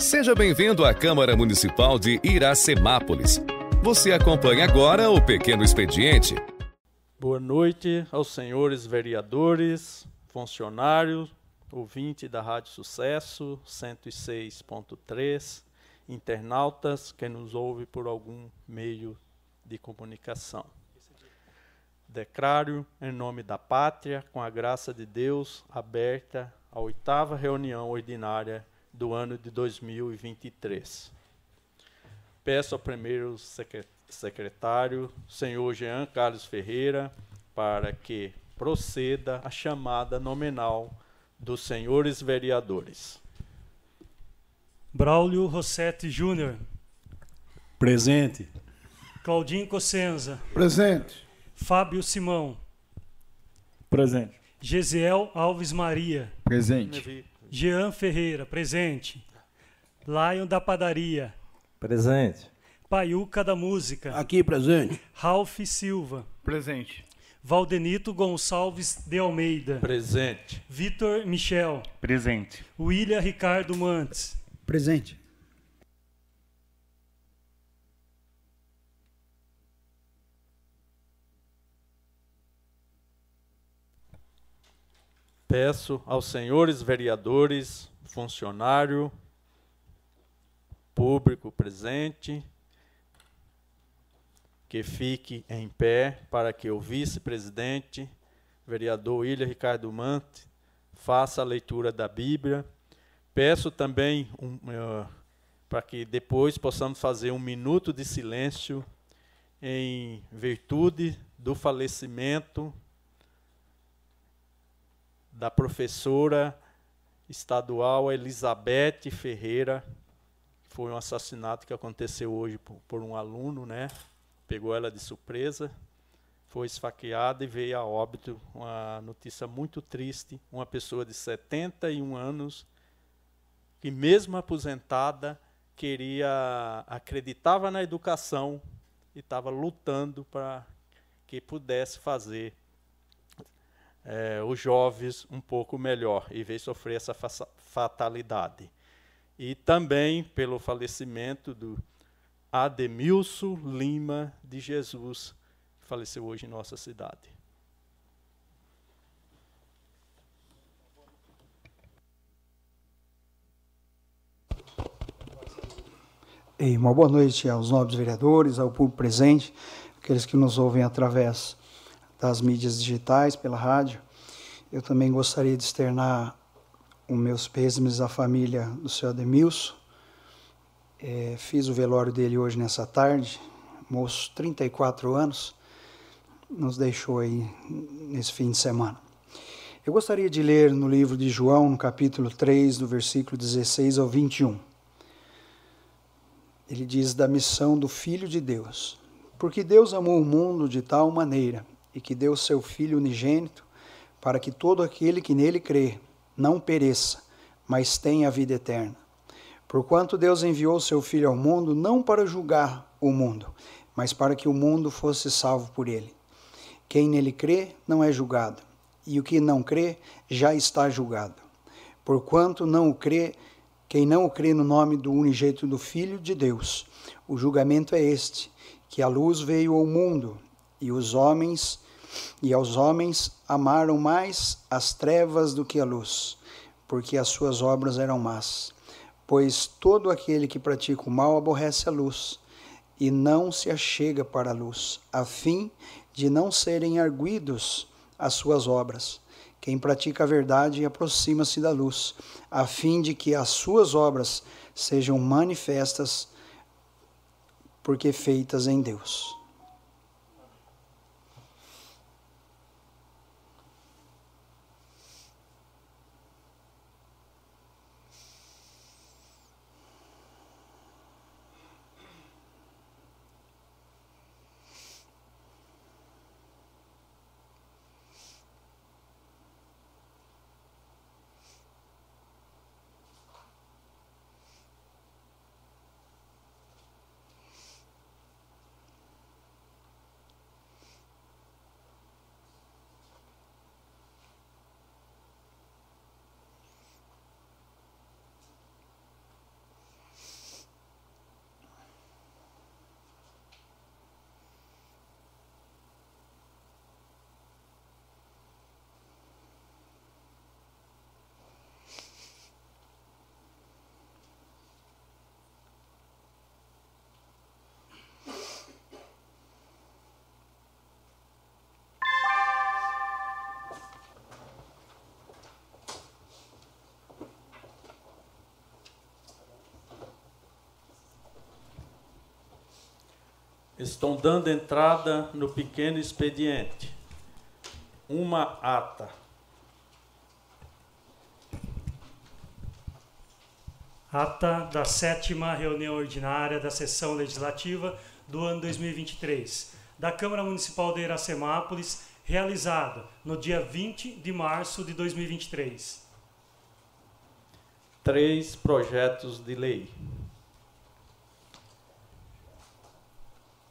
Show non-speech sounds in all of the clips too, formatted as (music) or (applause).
Seja bem-vindo à Câmara Municipal de Iracemápolis. Você acompanha agora o Pequeno Expediente. Boa noite aos senhores vereadores, funcionários, ouvinte da Rádio Sucesso 106.3, internautas que nos ouve por algum meio de comunicação. Declaro, em nome da pátria, com a graça de Deus, aberta a oitava reunião ordinária do ano de 2023. Peço ao primeiro secretário, senhor Jean Carlos Ferreira, para que proceda a chamada nominal dos senhores vereadores. Braulio Rossetti Júnior. Presente. Claudinho Cossenza. Presente. Fábio Simão. Presente. Gesiel Alves Maria. Presente. Jean Ferreira, presente. Lion da Padaria. Presente. Paiuca da Música. Aqui, presente. Ralph Silva. Presente. Valdenito Gonçalves de Almeida. Presente. Vitor Michel. Presente. William Ricardo Mantes. Presente. Peço aos senhores vereadores, funcionário, público presente, que fique em pé para que o vice-presidente, vereador William Ricardo Mante, faça a leitura da Bíblia. Peço também um, uh, para que depois possamos fazer um minuto de silêncio em virtude do falecimento da professora estadual Elizabeth Ferreira. Foi um assassinato que aconteceu hoje por, por um aluno, né? Pegou ela de surpresa, foi esfaqueada e veio a óbito. Uma notícia muito triste. Uma pessoa de 71 anos, que mesmo aposentada, queria, acreditava na educação e estava lutando para que pudesse fazer é, os jovens um pouco melhor e veio sofrer essa fatalidade. E também pelo falecimento do Ademilson Lima de Jesus, que faleceu hoje em nossa cidade. E uma boa noite aos nobres vereadores, ao público presente, aqueles que nos ouvem através das mídias digitais, pela rádio. Eu também gostaria de externar os meus pêsames à família do senhor Ademilson. É, fiz o velório dele hoje nessa tarde, moço, 34 anos, nos deixou aí nesse fim de semana. Eu gostaria de ler no livro de João, no capítulo 3, do versículo 16 ao 21. Ele diz da missão do Filho de Deus. Porque Deus amou o mundo de tal maneira e que deu seu Filho unigênito, para que todo aquele que nele crê não pereça, mas tenha a vida eterna. Porquanto Deus enviou seu Filho ao mundo não para julgar o mundo, mas para que o mundo fosse salvo por ele. Quem nele crê não é julgado, e o que não crê já está julgado. Porquanto não o crê, quem não o crê no nome do unigênito do Filho de Deus, o julgamento é este, que a luz veio ao mundo, e os homens e aos homens amaram mais as trevas do que a luz, porque as suas obras eram más. Pois todo aquele que pratica o mal aborrece a luz e não se achega para a luz, a fim de não serem arguidos as suas obras. Quem pratica a verdade aproxima-se da luz, a fim de que as suas obras sejam manifestas, porque feitas em Deus. Estão dando entrada no pequeno expediente. Uma ata. Ata da sétima reunião ordinária da sessão legislativa do ano 2023 da Câmara Municipal de Iracemápolis, realizada no dia 20 de março de 2023. Três projetos de lei.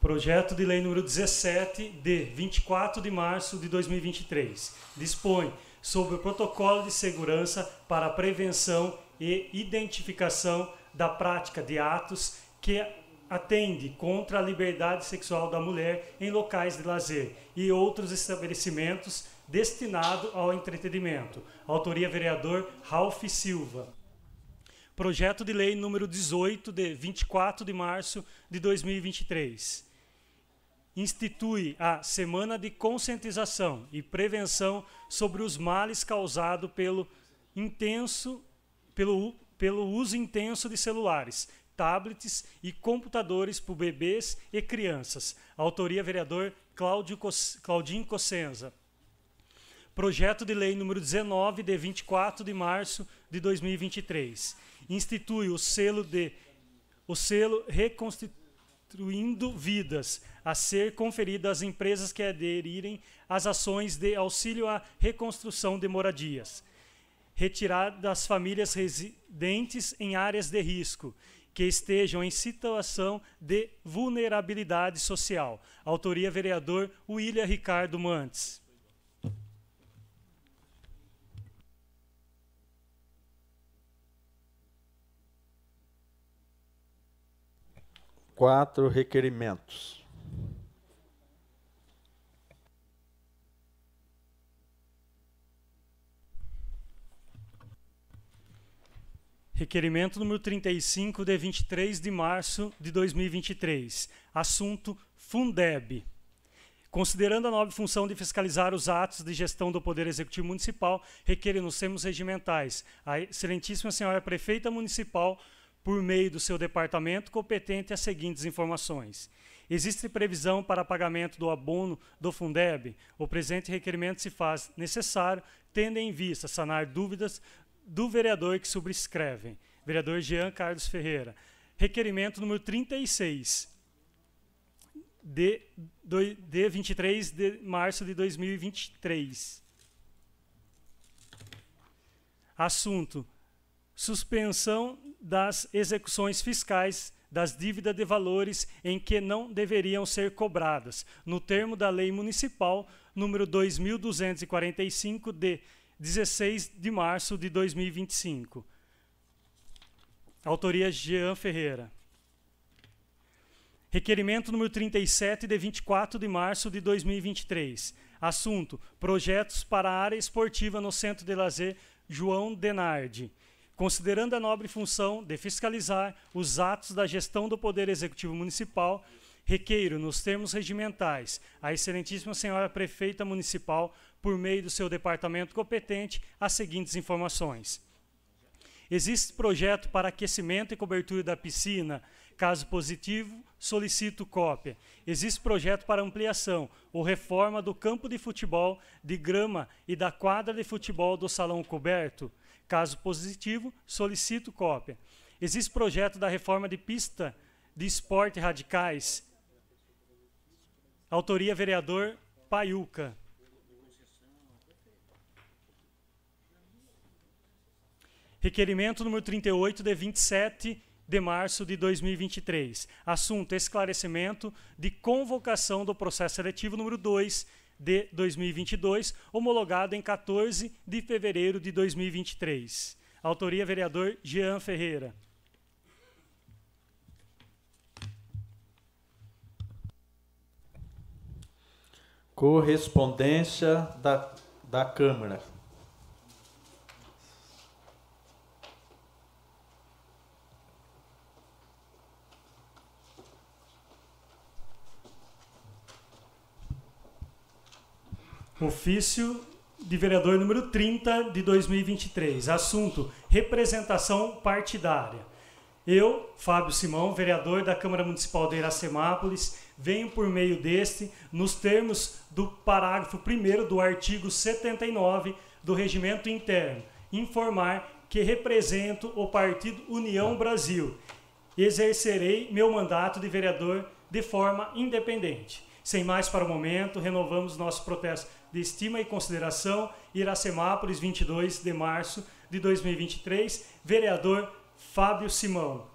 Projeto de Lei número 17, de 24 de março de 2023. Dispõe sobre o protocolo de segurança para a prevenção e identificação da prática de atos que atende contra a liberdade sexual da mulher em locais de lazer e outros estabelecimentos destinado ao entretenimento. Autoria vereador Ralph Silva. Projeto de lei número 18 de 24 de março de 2023 institui a Semana de Conscientização e Prevenção sobre os males causados pelo intenso pelo, pelo uso intenso de celulares, tablets e computadores por bebês e crianças. Autoria vereador Cláudio Claudinho Cossenza. Projeto de lei número 19 de 24 de março de 2023. Institui o selo de o selo Reconstruindo Vidas a ser conferido às empresas que aderirem às ações de auxílio à reconstrução de moradias, retirar das famílias residentes em áreas de risco que estejam em situação de vulnerabilidade social. Autoria vereador William Ricardo Mantes. Quatro requerimentos. Requerimento número 35, de 23 de março de 2023. Assunto Fundeb. Considerando a nobre função de fiscalizar os atos de gestão do Poder Executivo Municipal, requer nos termos regimentais a Excelentíssima Senhora Prefeita Municipal, por meio do seu departamento competente, as seguintes informações. Existe previsão para pagamento do abono do Fundeb? O presente requerimento se faz necessário, tendo em vista sanar dúvidas do vereador que subscreve, vereador Jean Carlos Ferreira. Requerimento número 36, de, de 23 de março de 2023. Assunto: suspensão das execuções fiscais das dívidas de valores em que não deveriam ser cobradas, no termo da Lei Municipal número 2245 de 16 de março de 2025. Autoria Jean Ferreira. Requerimento número 37 de 24 de março de 2023. Assunto: Projetos para a área esportiva no Centro de Lazer João Denardi. Considerando a nobre função de fiscalizar os atos da gestão do Poder Executivo Municipal, requeiro, nos termos regimentais, a Excelentíssima Senhora Prefeita Municipal por meio do seu departamento competente, as seguintes informações. Existe projeto para aquecimento e cobertura da piscina. Caso positivo, solicito cópia. Existe projeto para ampliação ou reforma do campo de futebol de grama e da quadra de futebol do salão coberto. Caso positivo, solicito cópia. Existe projeto da reforma de pista de esporte radicais. Autoria vereador Paiuca. Requerimento número 38 de 27 de março de 2023. Assunto: esclarecimento de convocação do processo seletivo número 2 de 2022, homologado em 14 de fevereiro de 2023. Autoria vereador Jean Ferreira. Correspondência da, da Câmara. Ofício de vereador número 30 de 2023. Assunto: representação partidária. Eu, Fábio Simão, vereador da Câmara Municipal de Iracemápolis, venho por meio deste, nos termos do parágrafo 1 do artigo 79 do Regimento Interno, informar que represento o Partido União Brasil. Exercerei meu mandato de vereador de forma independente. Sem mais para o momento, renovamos nosso protesto de estima e consideração. Iracemápolis, 22 de março de 2023. Vereador Fábio Simão.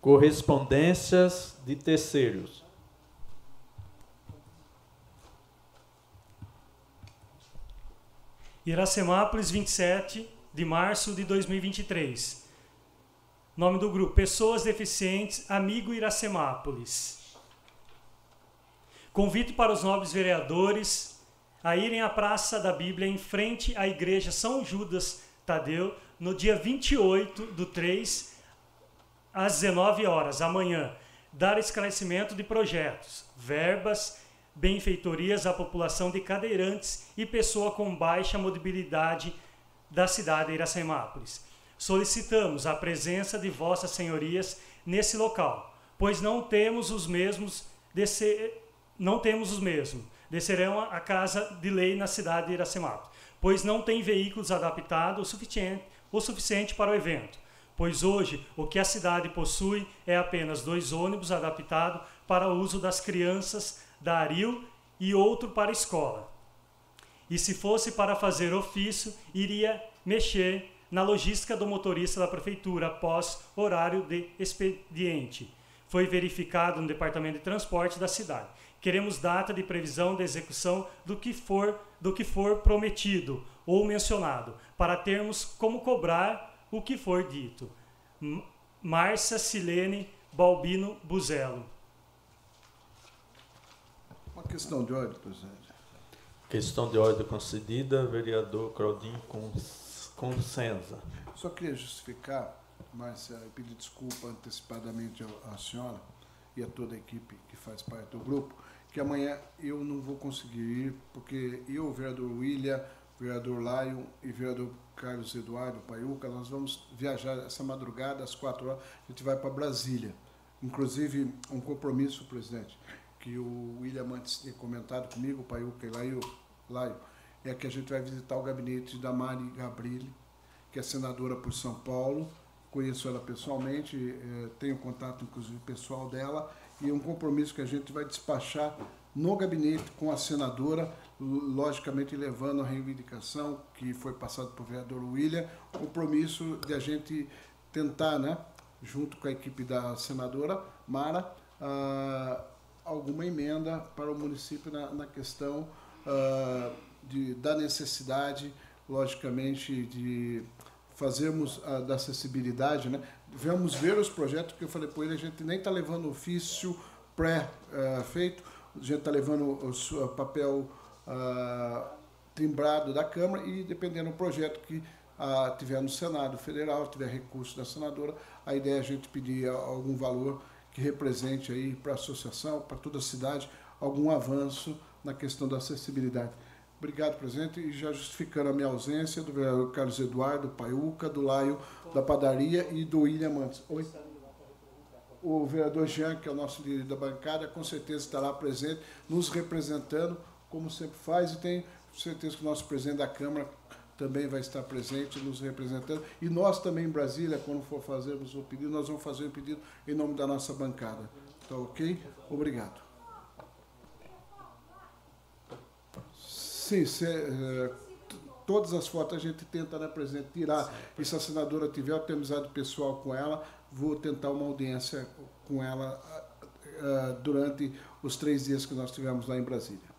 Correspondências de terceiros. Iracemápolis, 27 de março de 2023. Nome do grupo: Pessoas Deficientes Amigo Iracemápolis. Convite para os nobres vereadores a irem à Praça da Bíblia em frente à Igreja São Judas Tadeu no dia 28 do 3 às 19 horas amanhã, dar esclarecimento de projetos, verbas, benfeitorias à população de cadeirantes e pessoa com baixa mobilidade da cidade de Iracemápolis. Solicitamos a presença de vossas senhorias nesse local, pois não temos os mesmos não temos os mesmos. Descerão a casa de lei na cidade de Iracemápolis, pois não tem veículos adaptados o suficiente, o suficiente para o evento. Pois hoje o que a cidade possui é apenas dois ônibus adaptados para o uso das crianças da Aril e outro para a escola. E se fosse para fazer ofício, iria mexer na logística do motorista da prefeitura após horário de expediente. Foi verificado no departamento de transporte da cidade. Queremos data de previsão de execução do que for do que for prometido ou mencionado, para termos como cobrar o que for dito. Márcia Silene Balbino Buzelo. Uma questão de ordem, presidente. Questão de ordem concedida, vereador Claudinho Só queria justificar, Márcia, e pedir desculpa antecipadamente à senhora e a toda a equipe que faz parte do grupo, que amanhã eu não vou conseguir ir, porque eu, o vereador William, o vereador Lion e o vereador Carlos Eduardo Paiuca, nós vamos viajar essa madrugada, às quatro horas, a gente vai para Brasília. Inclusive, um compromisso, presidente, que o William antes tinha comentado comigo, o Paiuca e Laio, Laio, é que a gente vai visitar o gabinete da Mari Gabrilli, que é senadora por São Paulo. Conheço ela pessoalmente, eh, tenho contato inclusive pessoal dela, e é um compromisso que a gente vai despachar no gabinete com a senadora, logicamente levando a reivindicação que foi passada por vereador William, compromisso de a gente tentar, né, junto com a equipe da senadora Mara, uh, alguma emenda para o município na, na questão uh, de, da necessidade, logicamente, de fazermos uh, da acessibilidade, né? Vamos ver os projetos que eu falei para ele, a gente nem está levando ofício pré-feito, a gente está levando o papel uh, timbrado da Câmara e dependendo do projeto que uh, tiver no Senado Federal, tiver recurso da senadora, a ideia é a gente pedir algum valor que represente aí para a associação, para toda a cidade, algum avanço na questão da acessibilidade. Obrigado, presidente. E já justificando a minha ausência do vereador Carlos Eduardo Paiuca, do Laio da Padaria e do William Mantes. Oi? O vereador Jean, que é o nosso líder da bancada, com certeza estará presente, nos representando, como sempre faz, e tenho certeza que o nosso presidente da Câmara também vai estar presente, nos representando. E nós também em Brasília, quando for fazermos o pedido, nós vamos fazer o pedido em nome da nossa bancada. Tá ok? Obrigado. Sim, é, todas as fotos a gente tenta, né, presidente, tirar. E se a senadora tiver, eu tenho amizade pessoal com ela, vou tentar uma audiência com ela uh, durante os três dias que nós tivemos lá em Brasília.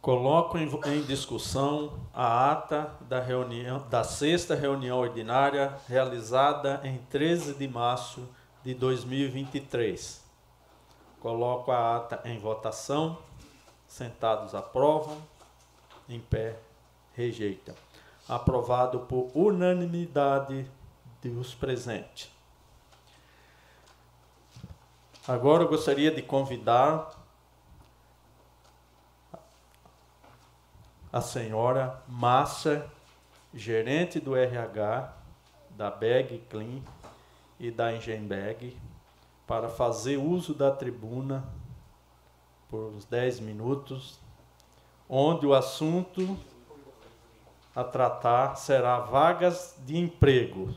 Coloco em, em, discussão a ata da, reunião, da sexta reunião ordinária realizada em 13 de março de 2023. Coloco a ata em votação. Sentados aprovam, em pé rejeitam. Aprovado por unanimidade dos presentes. Agora eu gostaria de convidar a senhora Massa, gerente do RH da Bag Clean e da Engenbag, para fazer uso da tribuna por uns 10 minutos, onde o assunto a tratar será vagas de emprego.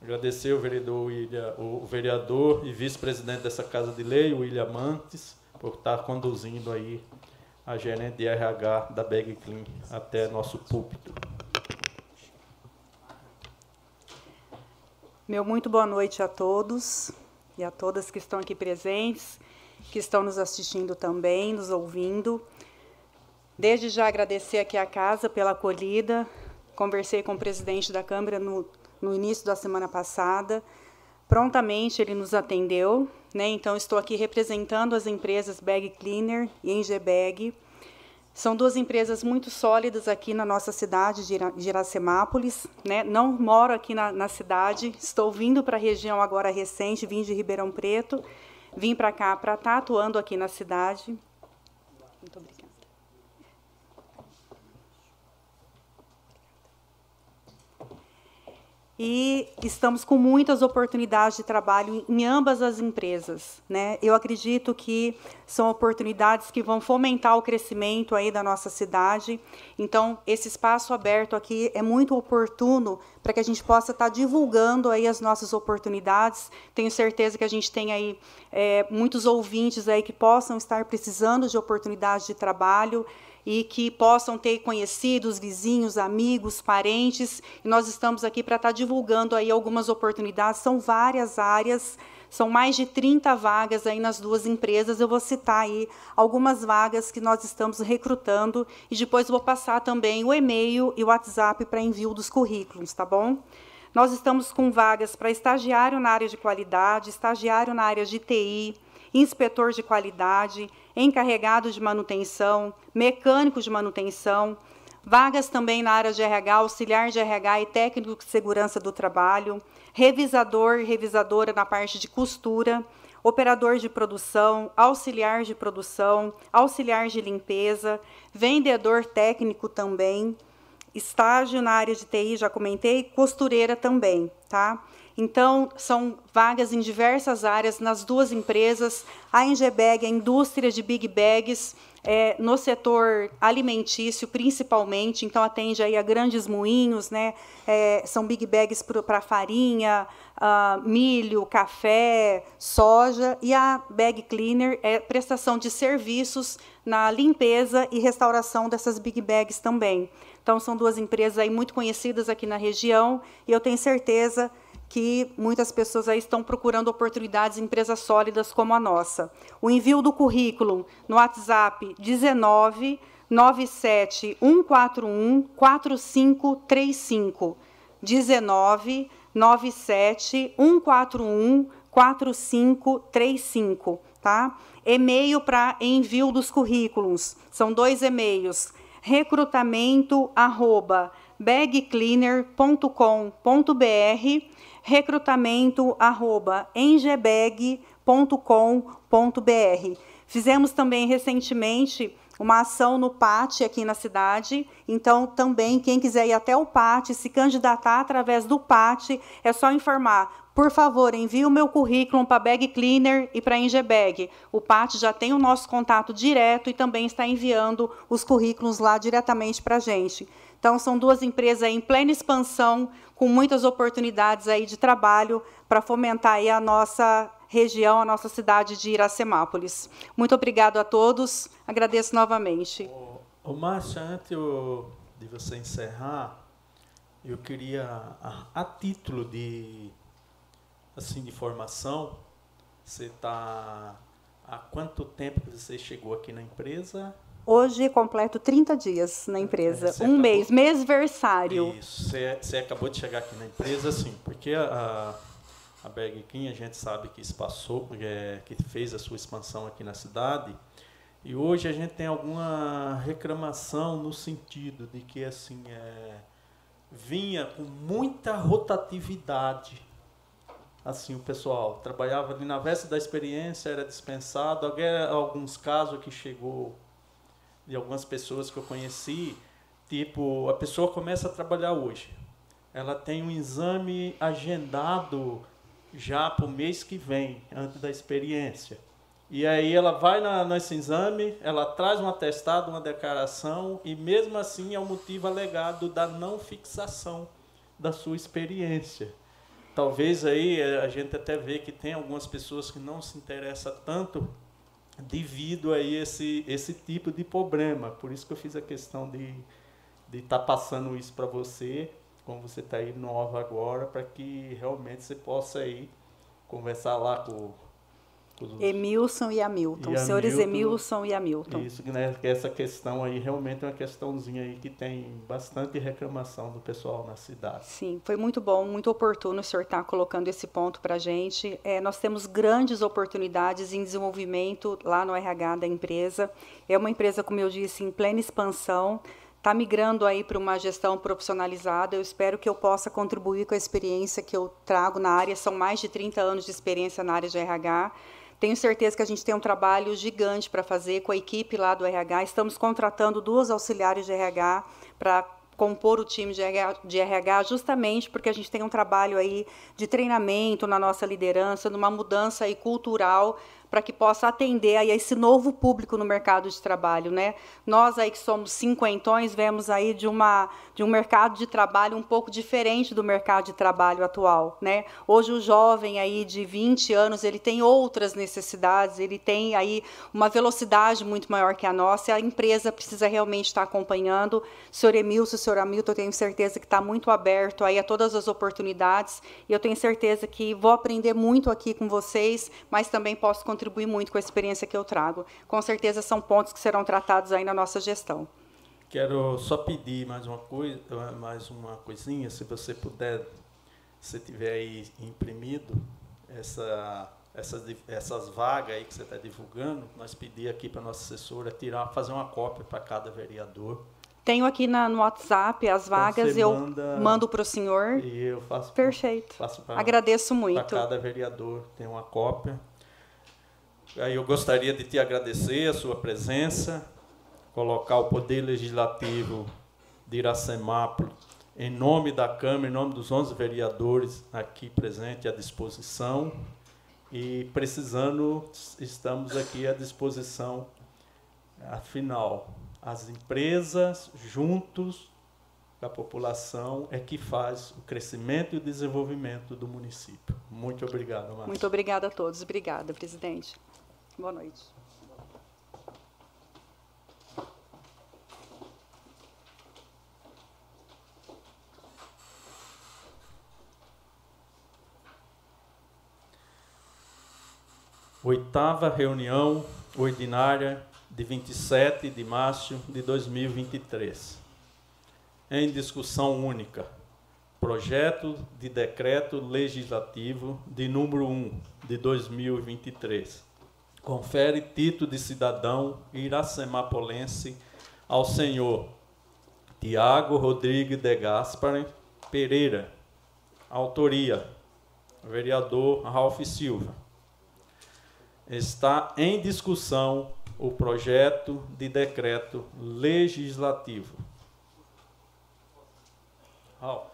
Agradecer o vereador, William, o vereador e vice-presidente dessa Casa de Lei, William Mantes, por estar conduzindo aí a gerente de RH da Bag Clean até nosso púlpito. Meu muito boa noite a todos e a todas que estão aqui presentes, que estão nos assistindo também, nos ouvindo. Desde já agradecer aqui a casa pela acolhida. Conversei com o presidente da Câmara no, no início da semana passada. Prontamente ele nos atendeu, né? Então estou aqui representando as empresas Bag Cleaner e Engebag. São duas empresas muito sólidas aqui na nossa cidade de Iracemápolis. Né? Não moro aqui na, na cidade, estou vindo para a região agora recente, vim de Ribeirão Preto, vim para cá para estar tá atuando aqui na cidade. E estamos com muitas oportunidades de trabalho em ambas as empresas. Né? Eu acredito que são oportunidades que vão fomentar o crescimento aí da nossa cidade. Então, esse espaço aberto aqui é muito oportuno para que a gente possa estar divulgando aí as nossas oportunidades. Tenho certeza que a gente tem aí é, muitos ouvintes aí que possam estar precisando de oportunidades de trabalho e que possam ter conhecidos, vizinhos, amigos, parentes. E nós estamos aqui para estar divulgando aí algumas oportunidades. São várias áreas, são mais de 30 vagas aí nas duas empresas. Eu vou citar aí algumas vagas que nós estamos recrutando e depois vou passar também o e-mail e o WhatsApp para envio dos currículos, tá bom? Nós estamos com vagas para estagiário na área de qualidade, estagiário na área de TI, inspetor de qualidade, encarregado de manutenção, mecânico de manutenção, vagas também na área de RH, auxiliar de RH e técnico de segurança do trabalho, revisador e revisadora na parte de costura, operador de produção, auxiliar de produção, auxiliar de limpeza, vendedor técnico também, estágio na área de TI, já comentei, costureira também, tá? Então, são vagas em diversas áreas nas duas empresas. A Engebag, a indústria de big bags, é, no setor alimentício, principalmente, então atende aí a grandes moinhos, né? É, são big bags para farinha, uh, milho, café, soja, e a Bag Cleaner é prestação de serviços na limpeza e restauração dessas big bags também. Então, são duas empresas aí muito conhecidas aqui na região, e eu tenho certeza que muitas pessoas aí estão procurando oportunidades em empresas sólidas como a nossa. O envio do currículo no WhatsApp 19 97 141 4535 19 97 141 4535, tá? E-mail para envio dos currículos. São dois e-mails. recrutamento recrutamento@engebeg.com.br. Fizemos também recentemente uma ação no PAT aqui na cidade. Então, também, quem quiser ir até o PAT, se candidatar através do PAT, é só informar. Por favor, envie o meu currículo para Bag Cleaner e para Engebag. O PAT já tem o nosso contato direto e também está enviando os currículos lá diretamente para a gente. Então, são duas empresas em plena expansão, com muitas oportunidades aí de trabalho para fomentar aí a nossa região, a nossa cidade de Iracemápolis. Muito obrigado a todos. Agradeço novamente. O, o antes de você encerrar, eu queria, a, a título de, assim, de formação, você está... Há quanto tempo que você chegou aqui na empresa? Hoje completo 30 dias na empresa. É, um acabou... mês, mêsversário. Isso, você, você, acabou de chegar aqui na empresa, sim, porque a, a Berg King, a gente sabe que se passou, é, que fez a sua expansão aqui na cidade, e hoje a gente tem alguma reclamação no sentido de que assim é, vinha com muita rotatividade. Assim, o pessoal trabalhava ali na véspera da experiência, era dispensado, alguns casos que chegou de algumas pessoas que eu conheci, tipo, a pessoa começa a trabalhar hoje. Ela tem um exame agendado já para o mês que vem, antes da experiência. E aí ela vai na, nesse exame, ela traz um atestado, uma declaração, e mesmo assim é o um motivo alegado da não fixação da sua experiência. Talvez aí eh, a gente até vê que tem algumas pessoas que não se interessam tanto devido a esse, esse tipo de problema. Por isso que eu fiz a questão de estar tá passando isso para você, como você está aí nova agora, para que realmente você possa aí conversar lá com Emilson e Hamilton, e senhores Hamilton, Emilson e Hamilton. Isso, né, essa questão aí realmente é uma questãozinha aí que tem bastante reclamação do pessoal na cidade. Sim, foi muito bom, muito oportuno o senhor estar tá colocando esse ponto para a gente. É, nós temos grandes oportunidades em desenvolvimento lá no RH da empresa. É uma empresa, como eu disse, em plena expansão está migrando aí para uma gestão profissionalizada. Eu espero que eu possa contribuir com a experiência que eu trago na área. São mais de 30 anos de experiência na área de RH. Tenho certeza que a gente tem um trabalho gigante para fazer com a equipe lá do RH. Estamos contratando duas auxiliares de RH para compor o time de RH, justamente porque a gente tem um trabalho aí de treinamento na nossa liderança, numa mudança aí cultural para que possa atender aí esse novo público no mercado de trabalho, né? Nós aí que somos cinquentões vemos aí de uma de um mercado de trabalho um pouco diferente do mercado de trabalho atual, né? Hoje o jovem aí de 20 anos, ele tem outras necessidades, ele tem aí uma velocidade muito maior que a nossa, e a empresa precisa realmente estar acompanhando. Senhor Emilson, senhor Hamilton, eu tenho certeza que está muito aberto aí a todas as oportunidades, e eu tenho certeza que vou aprender muito aqui com vocês, mas também posso contribuir contribuir muito com a experiência que eu trago. Com certeza são pontos que serão tratados aí na nossa gestão. Quero só pedir mais uma coisa, mais uma coisinha, se você puder, se tiver aí imprimido essa essas, essas vagas aí que você está divulgando, nós pedir aqui para nossa assessora tirar, fazer uma cópia para cada vereador. Tenho aqui na, no WhatsApp as então vagas, eu manda, mando para o senhor. E eu faço. Perfeito. Faço pra, Agradeço muito. Para cada vereador tem uma cópia. Eu gostaria de te agradecer a sua presença, colocar o Poder Legislativo de Iracemápolis, em nome da Câmara, em nome dos 11 vereadores aqui presentes à disposição. E precisando, estamos aqui à disposição. Afinal, as empresas, juntos da população, é que faz o crescimento e o desenvolvimento do município. Muito obrigado, Márcia. Muito obrigada a todos. Obrigada, presidente. Boa noite. Oitava reunião ordinária de 27 de março de 2023. Em discussão única. Projeto de decreto legislativo de número 1 de 2023 confere título de cidadão iracemapolense ao senhor Tiago Rodrigues de Gaspar Pereira. Autoria: vereador Ralph Silva. Está em discussão o projeto de decreto legislativo. Ralph.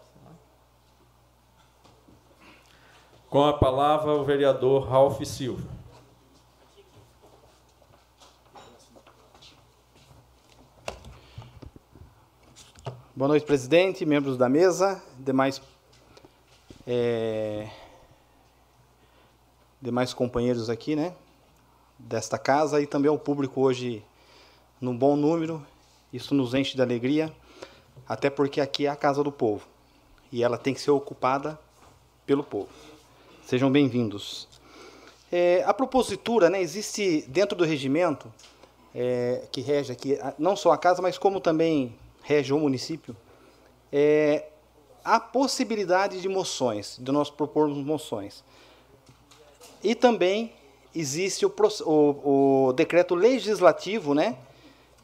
Com a palavra o vereador Ralph Silva. Boa noite, presidente, membros da mesa, demais, é, demais companheiros aqui, né, desta casa e também ao público hoje num bom número. Isso nos enche de alegria, até porque aqui é a casa do povo e ela tem que ser ocupada pelo povo. Sejam bem-vindos. É, a propositura, né, existe dentro do regimento é, que rege aqui não só a casa, mas como também rege o município, é, a possibilidade de moções, de nós propormos moções. E também existe o, o, o decreto legislativo, né?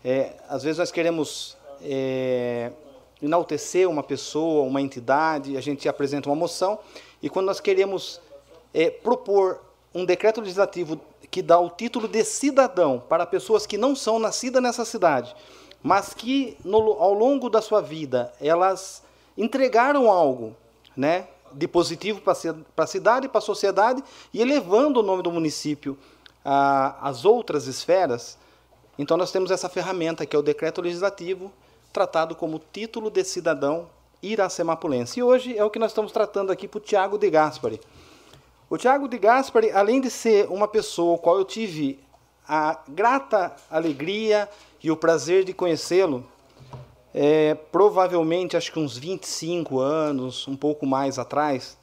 É, às vezes nós queremos é, enaltecer uma pessoa, uma entidade, a gente apresenta uma moção, e quando nós queremos é, propor um decreto legislativo que dá o título de cidadão para pessoas que não são nascidas nessa cidade, mas que no, ao longo da sua vida elas entregaram algo, né, de positivo para a cidade, para a sociedade e elevando o nome do município às outras esferas. Então nós temos essa ferramenta que é o decreto legislativo, tratado como título de cidadão iracemapulense. E hoje é o que nós estamos tratando aqui para o Tiago de Gaspari. O Tiago de Gaspari, além de ser uma pessoa qual eu tive a grata alegria e o prazer de conhecê-lo, é, provavelmente acho que uns 25 anos, um pouco mais atrás,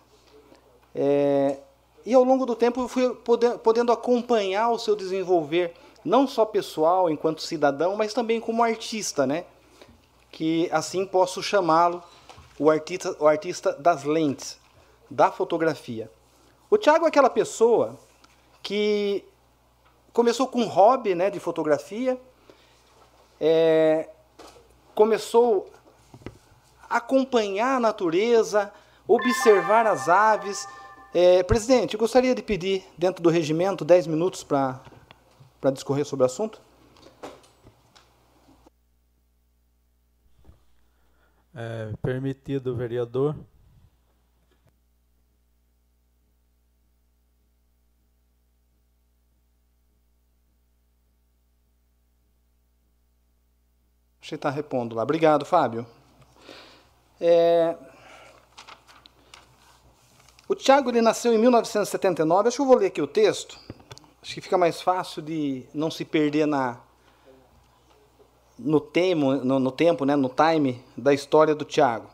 é, e ao longo do tempo eu fui podendo acompanhar o seu desenvolver, não só pessoal, enquanto cidadão, mas também como artista, né? Que assim posso chamá-lo, o artista, o artista das lentes, da fotografia. O Tiago é aquela pessoa que começou com um hobby né, de fotografia, é, começou a acompanhar a natureza, observar as aves. É, presidente, eu gostaria de pedir, dentro do regimento, 10 minutos para discorrer sobre o assunto. É, permitido, vereador. Você está repondo lá. Obrigado, Fábio. É... O Tiago ele nasceu em 1979. Acho que eu vou ler aqui o texto. Acho que fica mais fácil de não se perder na no, temo, no, no tempo, né, no time da história do Tiago.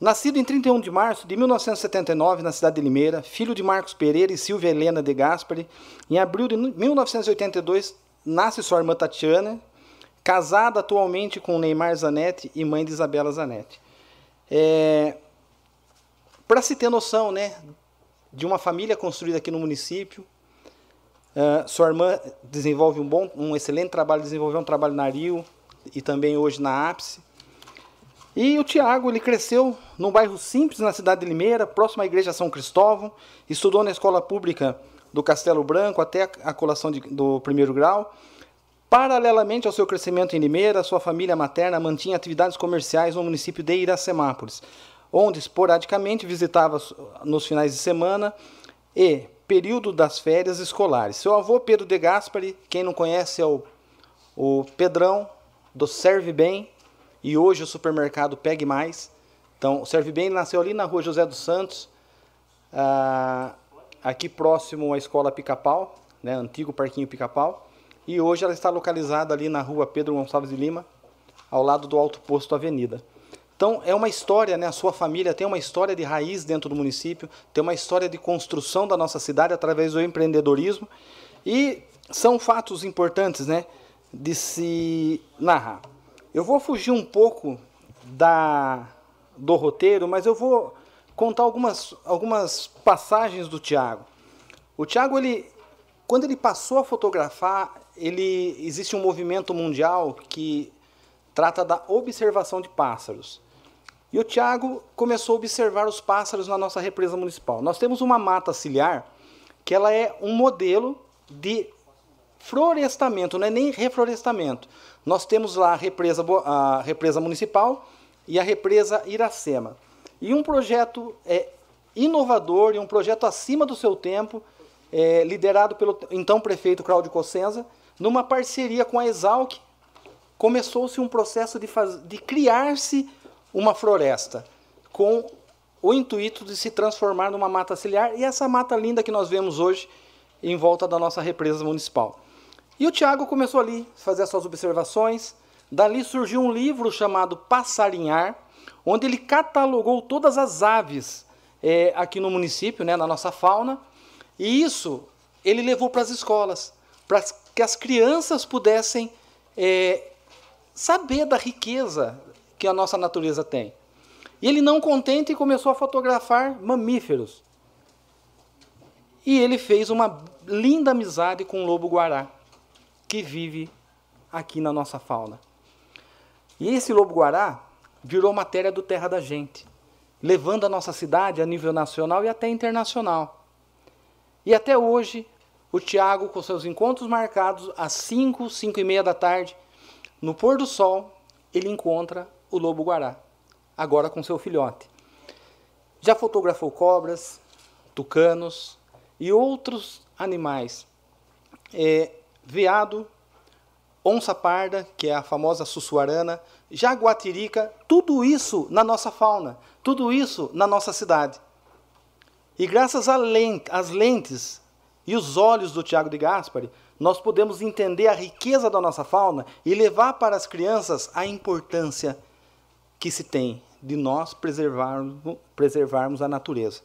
Nascido em 31 de março de 1979 na cidade de Limeira, filho de Marcos Pereira e Silvia Helena de Gaspari, em abril de 1982 nasce sua irmã Tatiana, casada atualmente com Neymar Zanetti e mãe de Isabela Zanetti. É, Para se ter noção né, de uma família construída aqui no município, uh, sua irmã desenvolve um, bom, um excelente trabalho, desenvolveu um trabalho na Rio e também hoje na Ápice. E o Tiago, ele cresceu num bairro simples na cidade de Limeira, próximo à igreja São Cristóvão, estudou na escola pública do Castelo Branco até a colação de, do primeiro grau, Paralelamente ao seu crescimento em Limeira, sua família materna mantinha atividades comerciais no município de Iracemápolis, onde esporadicamente visitava nos finais de semana e período das férias escolares. Seu avô Pedro de Gaspari, quem não conhece é o, o Pedrão do Serve Bem e hoje o supermercado Pegue Mais. Então, o Serve Bem nasceu ali na rua José dos Santos, ah, aqui próximo à escola Pica-Pau, né, antigo parquinho Pica-Pau e hoje ela está localizada ali na rua Pedro Gonçalves de Lima, ao lado do Alto Posto Avenida. Então é uma história, né? A sua família tem uma história de raiz dentro do município, tem uma história de construção da nossa cidade através do empreendedorismo e são fatos importantes, né? De se narrar. Eu vou fugir um pouco da do roteiro, mas eu vou contar algumas, algumas passagens do Tiago. O Tiago ele quando ele passou a fotografar, ele existe um movimento mundial que trata da observação de pássaros. E o Tiago começou a observar os pássaros na nossa represa municipal. Nós temos uma mata ciliar que ela é um modelo de florestamento, não é nem reflorestamento. Nós temos lá a represa, a represa municipal e a represa Iracema. E um projeto é, inovador e um projeto acima do seu tempo é, liderado pelo então prefeito Cláudio Cossenza, numa parceria com a Exalc, começou-se um processo de, de criar-se uma floresta, com o intuito de se transformar numa mata ciliar, e essa mata linda que nós vemos hoje em volta da nossa represa municipal. E o Tiago começou ali a fazer as suas observações, dali surgiu um livro chamado Passarinhar, onde ele catalogou todas as aves é, aqui no município, né, na nossa fauna, e isso ele levou para as escolas, para que as crianças pudessem é, saber da riqueza que a nossa natureza tem. E ele, não contente, começou a fotografar mamíferos. E ele fez uma linda amizade com o lobo-guará, que vive aqui na nossa fauna. E esse lobo-guará virou matéria do Terra da Gente, levando a nossa cidade a nível nacional e até internacional. E até hoje, o Tiago, com seus encontros marcados às 5, 5 e meia da tarde, no pôr do sol, ele encontra o lobo-guará, agora com seu filhote. Já fotografou cobras, tucanos e outros animais. É, veado, onça parda, que é a famosa sussuarana, jaguatirica, tudo isso na nossa fauna, tudo isso na nossa cidade. E graças às lentes e os olhos do Tiago de Gaspari, nós podemos entender a riqueza da nossa fauna e levar para as crianças a importância que se tem de nós preservarmos, preservarmos a natureza.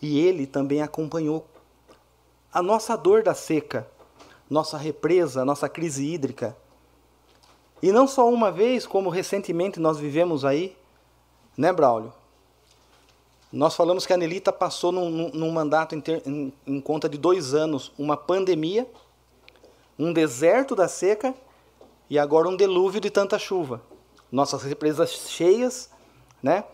E ele também acompanhou a nossa dor da seca, nossa represa, nossa crise hídrica. E não só uma vez, como recentemente nós vivemos aí, né, Braulio? Nós falamos que a Nelita passou num, num mandato em, em conta de dois anos uma pandemia, um deserto da seca e agora um delúvio de tanta chuva. Nossas represas cheias, né?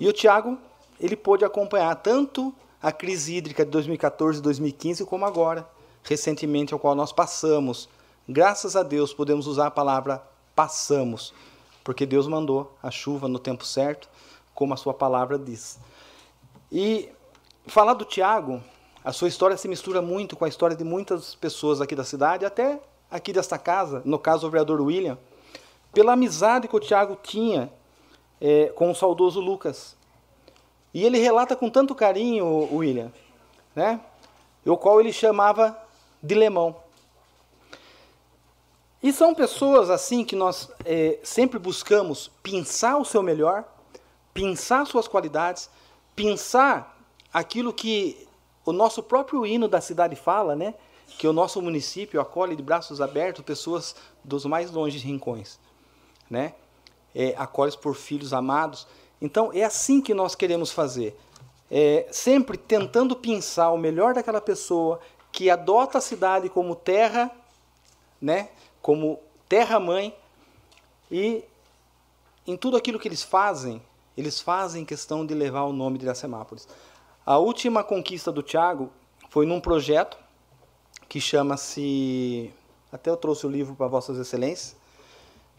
E o Tiago, ele pôde acompanhar tanto a crise hídrica de 2014 e 2015 como agora, recentemente, ao qual nós passamos. Graças a Deus podemos usar a palavra passamos, porque Deus mandou a chuva no tempo certo, como a sua palavra diz. E falar do Tiago, a sua história se mistura muito com a história de muitas pessoas aqui da cidade, até aqui desta casa, no caso o vereador William, pela amizade que o Tiago tinha é, com o saudoso Lucas. E ele relata com tanto carinho, William, né, o qual ele chamava de Lemão. E são pessoas assim que nós é, sempre buscamos pensar o seu melhor, pensar suas qualidades, pensar aquilo que o nosso próprio hino da cidade fala, né? Que o nosso município acolhe de braços abertos pessoas dos mais longes rincões, né? É, acolhe por filhos amados. Então é assim que nós queremos fazer, é, sempre tentando pensar o melhor daquela pessoa que adota a cidade como terra, né? Como terra mãe e em tudo aquilo que eles fazem eles fazem questão de levar o nome de Iracemápolis. A última conquista do Tiago foi num projeto que chama-se. Até eu trouxe o livro para Vossas Excelências,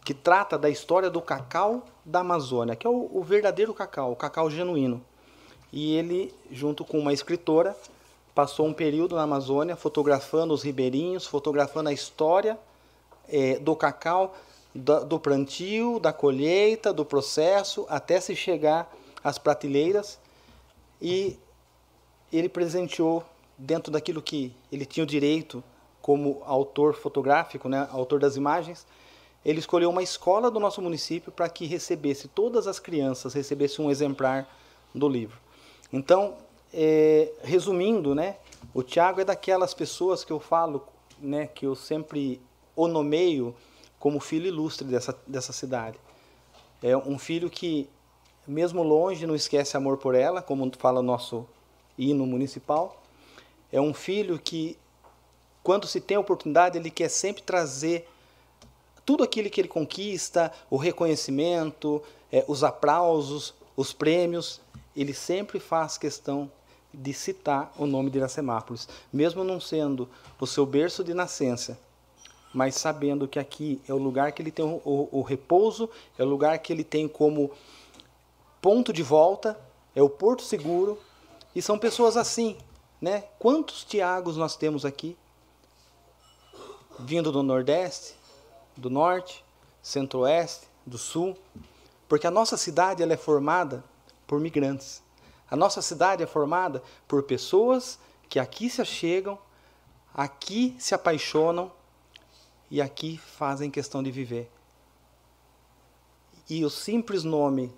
que trata da história do cacau da Amazônia, que é o, o verdadeiro cacau, o cacau genuíno. E ele, junto com uma escritora, passou um período na Amazônia fotografando os ribeirinhos, fotografando a história é, do cacau do plantio, da colheita, do processo, até se chegar às prateleiras. E ele presenteou, dentro daquilo que ele tinha o direito como autor fotográfico, né, autor das imagens, ele escolheu uma escola do nosso município para que recebesse, todas as crianças recebessem um exemplar do livro. Então, é, resumindo, né, o Tiago é daquelas pessoas que eu falo, né, que eu sempre o nomeio como filho ilustre dessa, dessa cidade. É um filho que, mesmo longe, não esquece amor por ela, como fala o nosso hino municipal. É um filho que, quando se tem oportunidade, ele quer sempre trazer tudo aquilo que ele conquista, o reconhecimento, é, os aplausos, os prêmios, ele sempre faz questão de citar o nome de Iracemápolis, mesmo não sendo o seu berço de nascença, mas sabendo que aqui é o lugar que ele tem o, o, o repouso, é o lugar que ele tem como ponto de volta, é o porto seguro, e são pessoas assim, né? Quantos Tiagos nós temos aqui? Vindo do Nordeste, do Norte, Centro-Oeste, do Sul, porque a nossa cidade ela é formada por migrantes. A nossa cidade é formada por pessoas que aqui se achegam, aqui se apaixonam e aqui fazem questão de viver. E o simples nome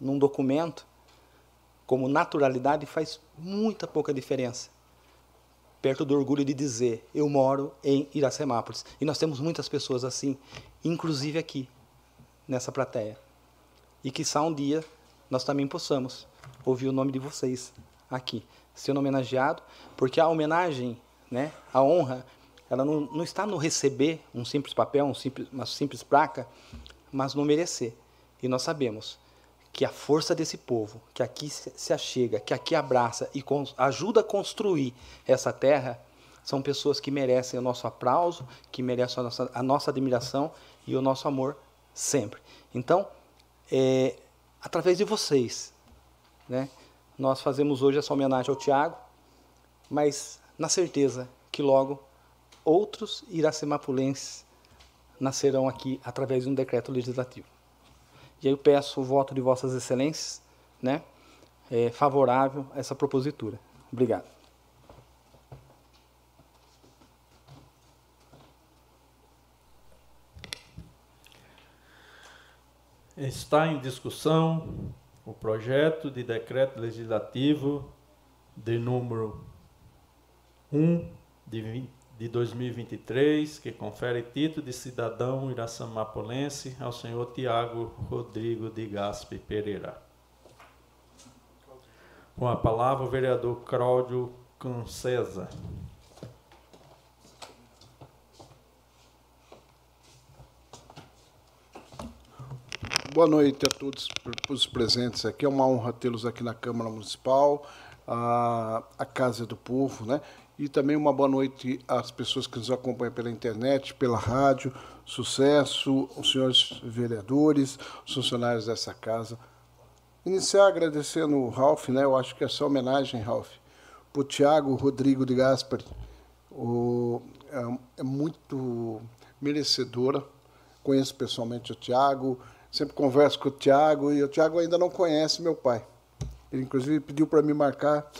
num documento, como naturalidade, faz muita pouca diferença. Perto do orgulho de dizer, eu moro em Iracemápolis. E nós temos muitas pessoas assim, inclusive aqui, nessa plateia. E que só um dia nós também possamos ouvir o nome de vocês aqui, sendo homenageado, porque a homenagem, né, a honra, ela não, não está no receber um simples papel, um simples, uma simples placa, mas no merecer. E nós sabemos que a força desse povo, que aqui se achega, que aqui abraça e ajuda a construir essa terra, são pessoas que merecem o nosso aplauso, que merecem a nossa, a nossa admiração e o nosso amor sempre. Então, é, através de vocês, né, nós fazemos hoje essa homenagem ao Tiago, mas na certeza que logo outros iracemapulenses nascerão aqui através de um decreto legislativo. E aí eu peço o voto de Vossas Excelências, né, é, favorável a essa propositura. Obrigado. Está em discussão o projeto de decreto legislativo de número 1 de 20, de 2023, que confere título de cidadão iraçamapolense ao senhor Tiago Rodrigo de Gaspe Pereira. Com a palavra o vereador Cláudio Cancesa. Boa noite a todos os presentes aqui. É uma honra tê-los aqui na Câmara Municipal, a, a Casa do Povo, né? E também uma boa noite às pessoas que nos acompanham pela internet, pela rádio. Sucesso, os senhores vereadores, os funcionários dessa casa. Iniciar agradecendo o Ralph, né? Eu acho que essa homenagem, Ralph, para o Tiago Rodrigo de Gaspari, o, é, é muito merecedora. Conheço pessoalmente o Tiago, sempre converso com o Tiago e o Tiago ainda não conhece meu pai. Ele, inclusive, pediu para me marcar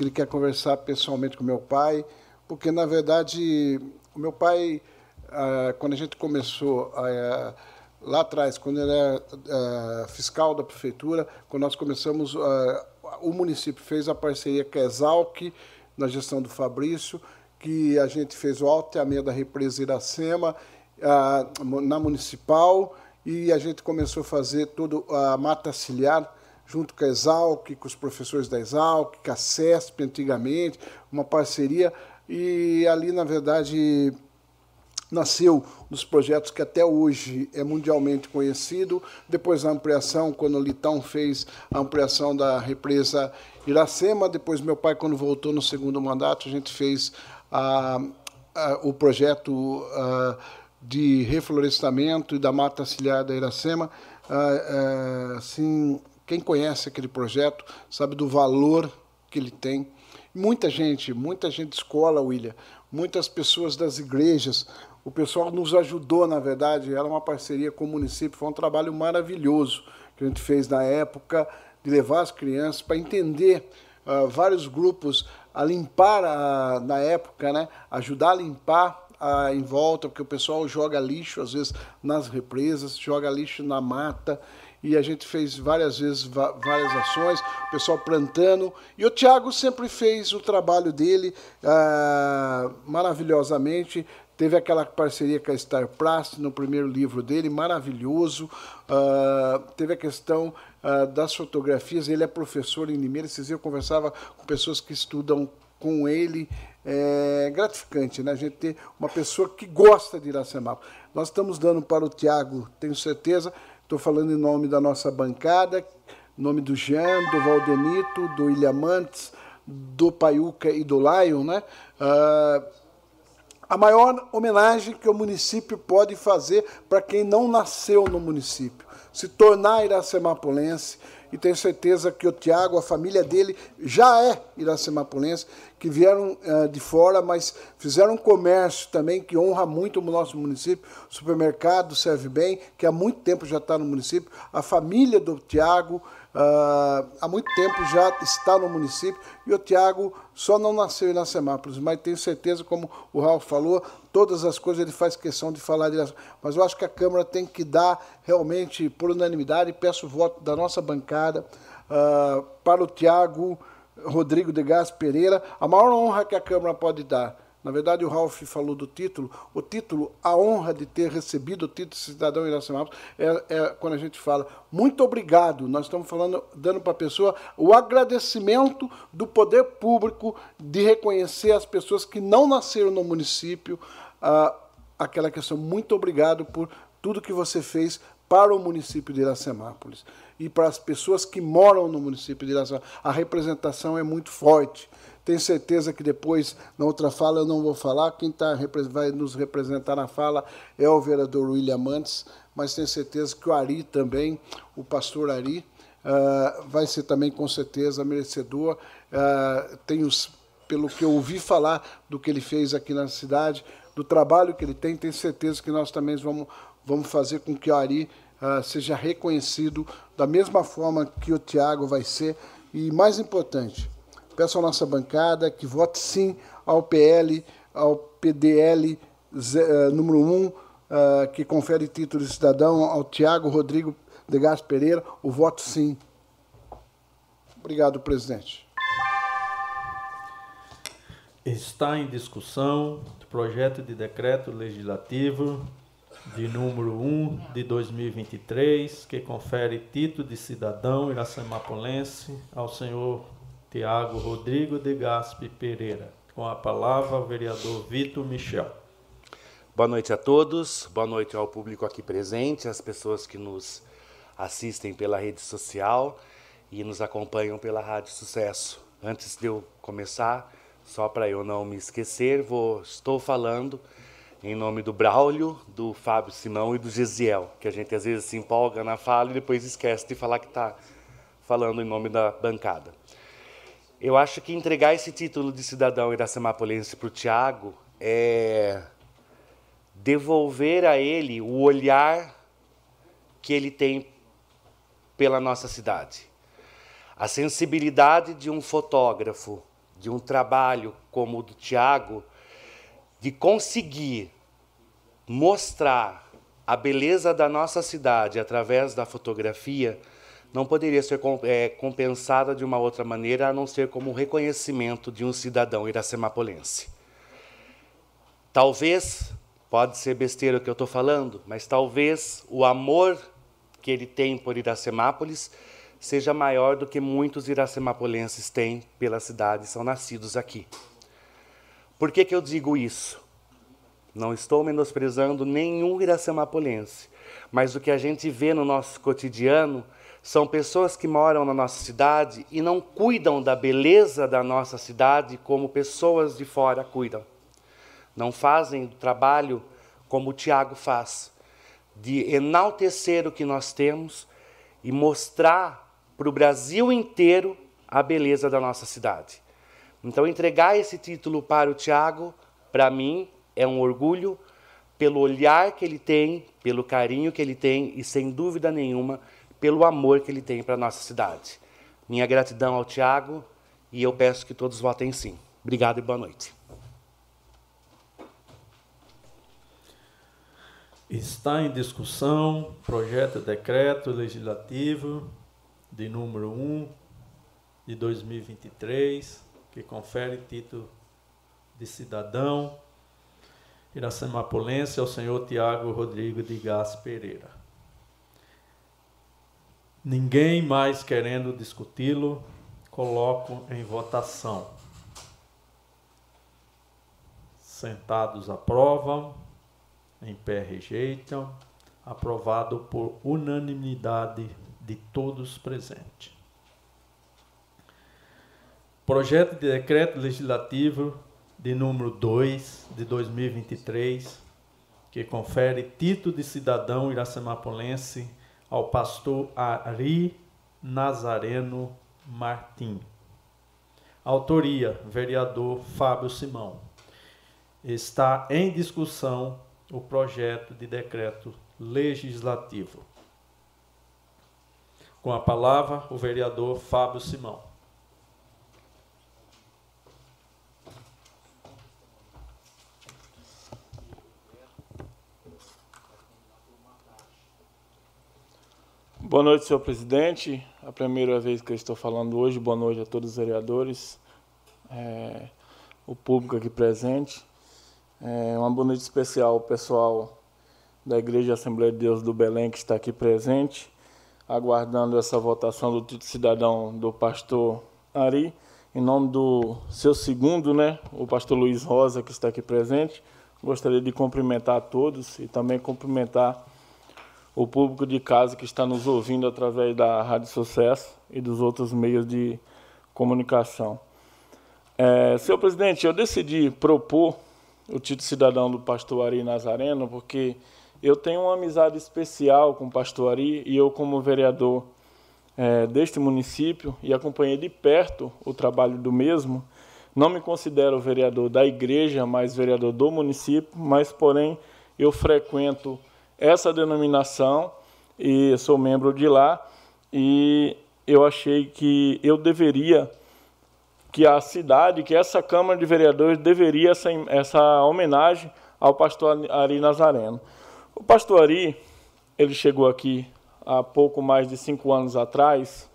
que ele quer conversar pessoalmente com meu pai, porque, na verdade, o meu pai, ah, quando a gente começou, ah, lá atrás, quando ele era ah, fiscal da prefeitura, quando nós começamos, o município fez a parceria com a Exalc, na gestão do Fabrício, que a gente fez o alteamento da represa Iracema, na municipal, e a gente começou a fazer toda a mata ciliar, junto com a Exalc, com os professores da Exalc, com a CESP antigamente, uma parceria, e ali, na verdade, nasceu dos projetos que até hoje é mundialmente conhecido. Depois a ampliação, quando o Litão fez a ampliação da represa Iracema. Depois meu pai, quando voltou no segundo mandato, a gente fez a, a, o projeto a, de reflorestamento e da mata ciliar da Iracema. assim, quem conhece aquele projeto sabe do valor que ele tem. Muita gente, muita gente escola, William, muitas pessoas das igrejas, o pessoal nos ajudou, na verdade, era uma parceria com o município, foi um trabalho maravilhoso que a gente fez na época, de levar as crianças para entender uh, vários grupos a limpar, a, na época, né, ajudar a limpar a, em volta, porque o pessoal joga lixo, às vezes, nas represas, joga lixo na mata, e a gente fez várias vezes várias ações, o pessoal plantando. E o Tiago sempre fez o trabalho dele ah, maravilhosamente. Teve aquela parceria com a Star Plus no primeiro livro dele, maravilhoso. Uh, teve a questão uh, das fotografias. Ele é professor em Limeira. Esses dias eu conversava com pessoas que estudam com ele. É gratificante, né? A gente ter uma pessoa que gosta de Iracema. Nós estamos dando para o Tiago, tenho certeza, Estou falando em nome da nossa bancada, em nome do Jean, do Valdenito, do Ilhamantes, do Paiuca e do Lion, né? Uh, a maior homenagem que o município pode fazer para quem não nasceu no município, se tornar iracemapolense, e tenho certeza que o Tiago, a família dele, já é iracemapolense, que vieram uh, de fora, mas fizeram um comércio também que honra muito o nosso município. Supermercado serve bem, que há muito tempo já está no município. A família do Tiago uh, há muito tempo já está no município. E o Tiago só não nasceu em Iracemápolis, mas tenho certeza, como o Raul falou, todas as coisas ele faz questão de falar de Mas eu acho que a Câmara tem que dar realmente por unanimidade, peço o voto da nossa bancada uh, para o Tiago Rodrigo de Gás Pereira, a maior honra que a Câmara pode dar. Na verdade, o Ralph falou do título. O título, a honra de ter recebido o título de cidadão Iracemápolis, é, é quando a gente fala muito obrigado. Nós estamos falando, dando para a pessoa o agradecimento do poder público de reconhecer as pessoas que não nasceram no município. Ah, aquela questão, muito obrigado por tudo que você fez para o município de Iracemápolis e para as pessoas que moram no município de Iracemápolis. A representação é muito forte. Tenho certeza que depois, na outra fala, eu não vou falar. Quem tá, vai nos representar na fala é o vereador William Mantes, mas tenho certeza que o Ari também, o pastor Ari, uh, vai ser também, com certeza, merecedor. Uh, tenho, pelo que eu ouvi falar do que ele fez aqui na cidade, do trabalho que ele tem, tenho certeza que nós também vamos, vamos fazer com que o Ari uh, seja reconhecido da mesma forma que o Tiago vai ser. E mais importante, peço à nossa bancada que vote sim ao PL, ao PDL uh, número 1, uh, que confere título de cidadão, ao Tiago Rodrigo de Gás Pereira, o voto sim. Obrigado, presidente. Está em discussão o projeto de decreto legislativo de número 1 de 2023, que confere título de cidadão iracemapolense ao senhor Tiago Rodrigo de Gaspe Pereira. Com a palavra, o vereador Vitor Michel. Boa noite a todos, boa noite ao público aqui presente, às pessoas que nos assistem pela rede social e nos acompanham pela Rádio Sucesso. Antes de eu começar, só para eu não me esquecer, vou, estou falando em nome do Braulio, do Fábio Simão e do Gesiel, que a gente às vezes se empolga na fala e depois esquece de falar que está falando em nome da bancada. Eu acho que entregar esse título de cidadão iracemapolense para o Tiago é devolver a ele o olhar que ele tem pela nossa cidade. A sensibilidade de um fotógrafo, de um trabalho como o do Tiago, de conseguir mostrar a beleza da nossa cidade através da fotografia, não poderia ser é, compensada de uma outra maneira a não ser como um reconhecimento de um cidadão iracemapolense. Talvez, pode ser besteira o que eu estou falando, mas talvez o amor que ele tem por Iracemápolis seja maior do que muitos iracemapolenses têm pela cidade, são nascidos aqui. Por que, que eu digo isso? Não estou menosprezando nenhum iracemapolense, mas o que a gente vê no nosso cotidiano são pessoas que moram na nossa cidade e não cuidam da beleza da nossa cidade como pessoas de fora cuidam. Não fazem o trabalho como o Tiago faz, de enaltecer o que nós temos e mostrar para o Brasil inteiro a beleza da nossa cidade. Então, entregar esse título para o Tiago, para mim, é um orgulho pelo olhar que ele tem, pelo carinho que ele tem e, sem dúvida nenhuma, pelo amor que ele tem para a nossa cidade. Minha gratidão ao Tiago e eu peço que todos votem sim. Obrigado e boa noite. Está em discussão projeto de decreto legislativo de número 1 de 2023 que confere título de cidadão iracemapolense ao senhor Tiago Rodrigo de Gás Pereira. Ninguém mais querendo discuti-lo, coloco em votação. Sentados aprovam, em pé rejeitam, aprovado por unanimidade de todos presentes. Projeto de decreto legislativo de número 2 de 2023, que confere título de cidadão iracemapolense ao pastor Ari Nazareno Martim. Autoria: vereador Fábio Simão. Está em discussão o projeto de decreto legislativo. Com a palavra, o vereador Fábio Simão. Boa noite, senhor presidente. A primeira vez que eu estou falando hoje. Boa noite a todos os vereadores, é, o público aqui presente. É, uma boa noite especial ao pessoal da Igreja Assembleia de Deus do Belém que está aqui presente, aguardando essa votação do título cidadão do pastor Ari. Em nome do seu segundo, né, o pastor Luiz Rosa, que está aqui presente, gostaria de cumprimentar a todos e também cumprimentar o público de casa que está nos ouvindo através da Rádio Sucesso e dos outros meios de comunicação. É, senhor presidente, eu decidi propor o título cidadão do pastor Ari Nazareno porque eu tenho uma amizade especial com o pastor Ari e eu, como vereador é, deste município e acompanhei de perto o trabalho do mesmo, não me considero vereador da igreja, mas vereador do município, mas, porém, eu frequento essa denominação e sou membro de lá e eu achei que eu deveria que a cidade, que essa Câmara de Vereadores deveria essa, essa homenagem ao pastor Ari Nazareno. O pastor Ari, ele chegou aqui há pouco mais de cinco anos atrás,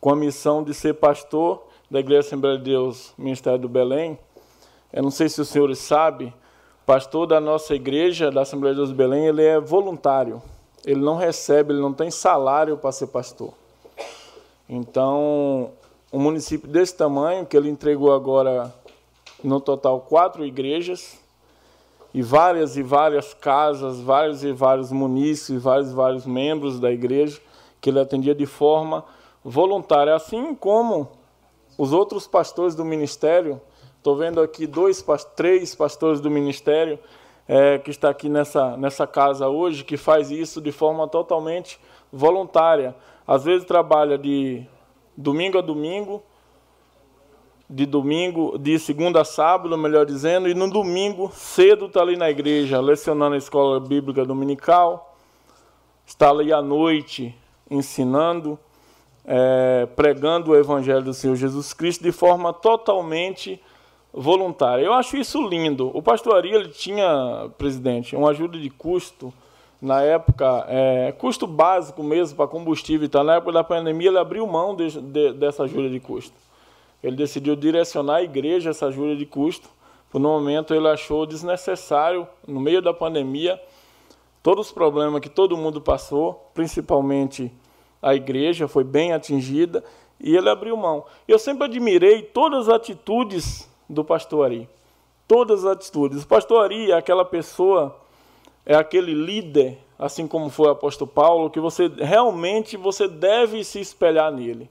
com a missão de ser pastor da Igreja Assembleia de Deus, Ministério do Belém. Eu não sei se os senhores sabem, pastor da nossa igreja, da Assembleia de Deus do Belém, ele é voluntário. Ele não recebe, ele não tem salário para ser pastor. Então, um município desse tamanho, que ele entregou agora, no total, quatro igrejas, e várias e várias casas, vários e vários munícipes, vários e vários membros da igreja, que ele atendia de forma voluntária, assim como os outros pastores do ministério. Estou vendo aqui dois, três pastores do ministério é, que está aqui nessa, nessa casa hoje, que faz isso de forma totalmente voluntária. Às vezes trabalha de domingo a domingo, de domingo, de segunda a sábado, melhor dizendo, e no domingo cedo está ali na igreja, lecionando a escola bíblica dominical, está ali à noite ensinando, é, pregando o evangelho do Senhor Jesus Cristo de forma totalmente voluntária. Eu acho isso lindo. O pastor Ari, ele tinha, presidente, uma ajuda de custo na época, é, custo básico mesmo para combustível e tal. Na época da pandemia, ele abriu mão de, de, dessa ajuda de custo. Ele decidiu direcionar à igreja essa ajuda de custo. Por no momento, ele achou desnecessário, no meio da pandemia, todos os problemas que todo mundo passou, principalmente a igreja, foi bem atingida, e ele abriu mão. Eu sempre admirei todas as atitudes do pastor Ari. Todas as atitudes. O pastor Ari é aquela pessoa, é aquele líder, assim como foi o apóstolo Paulo, que você realmente você deve se espelhar nele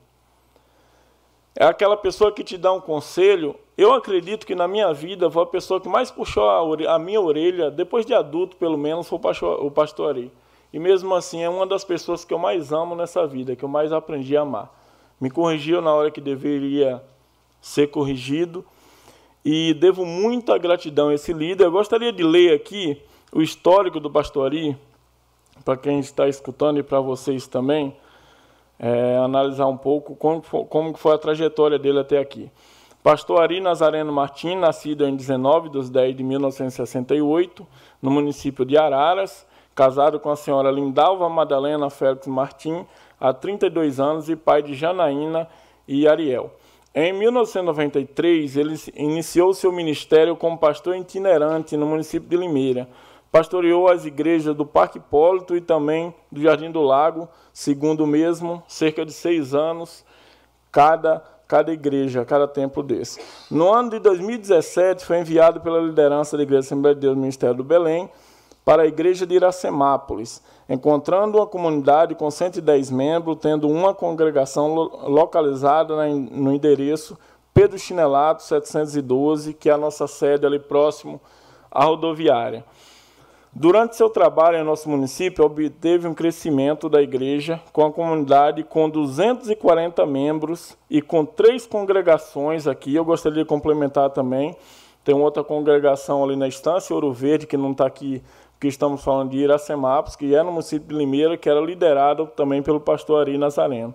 é aquela pessoa que te dá um conselho. Eu acredito que na minha vida foi a pessoa que mais puxou a, a minha orelha, depois de adulto pelo menos, foi o pastor, o pastor Ari. E mesmo assim é uma das pessoas que eu mais amo nessa vida, que eu mais aprendi a amar. Me corrigiu na hora que deveria ser corrigido e devo muita gratidão a esse líder. Eu gostaria de ler aqui o histórico do pastor Ari, para quem está escutando e para vocês também é, analisar um pouco como, como foi a trajetória dele até aqui. Pastor Ari Nazareno Martim, nascido em 19 de 10 de 1968, no município de Araras, casado com a senhora Lindalva Madalena Félix Martim, há 32 anos e pai de Janaína e Ariel. Em 1993, ele iniciou seu ministério como pastor itinerante no município de Limeira, Pastoreou as igrejas do Parque Hipólito e também do Jardim do Lago, segundo o mesmo, cerca de seis anos, cada, cada igreja, cada templo desse. No ano de 2017, foi enviado pela liderança da Igreja Assembleia de Deus Ministério do Belém para a igreja de Iracemápolis, encontrando uma comunidade com 110 membros, tendo uma congregação localizada no endereço Pedro Chinelato 712, que é a nossa sede ali próximo à rodoviária. Durante seu trabalho em nosso município, obteve um crescimento da igreja com a comunidade com 240 membros e com três congregações aqui. Eu gostaria de complementar também. Tem outra congregação ali na Estância Ouro Verde, que não está aqui, que estamos falando de Iracemápolis, que é no município de Limeira, que era liderado também pelo pastor Ari Nazareno.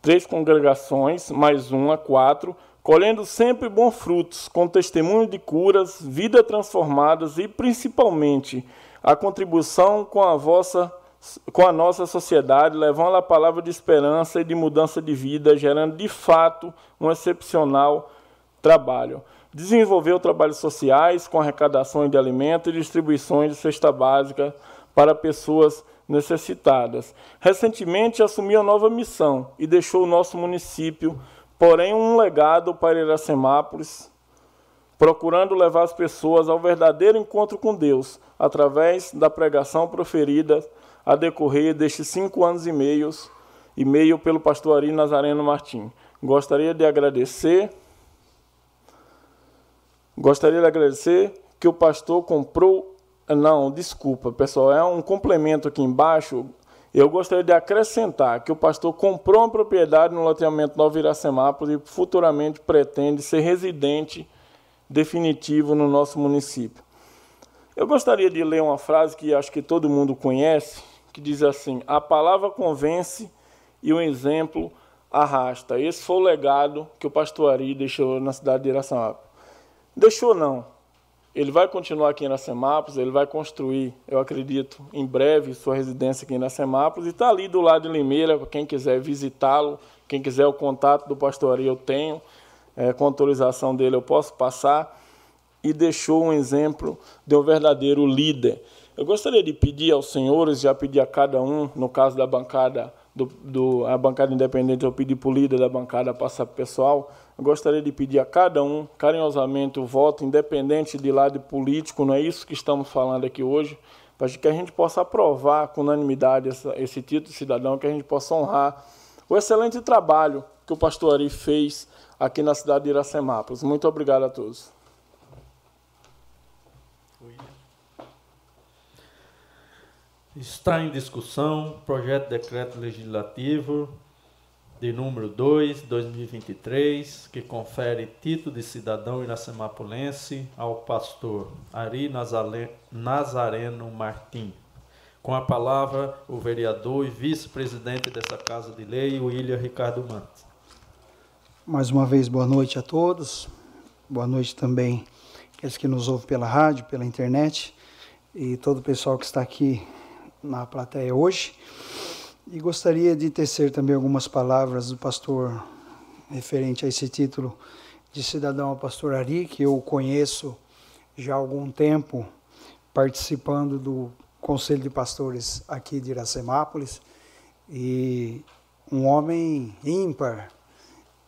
Três congregações, mais uma, quatro colhendo sempre bons frutos, com testemunho de curas, vidas transformadas e principalmente a contribuição com a vossa com a nossa sociedade, levando a palavra de esperança e de mudança de vida, gerando de fato um excepcional trabalho. Desenvolveu trabalhos sociais com arrecadações de alimentos e distribuições de cesta básica para pessoas necessitadas. Recentemente assumiu a nova missão e deixou o nosso município porém um legado para Iracemápolis, procurando levar as pessoas ao verdadeiro encontro com Deus, através da pregação proferida a decorrer destes cinco anos e meio, e meio pelo pastor Ari Nazareno Martim. Gostaria de agradecer. Gostaria de agradecer que o pastor comprou. Não, desculpa, pessoal, é um complemento aqui embaixo. Eu gostaria de acrescentar que o pastor comprou uma propriedade no loteamento Nova Iracemápolis e futuramente pretende ser residente definitivo no nosso município. Eu gostaria de ler uma frase que acho que todo mundo conhece, que diz assim: A palavra convence e o exemplo arrasta. Esse foi o legado que o pastor Ari deixou na cidade de Iracemápolis. Deixou não. Ele vai continuar aqui em Iracemápolis, ele vai construir, eu acredito, em breve sua residência aqui em Iracemápolis e está ali do lado de Limeira, quem quiser visitá-lo, quem quiser o contato do pastor Ari eu tenho, é, com autorização dele eu posso passar. E deixou um exemplo de um verdadeiro líder. Eu gostaria de pedir aos senhores, já pedi a cada um, no caso da bancada do, do, a bancada independente, eu pedi para o líder da bancada passar para o pessoal. Gostaria de pedir a cada um, carinhosamente, o voto independente de lado político, não é isso que estamos falando aqui hoje, para que a gente possa aprovar com unanimidade essa, esse título de cidadão, que a gente possa honrar o excelente trabalho que o pastor Ari fez aqui na cidade de Iracemápolis. Muito obrigado a todos. Está em discussão projeto de decreto legislativo de número 2, 2023, que confere título de cidadão iracemapolense ao pastor Ari Nazareno Martim. Com a palavra, o vereador e vice-presidente dessa Casa de Lei, William Ricardo Mantes. Mais uma vez, boa noite a todos. Boa noite também aqueles que nos ouvem pela rádio, pela internet e todo o pessoal que está aqui na plateia hoje. E gostaria de tecer também algumas palavras do pastor referente a esse título de cidadão ao pastor Ari, que eu conheço já há algum tempo, participando do Conselho de Pastores aqui de Iracemápolis, e um homem ímpar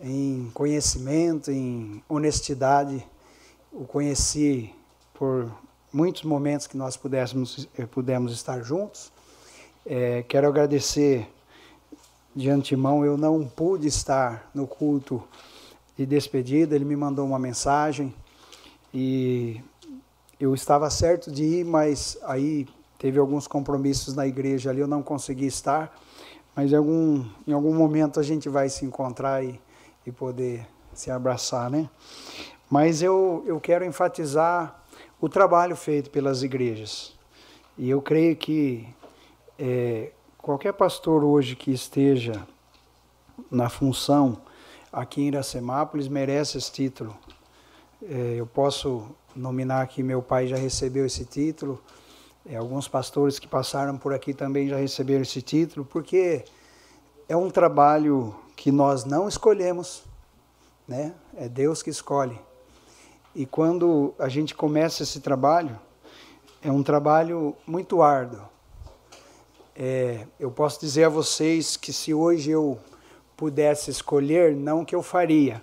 em conhecimento, em honestidade. O conheci por muitos momentos que nós pudéssemos, eh, pudemos estar juntos. É, quero agradecer de antemão, eu não pude estar no culto de despedida, ele me mandou uma mensagem e eu estava certo de ir, mas aí teve alguns compromissos na igreja ali, eu não consegui estar, mas em algum, em algum momento a gente vai se encontrar e, e poder se abraçar, né? Mas eu, eu quero enfatizar o trabalho feito pelas igrejas. E eu creio que é, qualquer pastor hoje que esteja na função aqui em Iracemápolis merece esse título. É, eu posso nominar que meu pai já recebeu esse título, é, alguns pastores que passaram por aqui também já receberam esse título, porque é um trabalho que nós não escolhemos, né? é Deus que escolhe. E quando a gente começa esse trabalho, é um trabalho muito árduo. É, eu posso dizer a vocês que se hoje eu pudesse escolher, não que eu faria,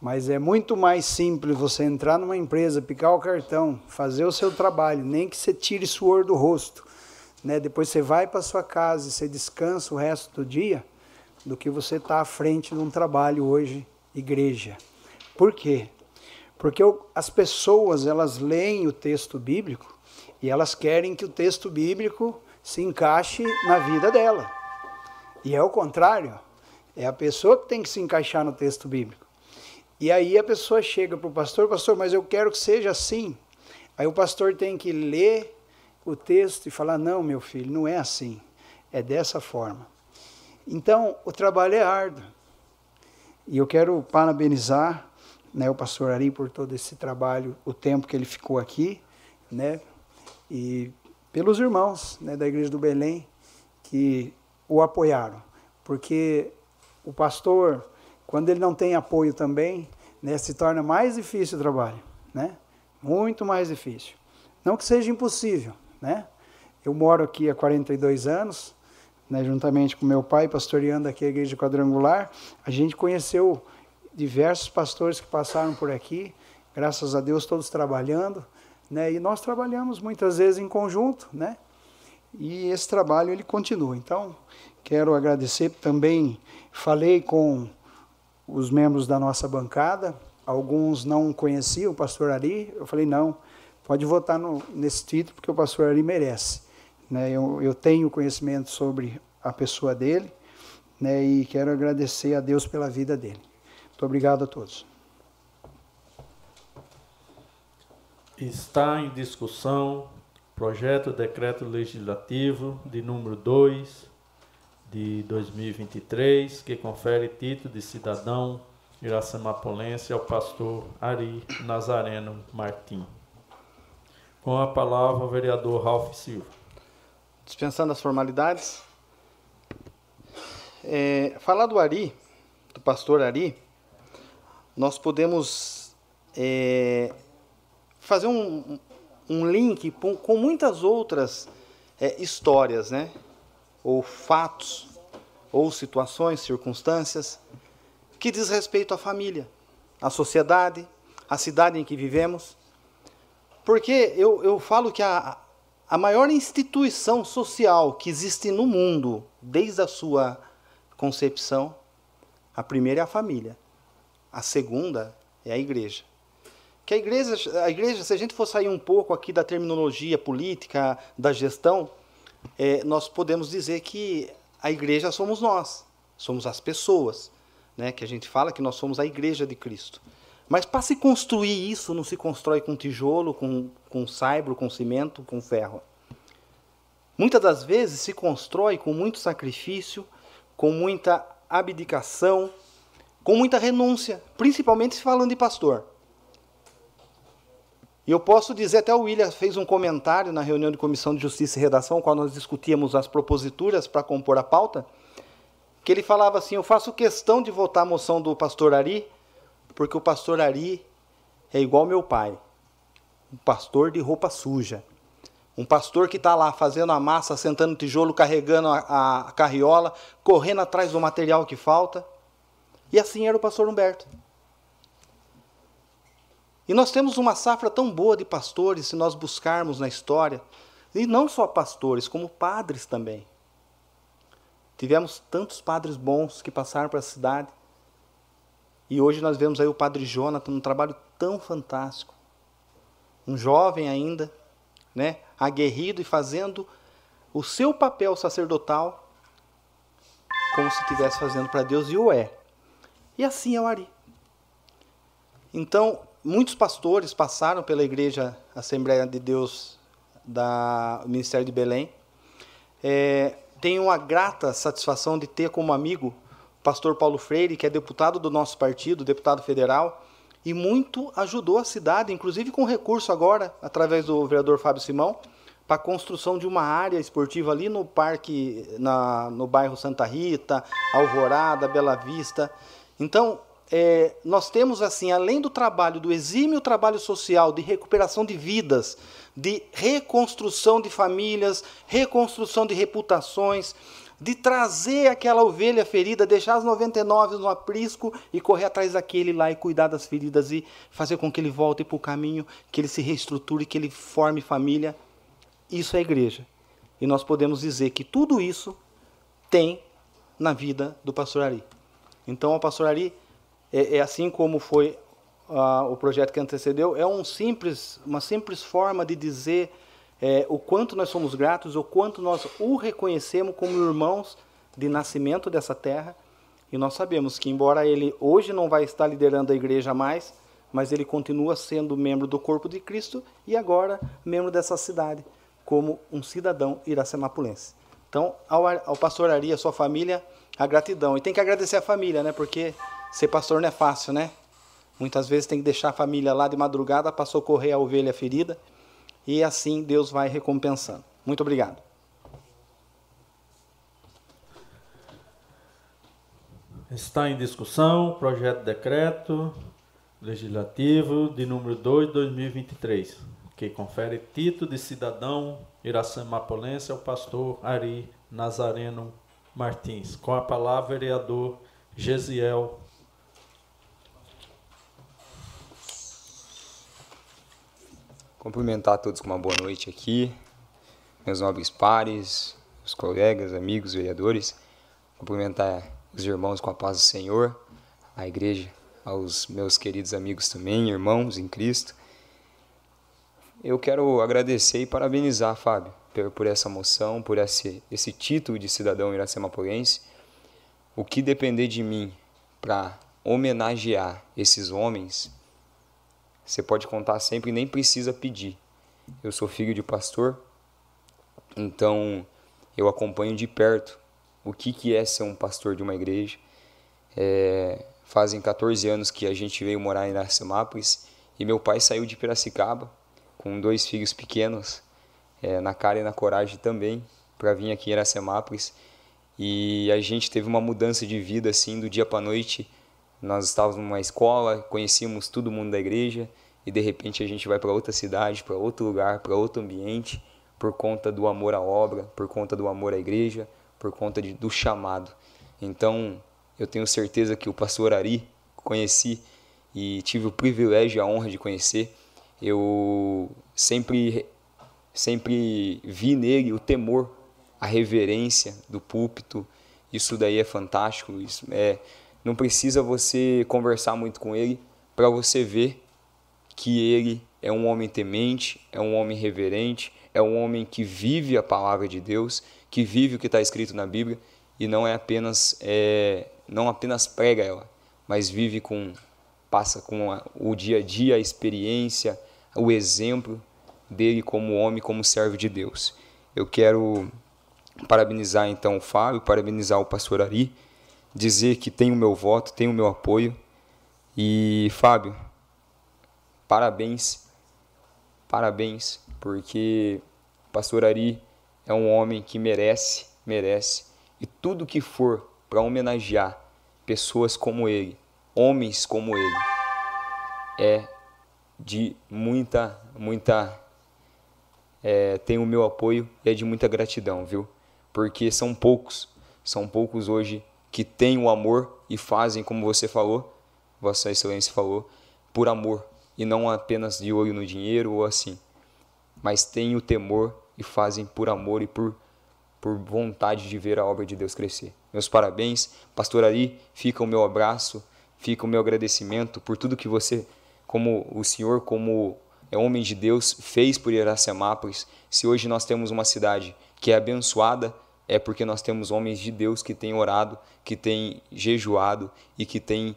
mas é muito mais simples você entrar numa empresa, picar o cartão, fazer o seu trabalho, nem que você tire suor do rosto. Né? Depois você vai para sua casa e você descansa o resto do dia, do que você estar tá à frente de um trabalho hoje, igreja. Por quê? Porque as pessoas, elas leem o texto bíblico e elas querem que o texto bíblico se encaixe na vida dela. E é o contrário. É a pessoa que tem que se encaixar no texto bíblico. E aí a pessoa chega para o pastor, pastor, mas eu quero que seja assim. Aí o pastor tem que ler o texto e falar: não, meu filho, não é assim. É dessa forma. Então, o trabalho é árduo. E eu quero parabenizar né, o pastor Ari por todo esse trabalho, o tempo que ele ficou aqui, né, e pelos irmãos né, da Igreja do Belém que o apoiaram, porque o pastor, quando ele não tem apoio também, né, se torna mais difícil o trabalho, né, muito mais difícil. Não que seja impossível, né? Eu moro aqui há 42 anos, né, juntamente com meu pai, pastoreando aqui a Igreja Quadrangular, a gente conheceu diversos pastores que passaram por aqui, graças a Deus todos trabalhando, né? E nós trabalhamos muitas vezes em conjunto, né? E esse trabalho ele continua. Então, quero agradecer também, falei com os membros da nossa bancada, alguns não conheciam o pastor Ari, eu falei, não, pode votar no, nesse título, porque o pastor Ari merece. Né? Eu, eu tenho conhecimento sobre a pessoa dele, né? e quero agradecer a Deus pela vida dele. Muito obrigado a todos. Está em discussão projeto decreto legislativo de número 2 de 2023, que confere título de cidadão iracemapolense ao pastor Ari Nazareno Martim. Com a palavra o vereador Ralph Silva. Dispensando as formalidades, é, falar do Ari, do pastor Ari, nós podemos é, fazer um, um link com muitas outras é, histórias, né? ou fatos, ou situações, circunstâncias, que diz respeito à família, à sociedade, à cidade em que vivemos. Porque eu, eu falo que a, a maior instituição social que existe no mundo, desde a sua concepção, a primeira é a família, a segunda é a igreja que a igreja, a igreja, se a gente for sair um pouco aqui da terminologia política, da gestão, é, nós podemos dizer que a igreja somos nós, somos as pessoas, né? que a gente fala que nós somos a igreja de Cristo. Mas para se construir isso, não se constrói com tijolo, com, com saibro, com cimento, com ferro. Muitas das vezes se constrói com muito sacrifício, com muita abdicação, com muita renúncia, principalmente se falando de pastor. E eu posso dizer, até o William fez um comentário na reunião de comissão de justiça e redação, quando nós discutíamos as proposituras para compor a pauta, que ele falava assim: Eu faço questão de votar a moção do pastor Ari, porque o pastor Ari é igual meu pai, um pastor de roupa suja. Um pastor que está lá fazendo a massa, sentando tijolo, carregando a, a carriola, correndo atrás do material que falta. E assim era o pastor Humberto. E nós temos uma safra tão boa de pastores, se nós buscarmos na história, e não só pastores, como padres também. Tivemos tantos padres bons que passaram para a cidade. E hoje nós vemos aí o padre Jonathan, um trabalho tão fantástico. Um jovem ainda, né, aguerrido e fazendo o seu papel sacerdotal como se estivesse fazendo para Deus, e o é. E assim é o Ari. Então, muitos pastores passaram pela Igreja Assembleia de Deus da Ministério de Belém. É, tenho uma grata satisfação de ter como amigo o pastor Paulo Freire, que é deputado do nosso partido, deputado federal, e muito ajudou a cidade, inclusive com recurso agora, através do vereador Fábio Simão, para a construção de uma área esportiva ali no parque, na, no bairro Santa Rita, Alvorada, Bela Vista. Então, é, nós temos assim, além do trabalho, do exímio trabalho social de recuperação de vidas, de reconstrução de famílias, reconstrução de reputações, de trazer aquela ovelha ferida, deixar as 99 no aprisco e correr atrás daquele lá e cuidar das feridas e fazer com que ele volte para o caminho, que ele se reestruture, que ele forme família. Isso é igreja. E nós podemos dizer que tudo isso tem na vida do pastor Ari. Então, o pastor Ari é, é assim como foi uh, o projeto que antecedeu, é um simples, uma simples forma de dizer é, o quanto nós somos gratos, o quanto nós o reconhecemos como irmãos de nascimento dessa terra. E nós sabemos que, embora ele hoje não vai estar liderando a igreja mais, mas ele continua sendo membro do corpo de Cristo e agora membro dessa cidade, como um cidadão iracemapulense. Então, ao, ao pastor Ari, a sua família, a gratidão. E tem que agradecer a família, né? Porque Ser pastor não é fácil, né? Muitas vezes tem que deixar a família lá de madrugada para socorrer a ovelha ferida. E assim Deus vai recompensando. Muito obrigado. Está em discussão o projeto de decreto legislativo de número 2 de 2023, que confere título de cidadão iracemapolense ao pastor Ari Nazareno Martins. Com a palavra, vereador Gesiel Cumprimentar a todos com uma boa noite aqui, meus nobres pares, os colegas, amigos, vereadores. Cumprimentar os irmãos com a paz do Senhor. à igreja, aos meus queridos amigos também, irmãos em Cristo. Eu quero agradecer e parabenizar, Fábio, por essa moção, por esse, esse título de cidadão iracemapolense. O que depender de mim para homenagear esses homens, você pode contar sempre e nem precisa pedir. Eu sou filho de pastor, então eu acompanho de perto o que, que é ser um pastor de uma igreja. É, fazem 14 anos que a gente veio morar em Iracemápolis e meu pai saiu de Piracicaba com dois filhos pequenos, é, na cara e na coragem também, para vir aqui em Iracemápolis. E a gente teve uma mudança de vida assim, do dia para noite. Nós estávamos numa escola, conhecíamos todo mundo da igreja e de repente a gente vai para outra cidade, para outro lugar, para outro ambiente, por conta do amor à obra, por conta do amor à igreja, por conta de, do chamado. Então, eu tenho certeza que o pastor Ari conheci e tive o privilégio e a honra de conhecer. Eu sempre sempre vi nele o temor, a reverência do púlpito. Isso daí é fantástico. Isso é, não precisa você conversar muito com ele para você ver que ele é um homem temente, é um homem reverente, é um homem que vive a palavra de Deus, que vive o que está escrito na Bíblia e não é apenas é, não apenas prega ela, mas vive com passa com a, o dia a dia, a experiência, o exemplo dele como homem, como servo de Deus. Eu quero parabenizar então o Fábio, parabenizar o pastor Ari, dizer que tem o meu voto, tem o meu apoio. E Fábio, parabéns, parabéns, porque o pastor Ari é um homem que merece, merece, e tudo que for para homenagear pessoas como ele, homens como ele, é de muita, muita. É, tem o meu apoio e é de muita gratidão, viu? Porque são poucos, são poucos hoje que têm o amor e fazem como você falou, Vossa Excelência falou, por amor e não apenas de olho no dinheiro ou assim, mas têm o temor e fazem por amor e por, por vontade de ver a obra de Deus crescer. Meus parabéns, Pastor Ari, fica o meu abraço, fica o meu agradecimento por tudo que você como o Senhor, como é homem de Deus, fez por Iracemápolis. Se hoje nós temos uma cidade que é abençoada, é porque nós temos homens de Deus que têm orado, que têm jejuado e que têm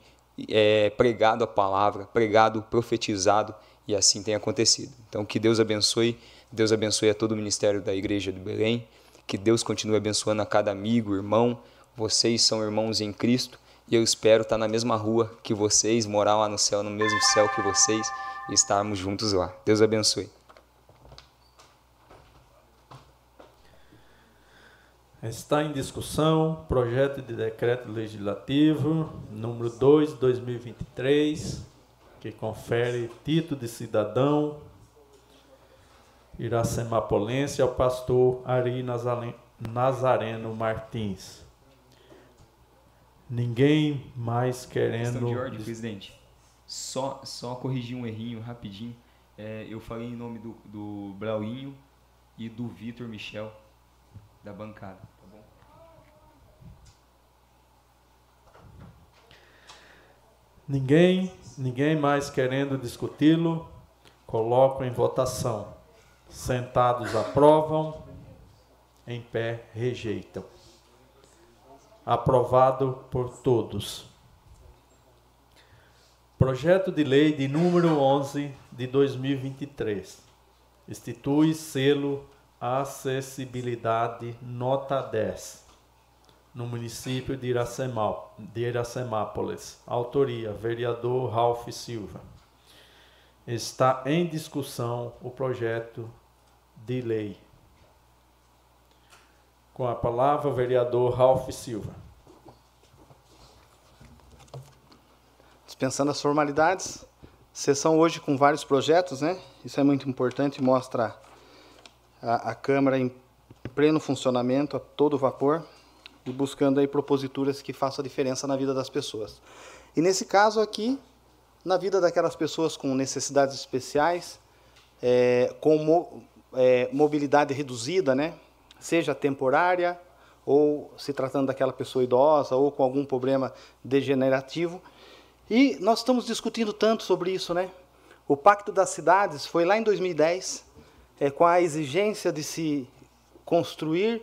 é, pregado a palavra, pregado, profetizado, e assim tem acontecido. Então, que Deus abençoe, Deus abençoe a todo o ministério da Igreja de Belém, que Deus continue abençoando a cada amigo, irmão. Vocês são irmãos em Cristo e eu espero estar na mesma rua que vocês, morar lá no céu, no mesmo céu que vocês e estarmos juntos lá. Deus abençoe. Está em discussão projeto de decreto legislativo número 2 2023, que confere título de cidadão iracemapolense ao pastor Ari Nazareno Martins. Ninguém mais querendo. De ordem, presidente. Só, só corrigir um errinho rapidinho. É, eu falei em nome do, do Brauinho e do Vitor Michel, da bancada. Tá bom? Ninguém, ninguém mais querendo discuti-lo, coloco em votação. Sentados aprovam, em pé rejeitam aprovado por todos. Projeto de Lei de número 11 de 2023 institui selo Acessibilidade Nota 10 no município de, de Iracemápolis. Autoria: vereador Ralph Silva. Está em discussão o projeto de lei. Com a palavra, o vereador Ralph Silva. Dispensando as formalidades, sessão hoje com vários projetos, né? Isso é muito importante, mostra a, a Câmara em pleno funcionamento, a todo vapor, e buscando aí proposituras que façam a diferença na vida das pessoas. E nesse caso aqui, na vida daquelas pessoas com necessidades especiais, é, com mo, é, mobilidade reduzida, né? seja temporária ou se tratando daquela pessoa idosa ou com algum problema degenerativo, E nós estamos discutindo tanto sobre isso, né? O Pacto das Cidades foi lá em 2010, é, com a exigência de se construir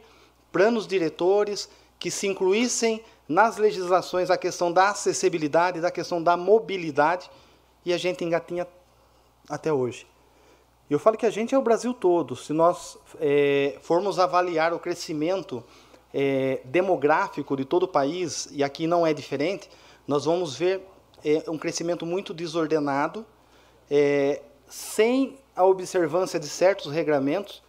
planos diretores que se incluíssem nas legislações a questão da acessibilidade, da questão da mobilidade, e a gente engatinha até hoje. Eu falo que a gente é o Brasil todo. Se nós é, formos avaliar o crescimento é, demográfico de todo o país, e aqui não é diferente, nós vamos ver é, um crescimento muito desordenado, é, sem a observância de certos regramentos,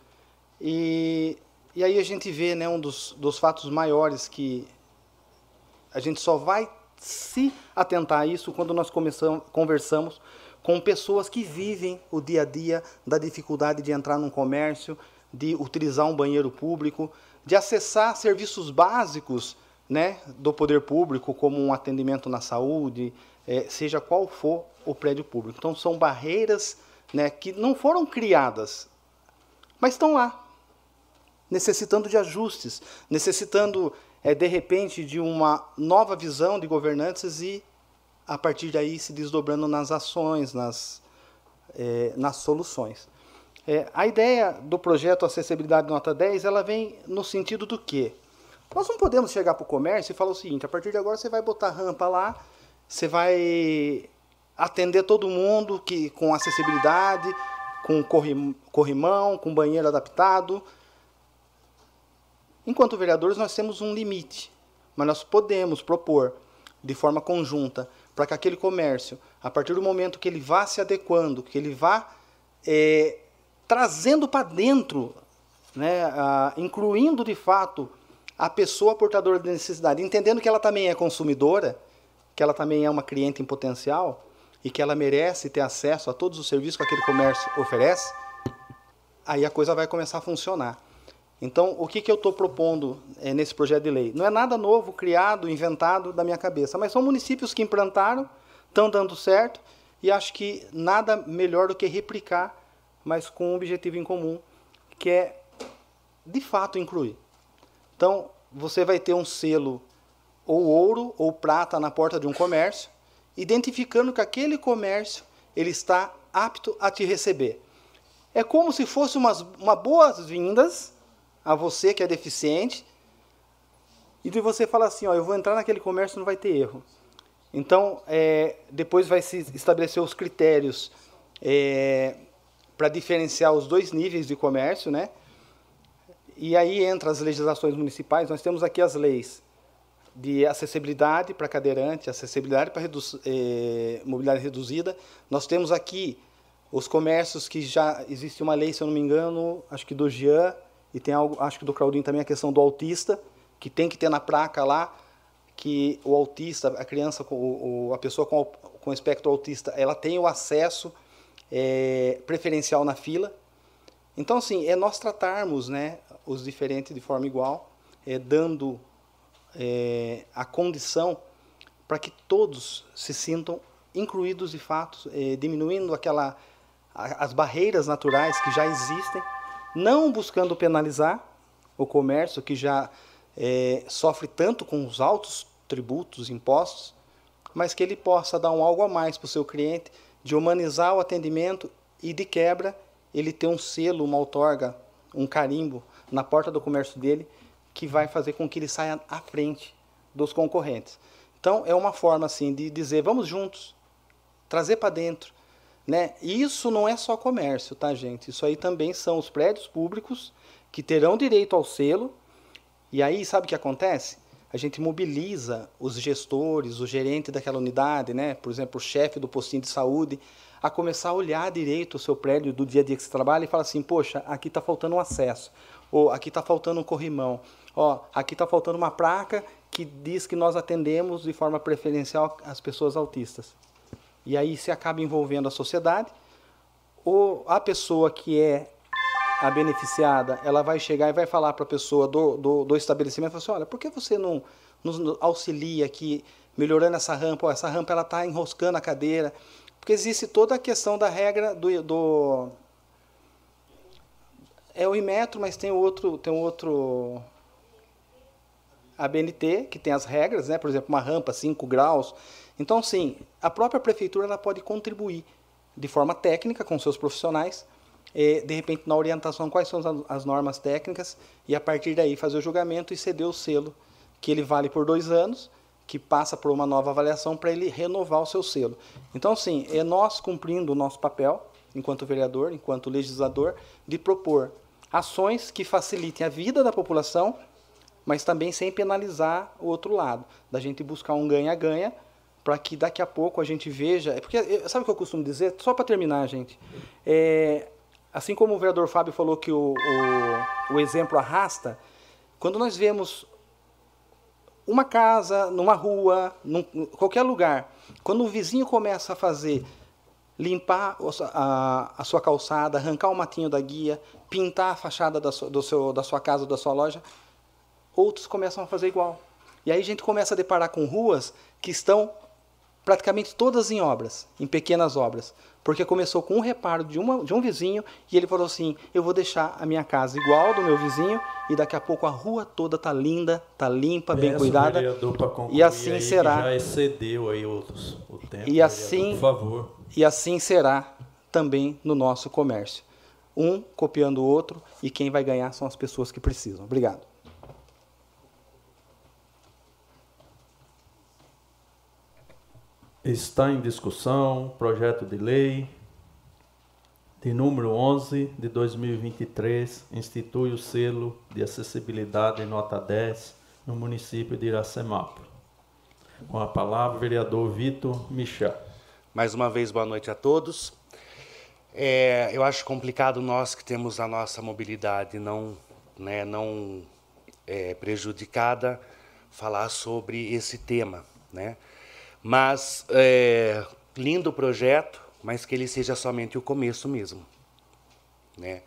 e, e aí a gente vê né, um dos, dos fatos maiores que a gente só vai se atentar a isso quando nós começamos, conversamos com pessoas que vivem o dia a dia da dificuldade de entrar num comércio, de utilizar um banheiro público, de acessar serviços básicos né, do poder público, como um atendimento na saúde, é, seja qual for o prédio público. Então, são barreiras né, que não foram criadas, mas estão lá, necessitando de ajustes, necessitando, é, de repente, de uma nova visão de governantes e a partir daí se desdobrando nas ações, nas, é, nas soluções. É, a ideia do projeto Acessibilidade Nota 10, ela vem no sentido do quê? Nós não podemos chegar para o comércio e falar o seguinte, a partir de agora você vai botar rampa lá, você vai atender todo mundo que, com acessibilidade, com corrimão, com banheiro adaptado. Enquanto vereadores, nós temos um limite, mas nós podemos propor de forma conjunta para que aquele comércio, a partir do momento que ele vá se adequando, que ele vá é, trazendo para dentro, né, a, incluindo de fato a pessoa portadora de necessidade, entendendo que ela também é consumidora, que ela também é uma cliente em potencial e que ela merece ter acesso a todos os serviços que aquele comércio oferece, aí a coisa vai começar a funcionar. Então, o que, que eu estou propondo é, nesse projeto de lei? Não é nada novo, criado, inventado da minha cabeça, mas são municípios que implantaram, estão dando certo, e acho que nada melhor do que replicar, mas com um objetivo em comum, que é, de fato, incluir. Então, você vai ter um selo ou ouro ou prata na porta de um comércio, identificando que aquele comércio ele está apto a te receber. É como se fosse umas, uma boas-vindas a você que é deficiente e de você falar assim, ó, eu vou entrar naquele comércio não vai ter erro. Então, é, depois vai se estabelecer os critérios é, para diferenciar os dois níveis de comércio, né? E aí entra as legislações municipais. Nós temos aqui as leis de acessibilidade para cadeirante, acessibilidade para é, mobilidade reduzida. Nós temos aqui os comércios que já existe uma lei, se eu não me engano, acho que do GIAN, e tem algo, acho que do Claudinho também, a questão do autista, que tem que ter na placa lá que o autista, a criança, o, a pessoa com, com espectro autista, ela tem o acesso é, preferencial na fila. Então, assim, é nós tratarmos né, os diferentes de forma igual, é, dando é, a condição para que todos se sintam incluídos de fato, é, diminuindo aquela, as barreiras naturais que já existem não buscando penalizar o comércio que já é, sofre tanto com os altos tributos, impostos, mas que ele possa dar um algo a mais para o seu cliente, de humanizar o atendimento e de quebra ele ter um selo, uma outorga, um carimbo na porta do comércio dele que vai fazer com que ele saia à frente dos concorrentes. Então é uma forma assim de dizer vamos juntos, trazer para dentro, né? Isso não é só comércio, tá, gente? Isso aí também são os prédios públicos que terão direito ao selo. E aí, sabe o que acontece? A gente mobiliza os gestores, o gerente daquela unidade, né? por exemplo, o chefe do postinho de saúde, a começar a olhar direito o seu prédio do dia a dia que você trabalha e falar assim: poxa, aqui está faltando um acesso, ou aqui está faltando um corrimão, ó, aqui está faltando uma placa que diz que nós atendemos de forma preferencial as pessoas autistas. E aí se acaba envolvendo a sociedade, ou a pessoa que é a beneficiada, ela vai chegar e vai falar para a pessoa do, do, do estabelecimento, assim, olha, por que você não nos auxilia aqui, melhorando essa rampa? Essa rampa ela está enroscando a cadeira. Porque existe toda a questão da regra do, do é o Imetro, mas tem outro, tem outro ABNT, que tem as regras, né? Por exemplo, uma rampa 5 graus, Então, sim, a própria prefeitura ela pode contribuir de forma técnica com seus profissionais, eh, de repente na orientação quais são as, as normas técnicas e a partir daí fazer o julgamento e ceder o selo que ele vale por dois anos, que passa por uma nova avaliação para ele renovar o seu selo. Então, sim, é nós cumprindo o nosso papel enquanto vereador, enquanto legislador, de propor ações que facilitem a vida da população, mas também sem penalizar o outro lado, da gente buscar um ganha-ganha para que daqui a pouco a gente veja. É porque sabe o que eu costumo dizer? Só para terminar, gente. É, assim como o vereador Fábio falou que o, o, o exemplo arrasta, quando nós vemos uma casa, numa rua, num, qualquer lugar, quando o vizinho começa a fazer limpar a, a, sua calçada, arrancar o matinho da guia, pintar a fachada da, sua, do seu, da sua casa da sua loja, outros começam a fazer igual. E aí a gente começa a deparar com ruas que estão praticamente todas em obras, em pequenas obras, porque começou com um reparo de, uma, de um vizinho e ele falou assim: eu vou deixar a minha casa igual do meu vizinho e daqui a pouco a rua toda tá linda, tá limpa, Peço bem cuidada. E assim será. já excedeu aí outros, o tempo. E assim, por favor. E assim será também no nosso comércio. Um copiando o outro e quem vai ganhar são as pessoas que precisam. Obrigado. Está em discussão projeto de lei de número 11 de 2023, institui o selo de acessibilidade nota 10 no município de Iracemápolis. Com a palavra, o vereador Vitor Michel. Mais uma vez, boa noite a todos. É, eu acho complicado nós que temos a nossa mobilidade não, né, não é, prejudicada falar sobre esse tema, né? Mas é, lindo projeto, mas que ele seja somente o começo mesmo. Né?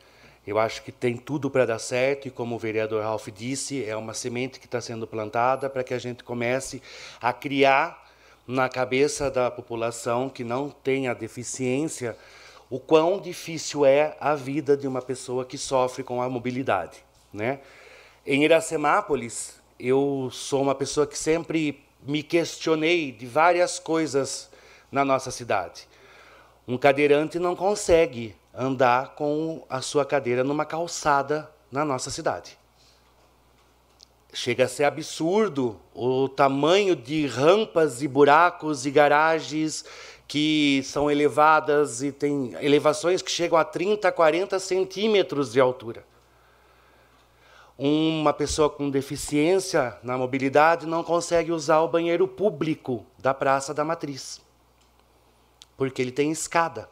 Eu acho que tem tudo para dar certo e, como o vereador Ralph disse, é uma semente que está sendo plantada para que a gente comece a criar na cabeça da população que não tem a deficiência o quão difícil é a vida de uma pessoa que sofre com a mobilidade. Né? Em Iracemápolis, eu sou uma pessoa que sempre me questionei de várias coisas na nossa cidade. Um cadeirante não consegue andar com a sua cadeira numa calçada na nossa cidade. Chega a ser absurdo o tamanho de rampas e buracos e garagens que são elevadas e tem elevações que chegam a 30, 40 centímetros de altura uma pessoa com deficiência na mobilidade não consegue usar o banheiro público da Praça da Matriz, porque ele tem escada.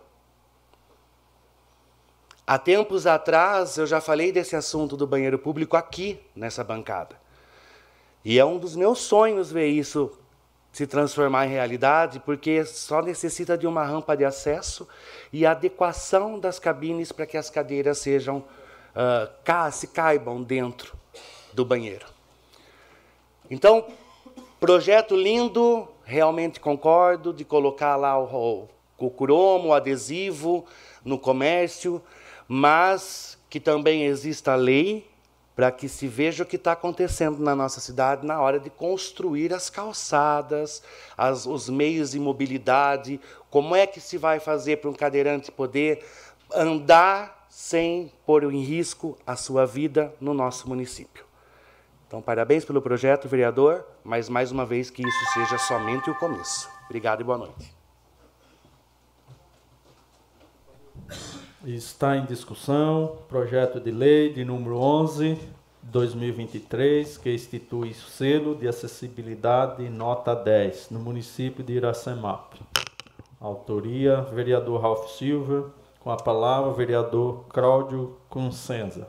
Há tempos atrás eu já falei desse assunto do banheiro público aqui nessa bancada. E é um dos meus sonhos ver isso se transformar em realidade, porque só necessita de uma rampa de acesso e adequação das cabines para que as cadeiras sejam uh, se caibam dentro do banheiro. Então, projeto lindo, realmente concordo de colocar lá o, o, o cromo, o adesivo no comércio, mas que também exista lei para que se veja o que está acontecendo na nossa cidade na hora de construir as calçadas, as, os meios de mobilidade, como é que se vai fazer para um cadeirante poder andar sem pôr em risco a sua vida no nosso município. Então, parabéns pelo projeto, vereador, mas mais uma vez que isso seja somente o começo. Obrigado e boa noite. Está em discussão projeto de lei de número 11, 2023, que institui o selo de acessibilidade nota 10 no município de Iracemap. Autoria, vereador Ralph Silva, com a palavra, o vereador Cláudio Consenza.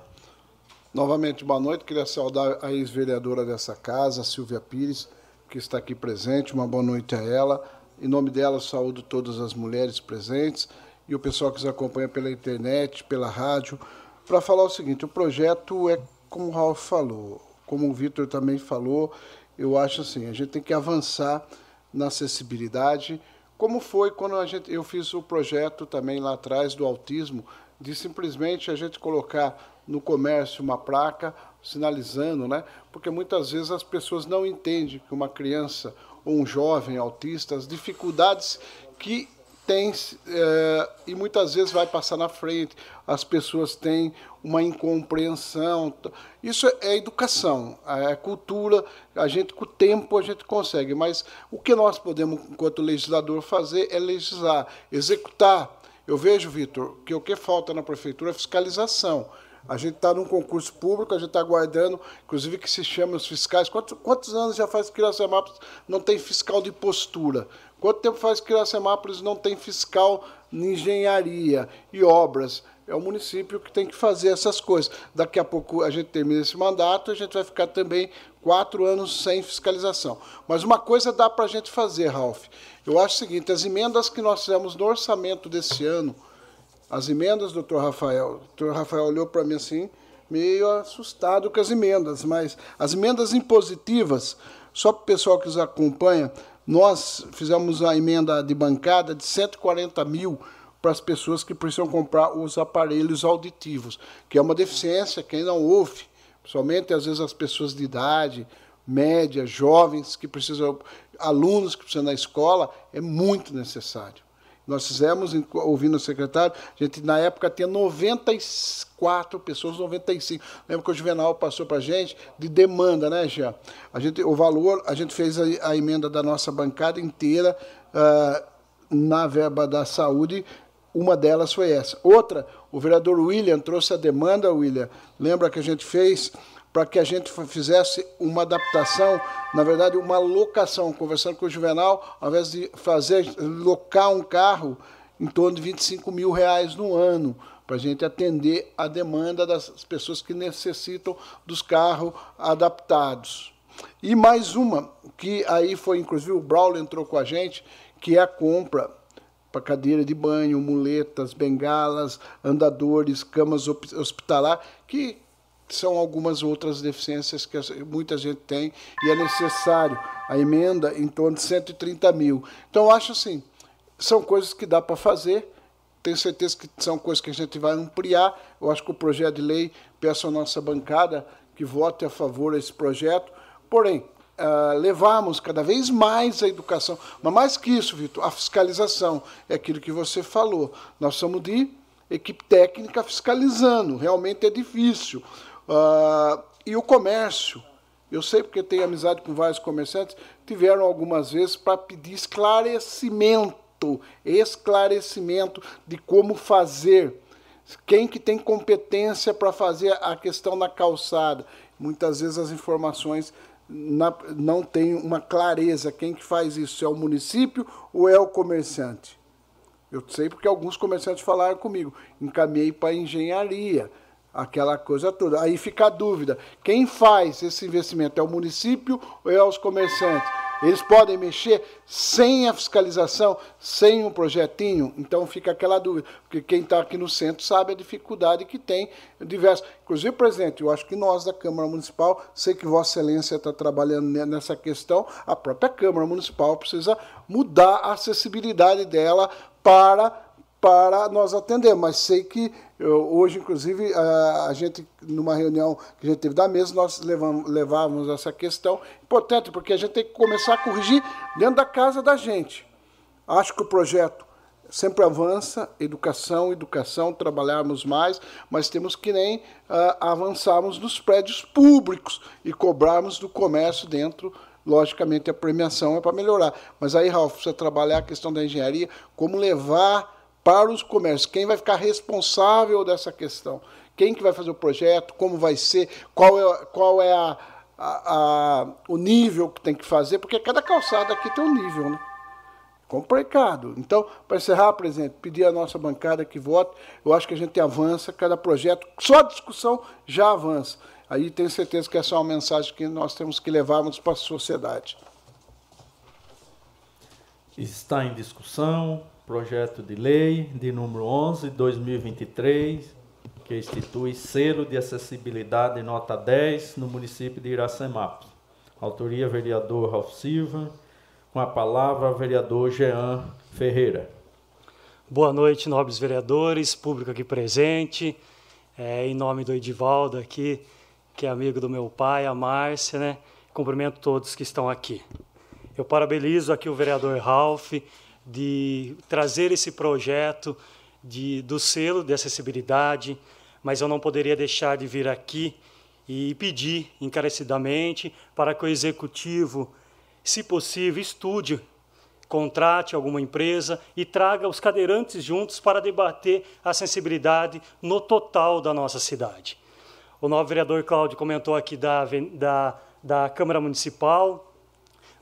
Novamente, boa noite. Queria saudar a ex-vereadora dessa casa, Silvia Pires, que está aqui presente. Uma boa noite a ela. Em nome dela, saúdo todas as mulheres presentes e o pessoal que nos acompanha pela internet, pela rádio, para falar o seguinte: o projeto é como o Ralf falou, como o Vitor também falou, eu acho assim, a gente tem que avançar na acessibilidade como foi quando a gente, eu fiz o projeto também lá atrás do autismo, de simplesmente a gente colocar no comércio uma placa sinalizando, né? Porque muitas vezes as pessoas não entendem que uma criança ou um jovem autista, as dificuldades que tem é, e muitas vezes vai passar na frente, as pessoas têm uma incompreensão. Isso é educação, é cultura, a gente com o tempo a gente consegue, mas o que nós podemos, enquanto legislador, fazer é legislar, executar. Eu vejo, Vitor, que o que falta na prefeitura é fiscalização. A gente está num concurso público, a gente está aguardando, inclusive que se chama os fiscais. Quantos, quantos anos já faz que Iracemápolis não tem fiscal de postura? Quanto tempo faz que Iracemápolis não tem fiscal em engenharia e obras? É o município que tem que fazer essas coisas. Daqui a pouco a gente termina esse mandato, a gente vai ficar também quatro anos sem fiscalização. Mas uma coisa dá para a gente fazer, Ralph. Eu acho o seguinte: as emendas que nós fizemos no orçamento desse ano, as emendas, doutor Rafael, o doutor Rafael olhou para mim assim, meio assustado com as emendas, mas as emendas impositivas, só para o pessoal que nos acompanha, nós fizemos a emenda de bancada de 140 mil para as pessoas que precisam comprar os aparelhos auditivos, que é uma deficiência, quem não ouve, principalmente às vezes as pessoas de idade média, jovens que precisam, alunos que precisam na escola, é muito necessário. Nós fizemos, ouvindo o secretário, a gente na época tinha 94 pessoas, 95. Lembra que o Juvenal passou para a gente de demanda, né, Jean? A gente, o valor, a gente fez a, a emenda da nossa bancada inteira uh, na verba da saúde, uma delas foi essa. Outra, o vereador William trouxe a demanda, William, lembra que a gente fez para que a gente fizesse uma adaptação, na verdade, uma locação, conversando com o Juvenal, ao invés de fazer locar um carro em torno de 25 mil reais no ano, para a gente atender a demanda das pessoas que necessitam dos carros adaptados. E mais uma, que aí foi, inclusive, o Braulio entrou com a gente, que é a compra para cadeira de banho, muletas, bengalas, andadores, camas hospitalar, que são algumas outras deficiências que muita gente tem e é necessário a emenda em torno de 130 mil. Então, acho assim, são coisas que dá para fazer, tenho certeza que são coisas que a gente vai ampliar. Eu acho que o projeto de lei, peço à nossa bancada que vote a favor desse projeto. Porém, uh, levarmos cada vez mais a educação, mas mais que isso, Vitor, a fiscalização, é aquilo que você falou. Nós somos de equipe técnica fiscalizando, realmente é difícil. Uh, e o comércio, eu sei porque tenho amizade com vários comerciantes, tiveram algumas vezes para pedir esclarecimento, esclarecimento de como fazer. Quem que tem competência para fazer a questão na calçada? Muitas vezes as informações na, não têm uma clareza. Quem que faz isso? É o município ou é o comerciante? Eu sei porque alguns comerciantes falaram comigo. Encaminhei para a engenharia aquela coisa toda. Aí fica a dúvida: quem faz esse investimento é o município ou é os comerciantes? Eles podem mexer sem a fiscalização, sem um projetinho? Então fica aquela dúvida, porque quem está aqui no centro sabe a dificuldade que tem diversos. Inclusive, presidente, eu acho que nós da Câmara Municipal, sei que Vossa Excelência está trabalhando nessa questão, a própria Câmara Municipal precisa mudar a acessibilidade dela para para nós atender. Mas sei que eu, hoje, inclusive, a, a, gente, numa reunião que a gente teve da mesa, nós levamos, levávamos essa questão importante, porque a gente tem que começar a corrigir dentro da casa da gente. Acho que o projeto sempre avança, educação, educação, trabalharmos mais, mas temos que nem uh, avançarmos nos prédios públicos e cobrarmos do comércio dentro logicamente a premiação é para melhorar. Mas aí, Ralf, precisa trabalhar a questão da engenharia, como levar para os comércios. Quem vai ficar responsável dessa questão? Quem que vai fazer o projeto? Como vai ser? Qual é, qual é a, a, a, o nível que tem que fazer? Porque cada calçada aqui tem um nível, né? Complicado. Então, para encerrar, presidente, pedir à nossa bancada que vote. Eu acho que a gente avança, cada projeto, só a discussão já avança. Aí tenho certeza que essa é uma mensagem que nós temos que levarmos para a sociedade. Está em discussão projeto de lei de número 11 de 2023, que institui selo de acessibilidade nota 10 no município de Iracemápolis. Autoria vereador Ralf Silva, com a palavra vereador Jean Ferreira. Boa noite, nobres vereadores, público aqui presente. É, em nome do Edivaldo aqui, que é amigo do meu pai, a Márcia, né? Cumprimento todos que estão aqui. Eu parabenizo aqui o vereador Ralph de trazer esse projeto de, do selo de acessibilidade, mas eu não poderia deixar de vir aqui e pedir encarecidamente para que o executivo, se possível, estude contrate alguma empresa e traga os cadeirantes juntos para debater a sensibilidade no total da nossa cidade. O novo vereador Cláudio comentou aqui da, da, da Câmara Municipal.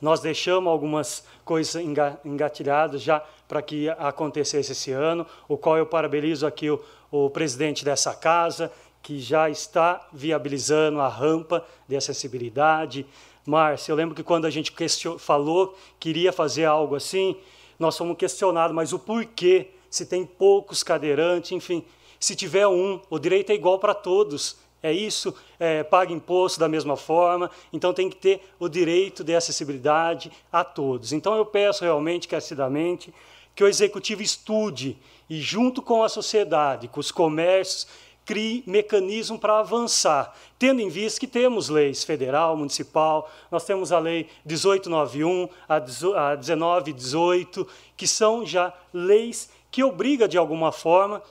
Nós deixamos algumas coisas engatilhadas já para que acontecesse esse ano, o qual eu parabenizo aqui o, o presidente dessa casa, que já está viabilizando a rampa de acessibilidade, Márcia, eu lembro que quando a gente falou que iria fazer algo assim, nós fomos questionados, mas o porquê? Se tem poucos cadeirantes, enfim. Se tiver um, o direito é igual para todos. É isso, é, paga imposto da mesma forma, então tem que ter o direito de acessibilidade a todos. Então eu peço realmente, carecidamente, que o executivo estude e, junto com a sociedade, com os comércios, crie mecanismo para avançar, tendo em vista que temos leis federal, municipal, nós temos a lei 1891, a 1918, que são já leis que obrigam, de alguma forma,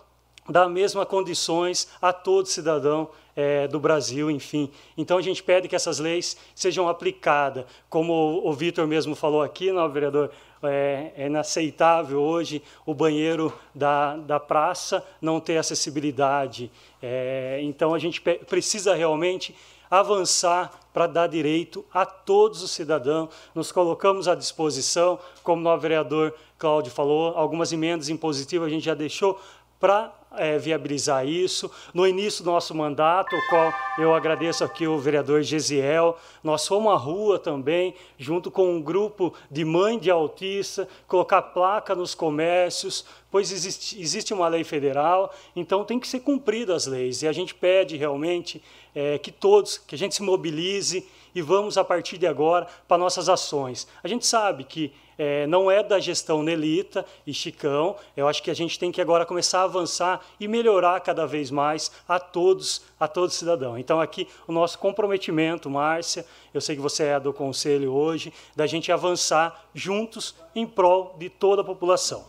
dar mesmas condições a todo cidadão é, do Brasil, enfim. Então a gente pede que essas leis sejam aplicadas, como o, o Vitor mesmo falou aqui, não, vereador, é, é inaceitável hoje o banheiro da, da praça não ter acessibilidade. É, então a gente precisa realmente avançar para dar direito a todos os cidadãos. Nos colocamos à disposição, como o vereador Cláudio falou, algumas emendas impositivas a gente já deixou para é, viabilizar isso. No início do nosso mandato, o qual eu agradeço aqui o vereador Gesiel, nós fomos à rua também, junto com um grupo de mãe de autista, colocar placa nos comércios, pois existe, existe uma lei federal, então tem que ser cumpridas as leis. E a gente pede realmente é, que todos, que a gente se mobilize e vamos, a partir de agora, para nossas ações. A gente sabe que é, não é da gestão Nelita e Chicão. Eu acho que a gente tem que agora começar a avançar e melhorar cada vez mais a todos, a todo cidadão. Então aqui o nosso comprometimento, Márcia, eu sei que você é do conselho hoje, da gente avançar juntos em prol de toda a população.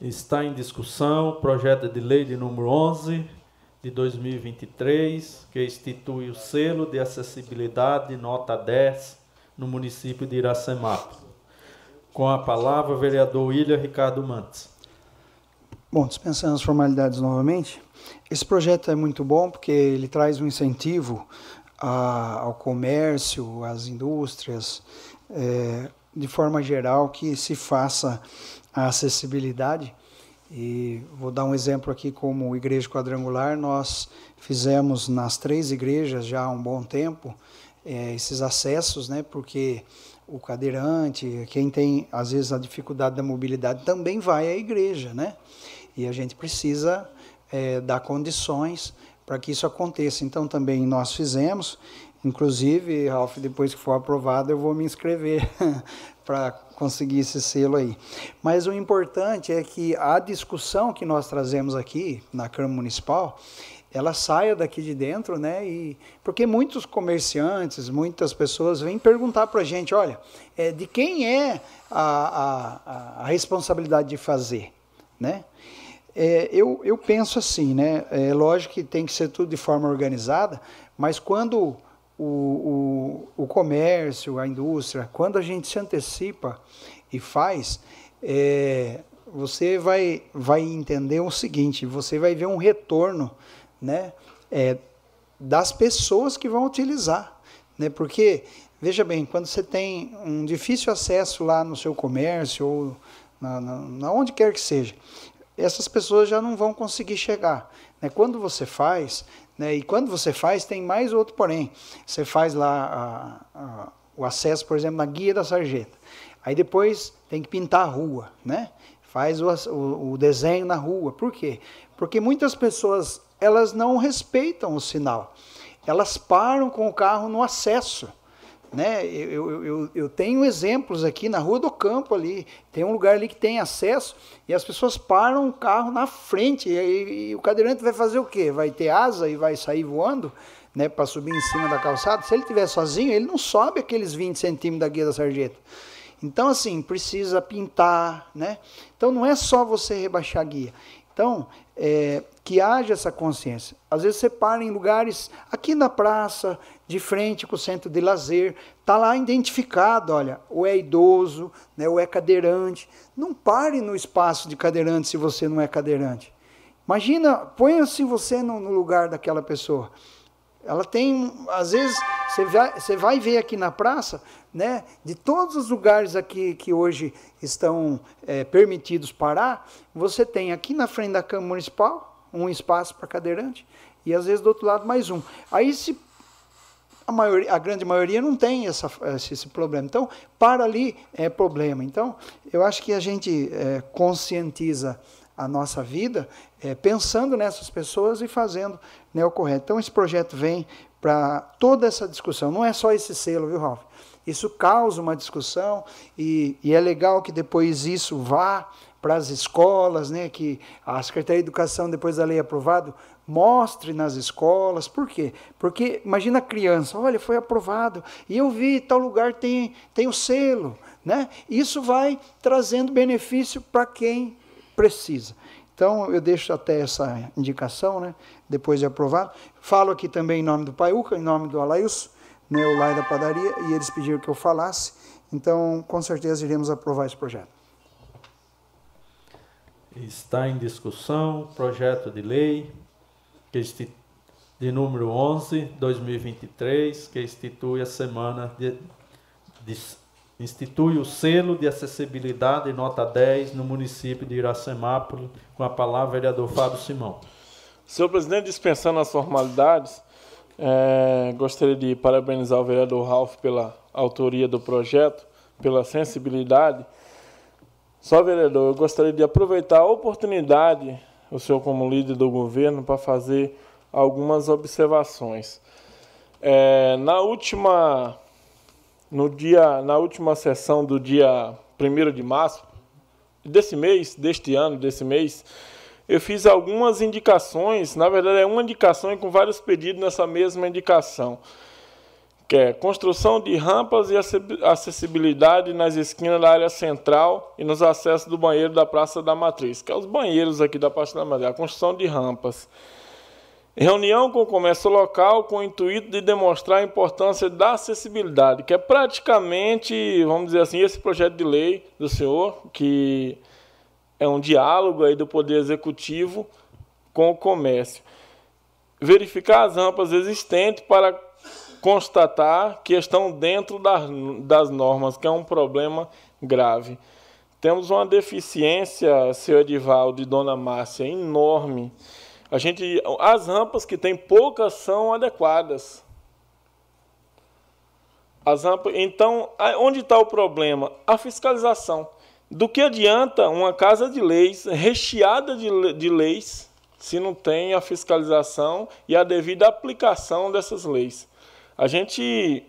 Está em discussão o projeto de lei de número 11 de 2023, que institui o selo de acessibilidade nota 10 no município de Iracemapo. Com a palavra, o vereador William Ricardo Mantes. Bom, dispensando as formalidades novamente, esse projeto é muito bom porque ele traz um incentivo a, ao comércio, às indústrias, é, de forma geral, que se faça a acessibilidade. E vou dar um exemplo aqui como igreja quadrangular, nós fizemos nas três igrejas já há um bom tempo é, esses acessos, né? Porque o cadeirante, quem tem às vezes a dificuldade da mobilidade, também vai à igreja, né? E a gente precisa é, dar condições para que isso aconteça. Então também nós fizemos, inclusive, Ralf, depois que for aprovado, eu vou me inscrever (laughs) para conseguir esse selo aí. Mas o importante é que a discussão que nós trazemos aqui na Câmara Municipal, ela saia daqui de dentro, né? E porque muitos comerciantes, muitas pessoas vêm perguntar para a gente, olha, é, de quem é a, a, a responsabilidade de fazer, né? É, eu, eu penso assim, né? É lógico que tem que ser tudo de forma organizada, mas quando o, o, o comércio, a indústria, quando a gente se antecipa e faz, é, você vai, vai entender o seguinte: você vai ver um retorno né, é, das pessoas que vão utilizar. Né? Porque, veja bem, quando você tem um difícil acesso lá no seu comércio ou na, na, na onde quer que seja, essas pessoas já não vão conseguir chegar. Né? Quando você faz, né, e quando você faz, tem mais outro porém. Você faz lá a, a, o acesso, por exemplo, na guia da sarjeta. Aí depois tem que pintar a rua, né? Faz o, o, o desenho na rua. Por quê? Porque muitas pessoas elas não respeitam o sinal. Elas param com o carro no acesso. Né? Eu, eu, eu, tenho exemplos aqui na Rua do Campo ali, tem um lugar ali que tem acesso e as pessoas param o carro na frente e, e, e o cadeirante vai fazer o quê? Vai ter asa e vai sair voando né, para subir em cima da calçada? Se ele estiver sozinho, ele não sobe aqueles 20 centímetros da guia da sarjeta. Então, assim, precisa pintar, né? Então, não é só você rebaixar a guia. Então, é, que haja essa consciência. Às vezes você para em lugares, aqui na praça, de frente com o centro de lazer, está lá identificado, olha, ou é idoso, né, ou é cadeirante. Não pare no espaço de cadeirante se você não é cadeirante. Imagina, ponha-se você no, no lugar daquela pessoa. Ela tem, às vezes, você vai, você vai ver aqui na praça, né, de todos os lugares aqui que hoje estão é, permitidos parar, você tem aqui na frente da Câmara Municipal um espaço para cadeirante e às vezes do outro lado mais um. Aí se a, maioria, a grande maioria não tem essa, esse, esse, problema. Então, para ali é problema. Então, eu acho que a gente é, conscientiza a nossa vida é, pensando nessas pessoas e fazendo né, o correto. Então, esse projeto vem para toda essa discussão. Não é só esse selo, viu, Ralf? Isso causa uma discussão e, e é legal que depois isso vá para as escolas, né, que a Secretaria de Educação, depois da lei aprovada, mostre nas escolas. Por quê? Porque imagina a criança, olha, foi aprovado, e eu vi, tal lugar tem, tem o selo. Né? Isso vai trazendo benefício para quem precisa. Então, eu deixo até essa indicação, né, depois de aprovado. Falo aqui também em nome do Paiuca, em nome do Alailson, né, o Lai da Padaria, e eles pediram que eu falasse. Então, com certeza, iremos aprovar esse projeto. Está em discussão projeto de lei que de número 11, 2023, que institui a semana de, de, institui o selo de acessibilidade nota 10 no município de Iracemápolis, com a palavra vereador Fábio Simão. Senhor presidente, dispensando as formalidades, é, gostaria de parabenizar o vereador Ralph pela autoria do projeto, pela sensibilidade. Só, vereador, eu gostaria de aproveitar a oportunidade, o senhor como líder do governo, para fazer algumas observações. É, na última no dia na última sessão do dia 1 de março desse mês, deste ano, desse mês, eu fiz algumas indicações, na verdade é uma indicação e com vários pedidos nessa mesma indicação, que é construção de rampas e acessibilidade nas esquinas da área central e nos acessos do banheiro da Praça da Matriz, que é os banheiros aqui da Praça da Matriz, a construção de rampas. Reunião com o comércio local com o intuito de demonstrar a importância da acessibilidade, que é praticamente, vamos dizer assim, esse projeto de lei do senhor, que é um diálogo aí do Poder Executivo com o comércio. Verificar as rampas existentes para constatar que estão dentro das, normas, que é um problema grave. Temos uma deficiência, seu Edivaldo e Dona Márcia, enorme. A gente, as rampas que tem poucas são adequadas. As rampas, então, onde está o problema? A fiscalização. Do que adianta uma casa de leis recheada de, de leis se não tem a fiscalização e a devida aplicação dessas leis? A gente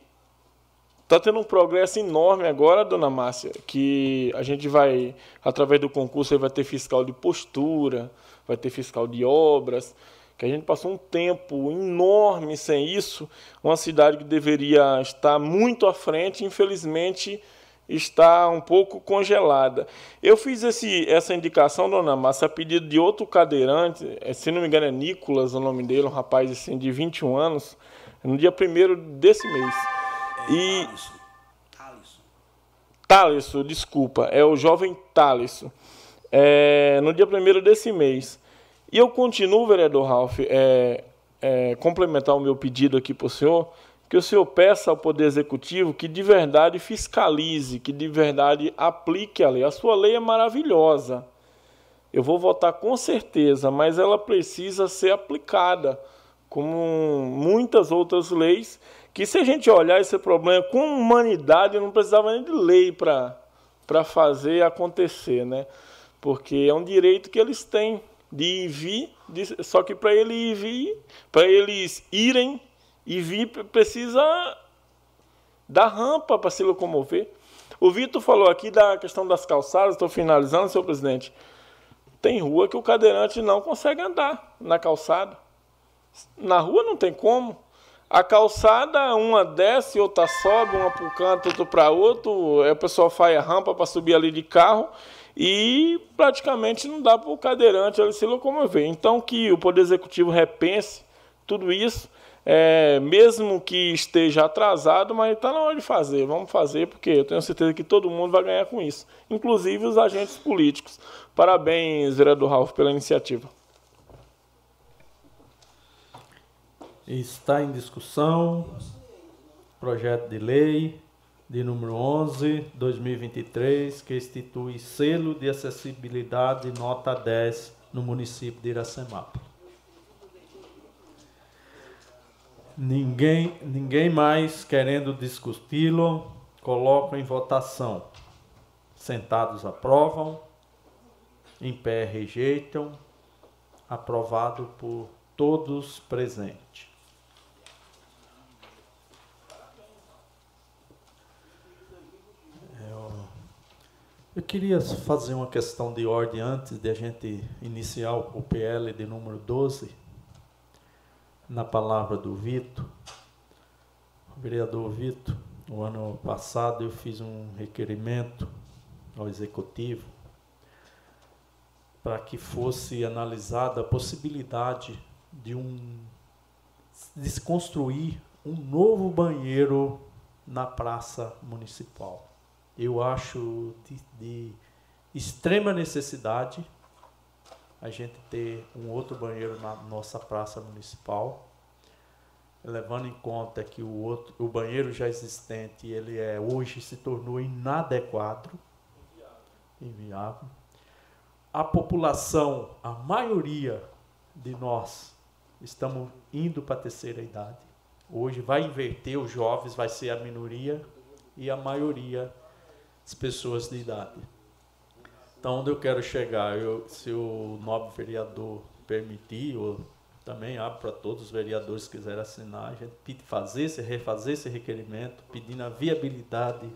está tendo um progresso enorme agora, dona Márcia, que a gente vai, através do concurso, vai ter fiscal de postura, vai ter fiscal de obras, que a gente passou um tempo enorme sem isso, uma cidade que deveria estar muito à frente, infelizmente está um pouco congelada. Eu fiz esse, essa indicação, dona Márcia, a pedido de outro cadeirante, é, se não me engano é Nicolas o nome dele, um rapaz assim, de 21 anos, no dia 1 desse mês. E... Thaleson, desculpa, é o jovem Thaleson. É, no dia 1 desse mês. E eu continuo, vereador Ralph, é, é, complementar o meu pedido aqui para o senhor, que o senhor peça ao Poder Executivo que de verdade fiscalize, que de verdade aplique a lei. A sua lei é maravilhosa. Eu vou votar com certeza, mas ela precisa ser aplicada, como muitas outras leis, que se a gente olhar esse problema com humanidade, não precisava nem de lei para fazer acontecer, né? Porque é um direito que eles têm de ir vir, de, só que para ele ir para eles irem e vir precisa Dá rampa para se locomover. O Vitor falou aqui da questão das calçadas, estou finalizando, senhor presidente. Tem rua que o cadeirante não consegue andar na calçada. Na rua não tem como. A calçada, uma desce, outra sobe, uma para o canto, outra para outro. Aí o pessoal faz a rampa para subir ali de carro e praticamente não dá para o cadeirante se locomover. Então, que o Poder Executivo repense tudo isso, é, mesmo que esteja atrasado, mas está na hora de fazer. Vamos fazer, porque eu tenho certeza que todo mundo vai ganhar com isso, inclusive os agentes políticos. Parabéns, vereador Ralf, pela iniciativa. Está em discussão projeto de lei de número 11, 2023, que institui selo de acessibilidade nota 10 no município de Iracemapa. Ninguém, ninguém mais querendo discuti-lo, coloco em votação. Sentados aprovam, em pé rejeitam, aprovado por todos presentes. Eu queria fazer uma questão de ordem antes de a gente iniciar o PL de número 12, na palavra do Vito. O vereador Vito, no ano passado eu fiz um requerimento ao executivo para que fosse analisada a possibilidade de um de se construir um novo banheiro na praça municipal eu acho de, de extrema necessidade a gente ter um outro banheiro na nossa praça municipal, levando em conta que o outro, o banheiro já existente, ele é hoje se tornou inadequado, inviável. A população, a maioria de nós estamos indo para a terceira idade. Hoje vai inverter, os jovens vai ser a minoria e a maioria as pessoas de idade. Então, onde eu quero chegar, eu, se o nobre vereador permitir, eu também abro para todos os vereadores que quiserem assinar, a gente fazer esse, refazer esse requerimento, pedindo a viabilidade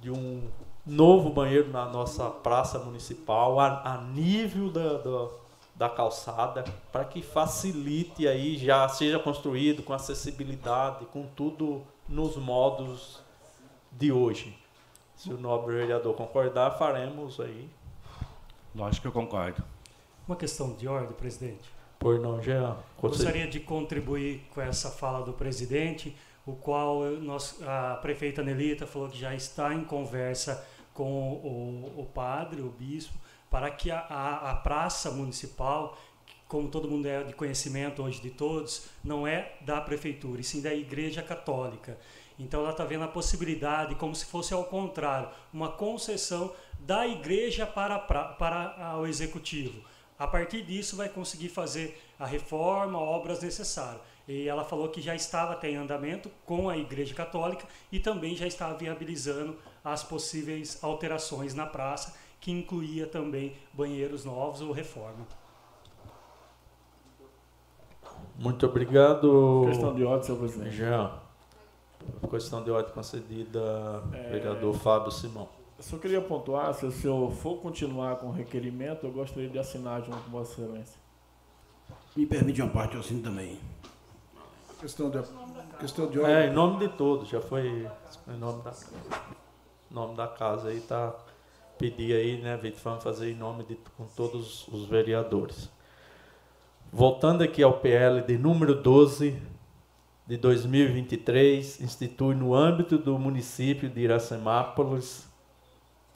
de um novo banheiro na nossa praça municipal, a, a nível da, da, da calçada, para que facilite aí, já seja construído com acessibilidade, com tudo nos modos de hoje. Se o nobre vereador concordar, faremos aí. Lógico que eu concordo. Uma questão de ordem, presidente. Por não, Jean. Gostaria de contribuir com essa fala do presidente, o qual nós, a prefeita Nelita falou que já está em conversa com o, o padre, o bispo, para que a, a, a praça municipal como todo mundo é de conhecimento hoje de todos, não é da prefeitura, e sim da Igreja Católica. Então ela está vendo a possibilidade, como se fosse ao contrário, uma concessão da igreja para, para o executivo. A partir disso vai conseguir fazer a reforma, obras necessárias. E ela falou que já estava até em andamento com a Igreja Católica e também já estava viabilizando as possíveis alterações na praça, que incluía também banheiros novos ou reforma. Muito obrigado. Questão de ordem, senhor presidente. Jean. Questão de ordem concedida, é... vereador Fábio Simão. Eu só queria pontuar, se o senhor for continuar com o requerimento, eu gostaria de assinar junto com Vossa Excelência. Me permite uma parte, eu assino também. Questão de, questão de ordem. É, em nome de todos, já foi em nome da, nome da casa aí, tá? Pedir aí, né, Vitor, vamos fazer em nome de com todos os vereadores. Voltando aqui ao PL de número 12, de 2023 institui no âmbito do município de Iracemápolis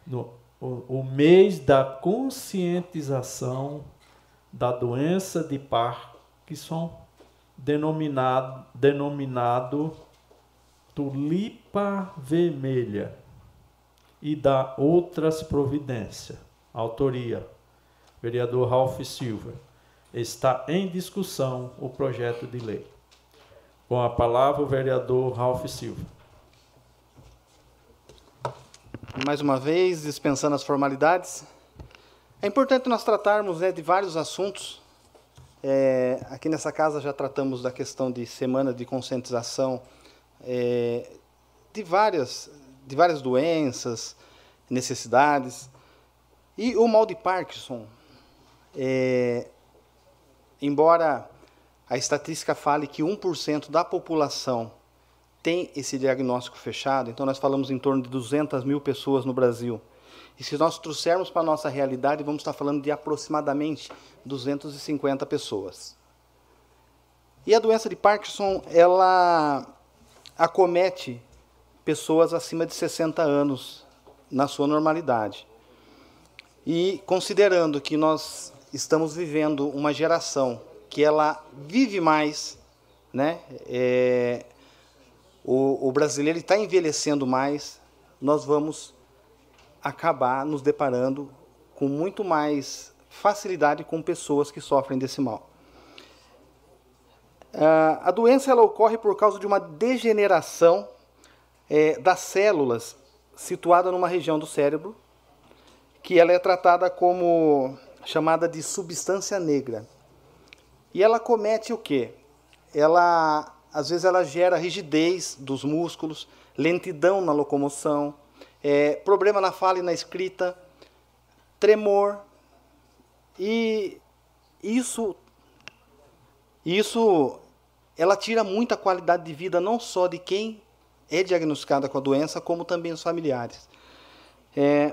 no, o, o mês da conscientização da doença de Parkinson, denominado, denominado tulipa vermelha, e da outras providências. Autoria: vereador Ralph Silva. Está em discussão o projeto de lei. Com a palavra, o vereador Ralph Silva. Mais uma vez, dispensando as formalidades. É importante nós tratarmos né, de vários assuntos. É, aqui nessa casa já tratamos da questão de semana de conscientização é, de várias, de várias doenças, necessidades. E o mal de Parkinson, é, embora a estatística fale que 1% da população tem esse diagnóstico fechado, então nós falamos em torno de 200 mil pessoas no Brasil. E se nós trouxermos para a nossa realidade, vamos estar falando de aproximadamente 250 pessoas. E a doença de Parkinson, ela acomete pessoas acima de 60 anos na sua normalidade. E considerando que nós estamos vivendo uma geração que ela vive mais, né? É, o, o brasileiro está envelhecendo mais, nós vamos acabar nos deparando com muito mais facilidade com pessoas que sofrem desse mal. Uh, a doença ela ocorre por causa de uma degeneração é, das células situada numa região do cérebro que ela é tratada como chamada de substância negra. E ela comete o quê? Ela às vezes ela gera rigidez dos músculos, lentidão na locomoção, é, problema na fala e na escrita, tremor. E isso isso ela tira muita qualidade de vida não só de quem é diagnosticada com a doença, como também os familiares. É,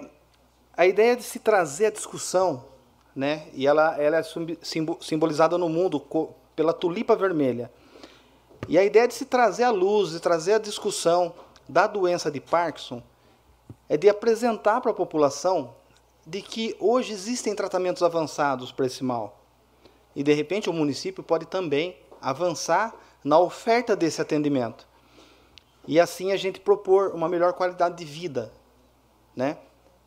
a ideia de se trazer a discussão, né, e ela, ela é simbolizada no mundo pela tulipa vermelha. E a ideia de se trazer a luz, de trazer a discussão da doença de Parkinson, é de apresentar para a população de que hoje existem tratamentos avançados para esse mal. E de repente o município pode também avançar na oferta desse atendimento. E assim a gente propor uma melhor qualidade de vida. Né?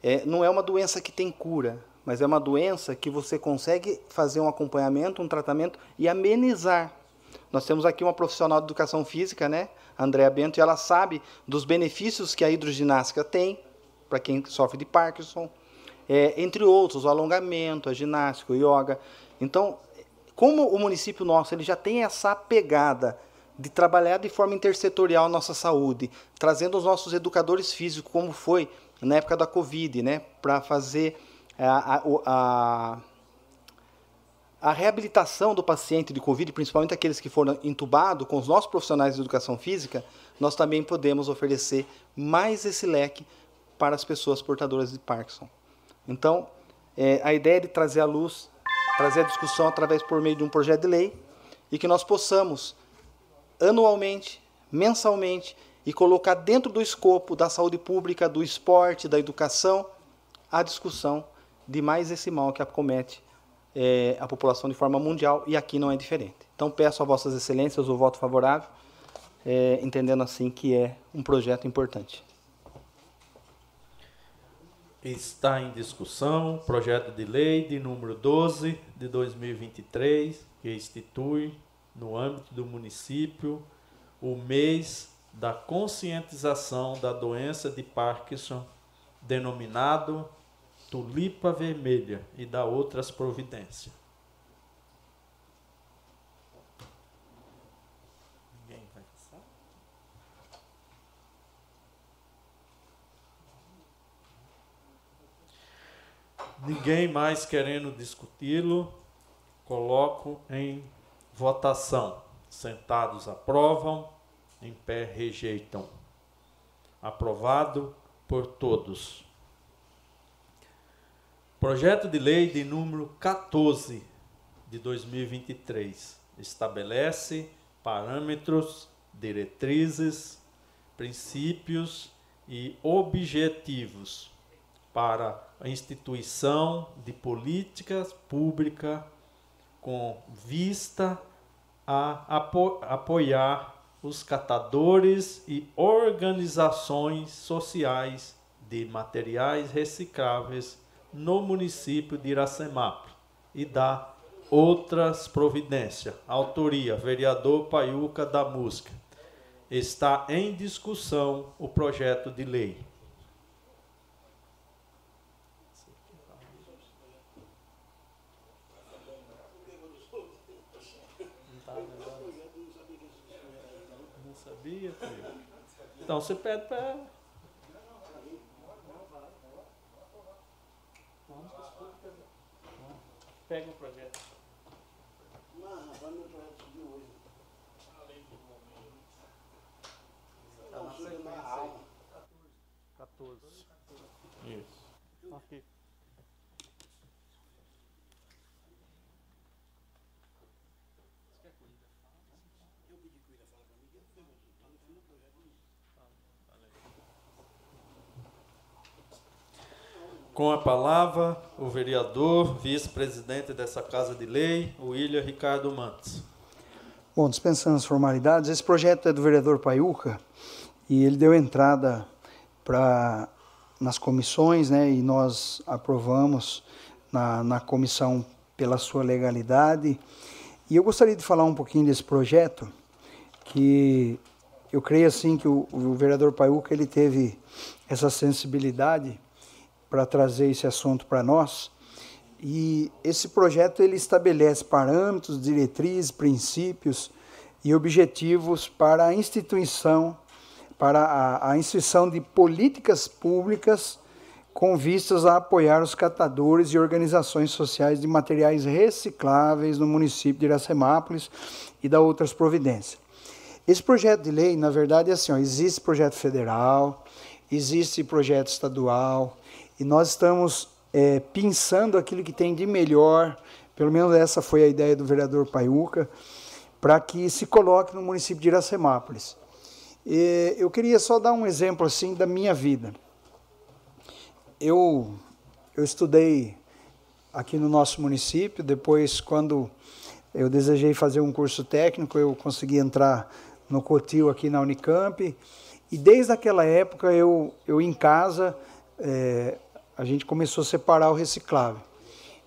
É, não é uma doença que tem cura, mas é uma doença que você consegue fazer um acompanhamento, um tratamento e amenizar. Nós temos aqui uma profissional de educação física, né, Andréa Bento, e ela sabe dos benefícios que a hidroginástica tem para quem sofre de Parkinson, é, entre outros, o alongamento, a ginástica, o yoga. Então, como o município nosso ele já tem essa pegada de trabalhar de forma intersetorial nossa saúde, trazendo os nossos educadores físicos, como foi na época da Covid, né, para fazer a, a, a, a, reabilitação do paciente de Covid, principalmente aqueles que foram entubados, com os nossos profissionais de educação física, nós também podemos oferecer mais esse leque para as pessoas portadoras de Parkinson. Então, é, a ideia é de trazer à luz, trazer a discussão através por meio de um projeto de lei e que nós possamos anualmente, mensalmente e colocar dentro do escopo da saúde pública, do esporte, da educação, a discussão de mais esse mal que acomete é, a população de forma mundial e aqui não é diferente. Então peço a vossas excelências o voto favorável, é, entendendo assim que é um projeto importante. Está em discussão projeto de lei de número 12 de 2023, que institui no âmbito do município o mês da conscientização da doença de Parkinson, denominado tulipa vermelha, e da outras providências. Ninguém vai passar? Ninguém mais querendo discuti-lo, coloco em Votação. Sentados aprovam, em pé rejeitam. Aprovado por todos. Projeto de lei de número 14 de 2023 estabelece parâmetros, diretrizes, princípios e objetivos para a instituição de políticas públicas com vista a apo apoiar os catadores e organizações sociais de materiais recicláveis no município de Iracemap e da outras providências. Autoria: vereador Paiuca da Música. Está em discussão o projeto de lei. Então você pede para Pega o projeto. Não, vai meu projeto subir hoje. Tá na sequência aí. 14. Isso. Aqui. Com a palavra, o vereador, vice-presidente dessa Casa de Lei, William Ricardo Mantes. Bom, dispensando as formalidades, esse projeto é do vereador Paiuca e ele deu entrada para nas comissões, né, e nós aprovamos na, na comissão pela sua legalidade. E eu gostaria de falar um pouquinho desse projeto, que eu creio assim que o, o vereador Paiuca ele teve essa sensibilidade para trazer esse assunto para nós. E esse projeto ele estabelece parâmetros, diretrizes, princípios e objetivos para a instituição, para a, a instituição de políticas públicas com vistas a apoiar os catadores e organizações sociais de materiais recicláveis no município de Iracemápolis e da outras providências. Esse projeto de lei, na verdade, é assim: ó, existe projeto federal, existe projeto estadual, e nós estamos é, pensando aquilo que tem de melhor, pelo menos essa foi a ideia do vereador Paiuca, para que se coloque no município de Iracemápolis. E eu queria só dar um exemplo assim da minha vida. Eu, eu estudei aqui no nosso município, depois quando eu desejei fazer um curso técnico, eu consegui entrar no Cotil aqui na Unicamp, e desde aquela época eu, eu em casa, é, a gente começou a separar o reciclável.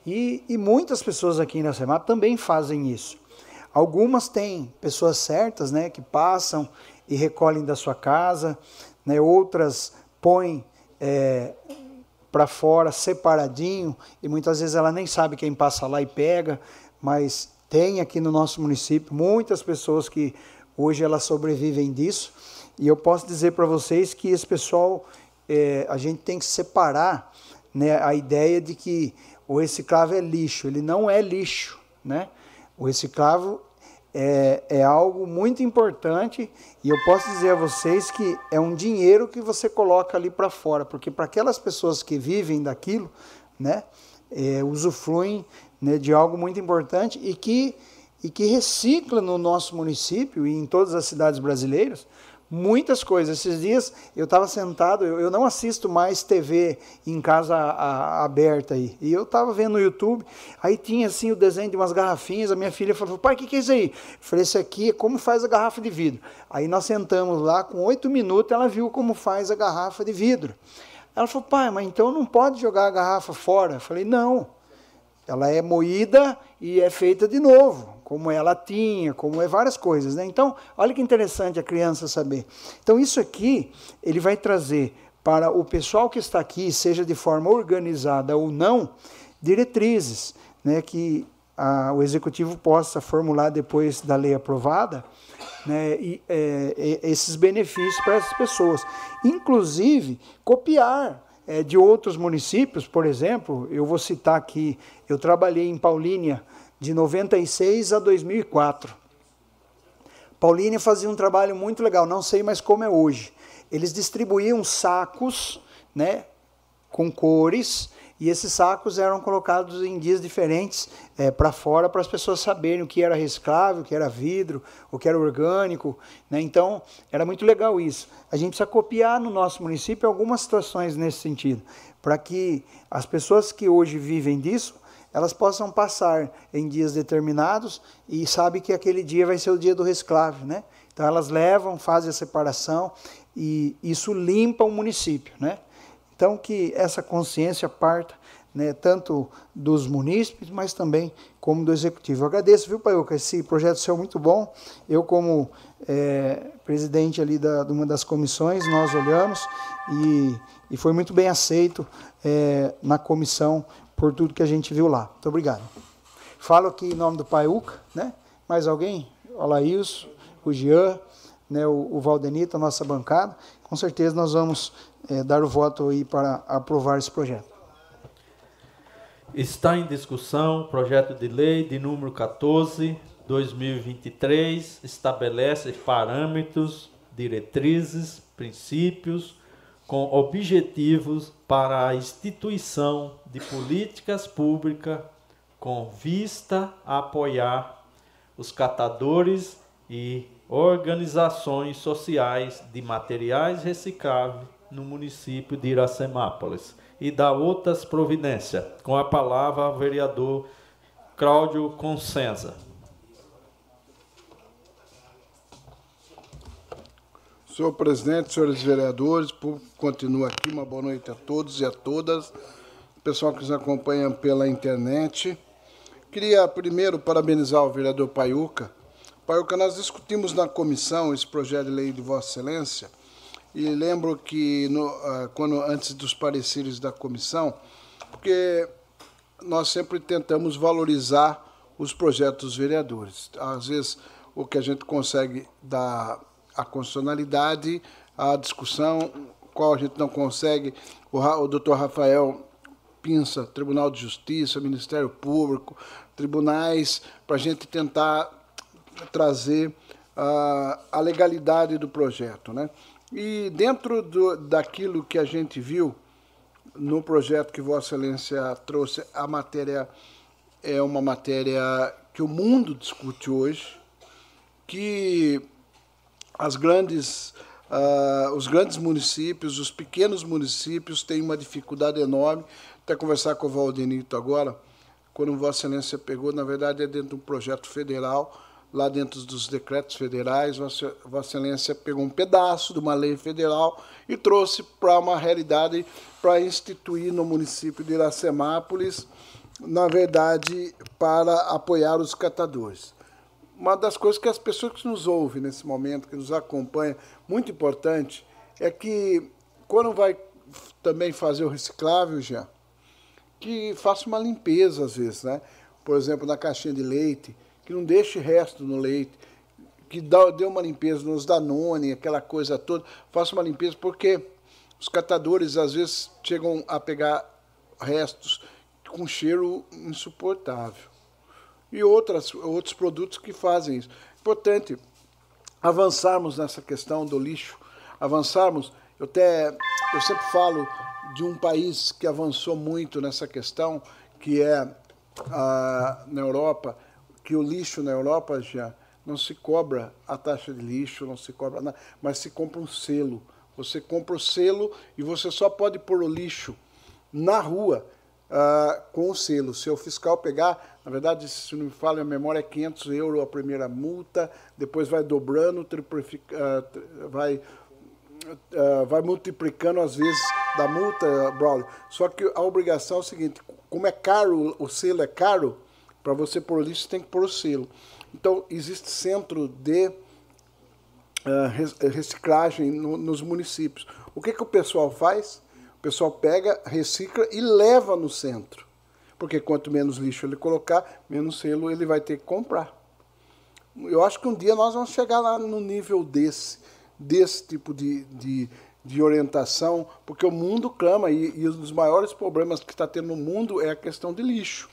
E, e muitas pessoas aqui na SEMAP também fazem isso. Algumas têm pessoas certas, né, que passam e recolhem da sua casa, né, outras põem é, para fora separadinho e muitas vezes ela nem sabe quem passa lá e pega, mas tem aqui no nosso município muitas pessoas que hoje elas sobrevivem disso e eu posso dizer para vocês que esse pessoal é, a gente tem que separar né, a ideia de que o reciclável é lixo. Ele não é lixo. Né? O reciclável é, é algo muito importante e eu posso dizer a vocês que é um dinheiro que você coloca ali para fora, porque para aquelas pessoas que vivem daquilo, né, é, usufruem né, de algo muito importante e que, e que recicla no nosso município e em todas as cidades brasileiras muitas coisas. Esses dias eu estava sentado, eu, eu, não assisto mais TV em casa a, a, aberta aí. E eu estava vendo no YouTube, aí tinha assim o desenho de umas garrafinhas. A minha filha falou: pai, o que, que é isso aí? Eu falei: esse aqui é como faz a garrafa de vidro. Aí nós sentamos lá, com oito minutos, ela viu como faz a garrafa de vidro. Ela falou: pai, mas então não pode jogar a garrafa fora? Eu falei: não. Ela é moída e é feita de novo como é latinha, como é várias coisas. Né? Então, olha que interessante a criança saber. Então, isso aqui, ele vai trazer para o pessoal que está aqui, seja de forma organizada ou não, diretrizes né, que a, o executivo possa formular depois da lei aprovada, né, e, é, esses benefícios para essas pessoas. Inclusive, copiar é, de outros municípios, por exemplo, eu vou citar aqui, eu trabalhei em Paulínia de 96 a 2004. Paulínia fazia um trabalho muito legal, não sei mais como é hoje. Eles distribuíam sacos, né, com cores, e esses sacos eram colocados em dias diferentes é, para fora para as pessoas saberem o que era reciclável, o que era vidro, o que era orgânico. Né? Então, era muito legal isso. A gente precisa copiar no nosso município algumas situações nesse sentido, para que as pessoas que hoje vivem disso elas possam passar em dias determinados e sabe que aquele dia vai ser o dia do reciclável, né? Então elas levam, fazem a separação e isso limpa o município, né? Então que essa consciência parta, né, tanto dos munícipes, mas também como do executivo. Eu agradeço, viu, Paiuca? Esse projeto seu é muito bom. Eu como é, presidente ali da, de uma das comissões, nós olhamos e, e foi muito bem aceito é, na comissão por tudo que a gente viu lá. Muito obrigado. Falo aqui em nome do Pai Uca, né? Mais alguém? O Laís, o Jean, né, o, o Valdenito, a nossa bancada, com certeza nós vamos é, dar o voto aí para aprovar esse projeto. Está em discussão o projeto de lei de número 14, 2023, estabelece parâmetros, diretrizes, princípios com objetivos para a instituição de políticas públicas com vista a apoiar os catadores e organizações sociais de materiais recicláveis no município de Iracemápolis e da outras providências. Com a palavra, o vereador Cláudio Consenza. Senhor presidente, senhores vereadores, público continua aqui, uma boa noite a todos e a todas, pessoal que nos acompanha pela internet. Queria primeiro parabenizar o vereador Paiuca Paiuca, nós discutimos na comissão esse projeto de lei de Vossa Excelência e lembro que no, uh, quando antes dos pareceres da comissão, porque nós sempre tentamos valorizar os projetos dos vereadores. Às vezes o que a gente consegue dar a constitucionalidade, a discussão, qual a gente não consegue, o, o doutor Rafael Pinça, Tribunal de Justiça, Ministério Público, tribunais, para a gente tentar trazer a, a legalidade do projeto. Né? E dentro do, daquilo que a gente viu no projeto que Vossa Excelência trouxe, a matéria é uma matéria que o mundo discute hoje, que as grandes, uh, os grandes municípios, os pequenos municípios têm uma dificuldade enorme. Até conversar com o Valdenito agora, quando Vossa Excelência pegou, na verdade é dentro de um projeto federal, lá dentro dos decretos federais, Vossa, Excelência pegou um pedaço de uma lei federal e trouxe para uma realidade para instituir no município de Iracemápolis, na verdade, para apoiar os catadores. Uma das coisas que as pessoas que nos ouvem nesse momento, que nos acompanham, muito importante, é que quando vai também fazer o reciclável, já, que faça uma limpeza às vezes, né? Por exemplo, na caixinha de leite, que não deixe resto no leite, que dê uma limpeza nos Danone, aquela coisa toda, faça uma limpeza, porque os catadores às vezes chegam a pegar restos com cheiro insuportável. E outras, outros produtos que fazem isso. Importante avançarmos nessa questão do lixo, avançarmos. Eu, até, eu sempre falo de um país que avançou muito nessa questão, que é a, na Europa, que o lixo na Europa já não se cobra a taxa de lixo, não se cobra nada, mas se compra um selo. Você compra o selo e você só pode pôr o lixo na rua uh, com o selo. Se o fiscal pegar, na verdade, se não me falha a memória, é 500 euros a primeira multa, depois vai dobrando, uh, vai, uh, vai multiplicando às vezes da multa, Braulio. Só que a obrigação é o seguinte, como é caro, o selo é caro, para você pôr lixo, você tem que pôr o selo. Então, existe centro de reciclagem no, nos municípios. O que, que o pessoal faz? O pessoal pega, recicla e leva no centro. Porque quanto menos lixo ele colocar, menos selo ele vai ter que comprar. Eu acho que um dia nós vamos chegar lá no nível desse, desse tipo de, de, de orientação, porque o mundo clama, e, e um dos maiores problemas que está tendo no mundo é a questão de lixo.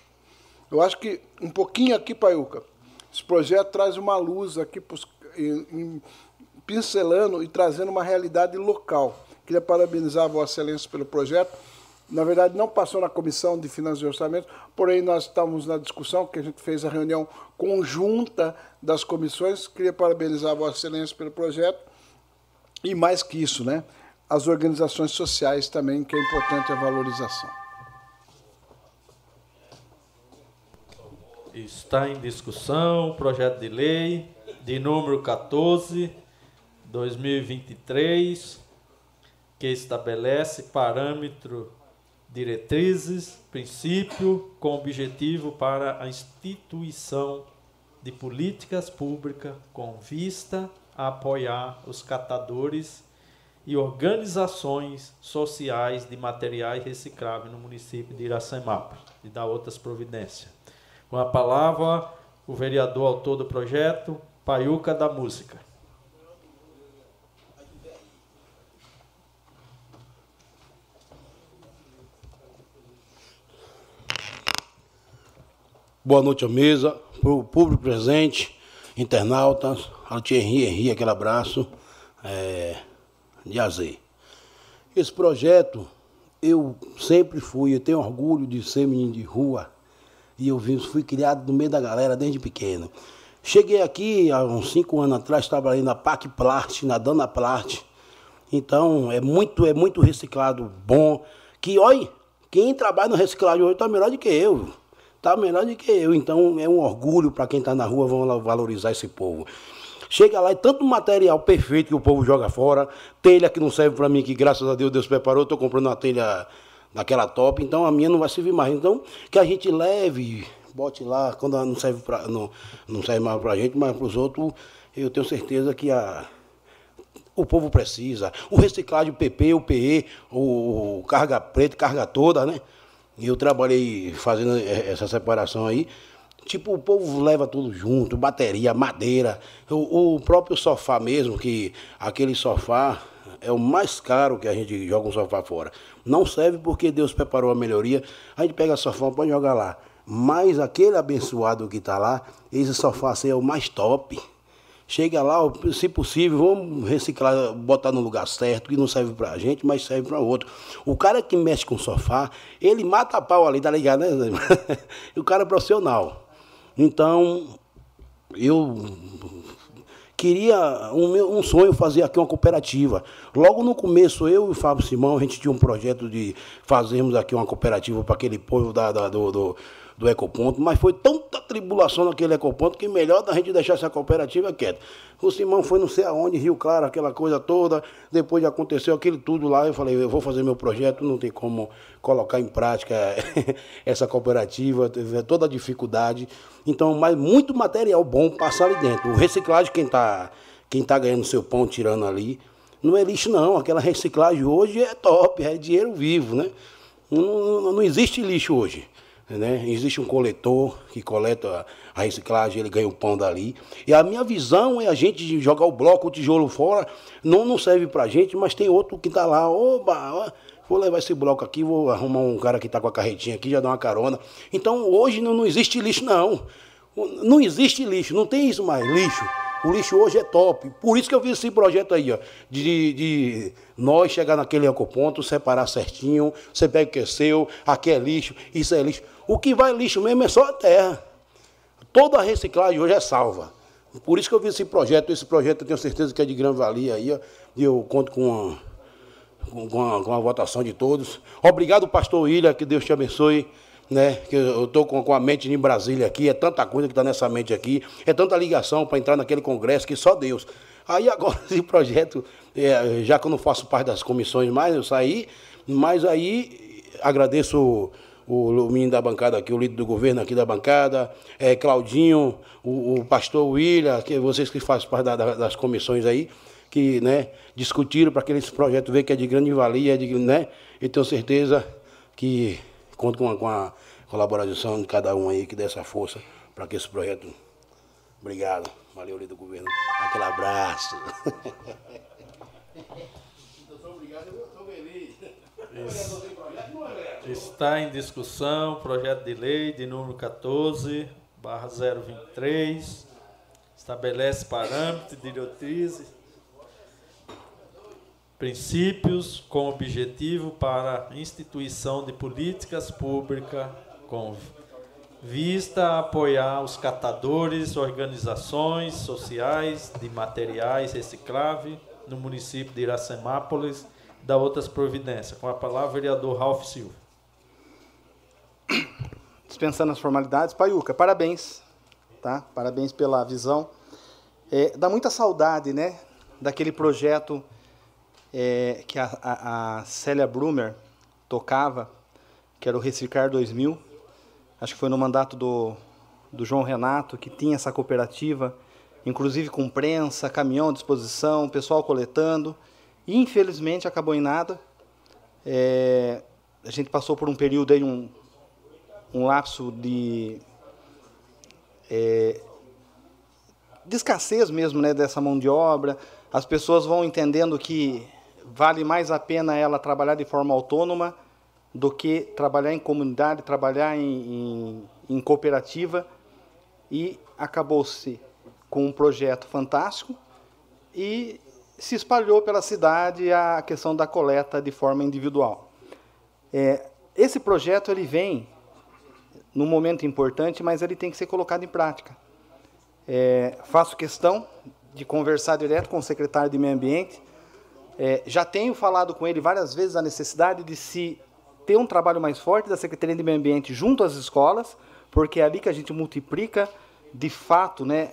Eu acho que um pouquinho aqui, Paiuca, esse projeto traz uma luz aqui, em, em, pincelando e trazendo uma realidade local. Queria parabenizar Vossa Excelência pelo projeto. Na verdade, não passou na Comissão de Finanças e Orçamento, porém nós estamos na discussão, que a gente fez a reunião conjunta das comissões. Queria parabenizar Vossa Excelência pelo projeto. E mais que isso, né? As organizações sociais também, que é importante a valorização. Está em discussão o projeto de lei de número 14, 2023, que estabelece parâmetro, diretrizes, princípio com objetivo para a instituição de políticas públicas com vista a apoiar os catadores e organizações sociais de materiais recicláveis no município de Iracemápolis e da outras providências com a palavra, o vereador autor do projeto, Paiuca da Música. Boa noite à mesa, para o público presente, internautas, ao Thierry Henry, aquele abraço é, de azer. Esse projeto, eu sempre fui, eu tenho orgulho de ser menino de rua, e eu fui criado no meio da galera desde pequeno. Cheguei aqui há uns cinco anos atrás, trabalhei na PAC Plast, na Dana Plast. Então é muito, é muito reciclado bom. Que olha, quem trabalha no reciclagem hoje está melhor do que eu. Está melhor do que eu. Então é um orgulho para quem está na rua, vamos valorizar esse povo. Chega lá e tanto material perfeito que o povo joga fora, telha que não serve para mim, que graças a Deus Deus preparou, estou comprando uma telha daquela top, então a minha não vai servir mais. Então, que a gente leve, bote lá, quando não serve, pra, não, não serve mais para a gente, mas para os outros, eu tenho certeza que a, o povo precisa. O reciclagem, o PP, o PE, o carga preta, carga toda, né? Eu trabalhei fazendo essa separação aí. Tipo, o povo leva tudo junto, bateria, madeira, o, o próprio sofá mesmo, que aquele sofá é o mais caro que a gente joga um sofá fora. Não serve porque Deus preparou a melhoria, a gente pega sofá pode jogar lá. Mas aquele abençoado que está lá, esse sofá assim, é o mais top. Chega lá, se possível, vamos reciclar, botar no lugar certo, que não serve pra gente, mas serve para outro. O cara que mexe com sofá, ele mata a pau ali, tá ligado, né? (laughs) o cara é profissional. Então, eu queria um, um sonho fazer aqui uma cooperativa. Logo no começo, eu e o Fábio Simão, a gente tinha um projeto de fazermos aqui uma cooperativa para aquele povo da, da do, do, do, Ecoponto, mas foi tanta tribulação naquele Ecoponto que melhor da gente deixar essa cooperativa quieta. O Simão foi não sei aonde, Rio Claro, aquela coisa toda, depois aconteceu aquilo tudo lá, eu falei, eu vou fazer meu projeto, não tem como colocar em prática (laughs) essa cooperativa, teve toda a dificuldade. Então, mas muito material bom passar ali dentro. O reciclagem, quem está quem tá ganhando seu pão tirando ali, não é lixo não. Aquela reciclagem hoje é top, é dinheiro vivo, né? Não, não, não existe lixo hoje. Né? Existe um coletor que coleta a reciclagem, ele ganha o pão dali. E a minha visão é a gente jogar o bloco, o tijolo fora, não, não serve pra gente, mas tem outro que tá lá, oba, vou levar esse bloco aqui, vou arrumar um cara que tá com a carretinha aqui, já dá uma carona. Então hoje não, não existe lixo, não. Não existe lixo, não tem isso mais, lixo. O lixo hoje é top. Por isso que eu fiz esse projeto aí, ó, de, de nós chegar naquele ecoponto, separar certinho, você pega o que é seu, aqui é lixo, isso é lixo. O que vai lixo mesmo é só a terra. Toda a reciclagem hoje é salva. Por isso que eu fiz esse projeto. Esse projeto eu tenho certeza que é de grande valia aí, e eu conto com uma, com, a, com a votação de todos. Obrigado, pastor Ilha, que Deus te abençoe né? Que eu estou com, com a mente em Brasília aqui, é tanta coisa que está nessa mente aqui, é tanta ligação para entrar naquele congresso que só Deus. Aí agora (laughs) esse projeto, é, já que eu não faço parte das comissões mais, eu saí, mas aí agradeço o, menino da bancada aqui, o líder do governo aqui da bancada, é, Claudinho, o, o pastor William, que vocês que fazem parte da, da, das comissões aí, que né, discutiram para que esse projeto veja que é de grande valia, de, né, e tenho certeza que Conto com a, com a colaboração de cada um aí que dê essa força para que esse projeto. Obrigado. Valeu, líder do governo. Aquele abraço. (laughs) Está em discussão projeto de lei de número 14, barra 023, estabelece parâmetros diretrizes princípios com objetivo para instituição de políticas públicas com vista a apoiar os catadores, organizações sociais de materiais recicláveis no município de Iracemápolis, da outras providências. Com a palavra, vereador Ralph Silva. Dispensando as formalidades, Paiuca, parabéns, tá? Parabéns pela visão. É, dá muita saudade, né, daquele projeto é, que a, a, a, Célia Brumer tocava, que era o Reciclar 2000. Acho que foi no mandato do, do João Renato, que tinha essa cooperativa, inclusive com prensa, caminhão à disposição, pessoal coletando. Infelizmente, acabou em nada. É, a gente passou por um período aí, um, um lapso de, é, de escassez mesmo né, dessa mão de obra. As pessoas vão entendendo que vale mais a pena ela trabalhar de forma autônoma do que trabalhar em comunidade, trabalhar em, em, em cooperativa e acabou-se com um projeto fantástico e se espalhou pela cidade a questão da coleta de forma individual. É, esse projeto ele vem num momento importante, mas ele tem que ser colocado em prática. É, faço questão de conversar direto com o secretário de Meio Ambiente. É, já tenho falado com ele várias vezes a necessidade de se ter um trabalho mais forte da Secretaria de Meio Ambiente junto às escolas, porque é ali que a gente multiplica de fato né,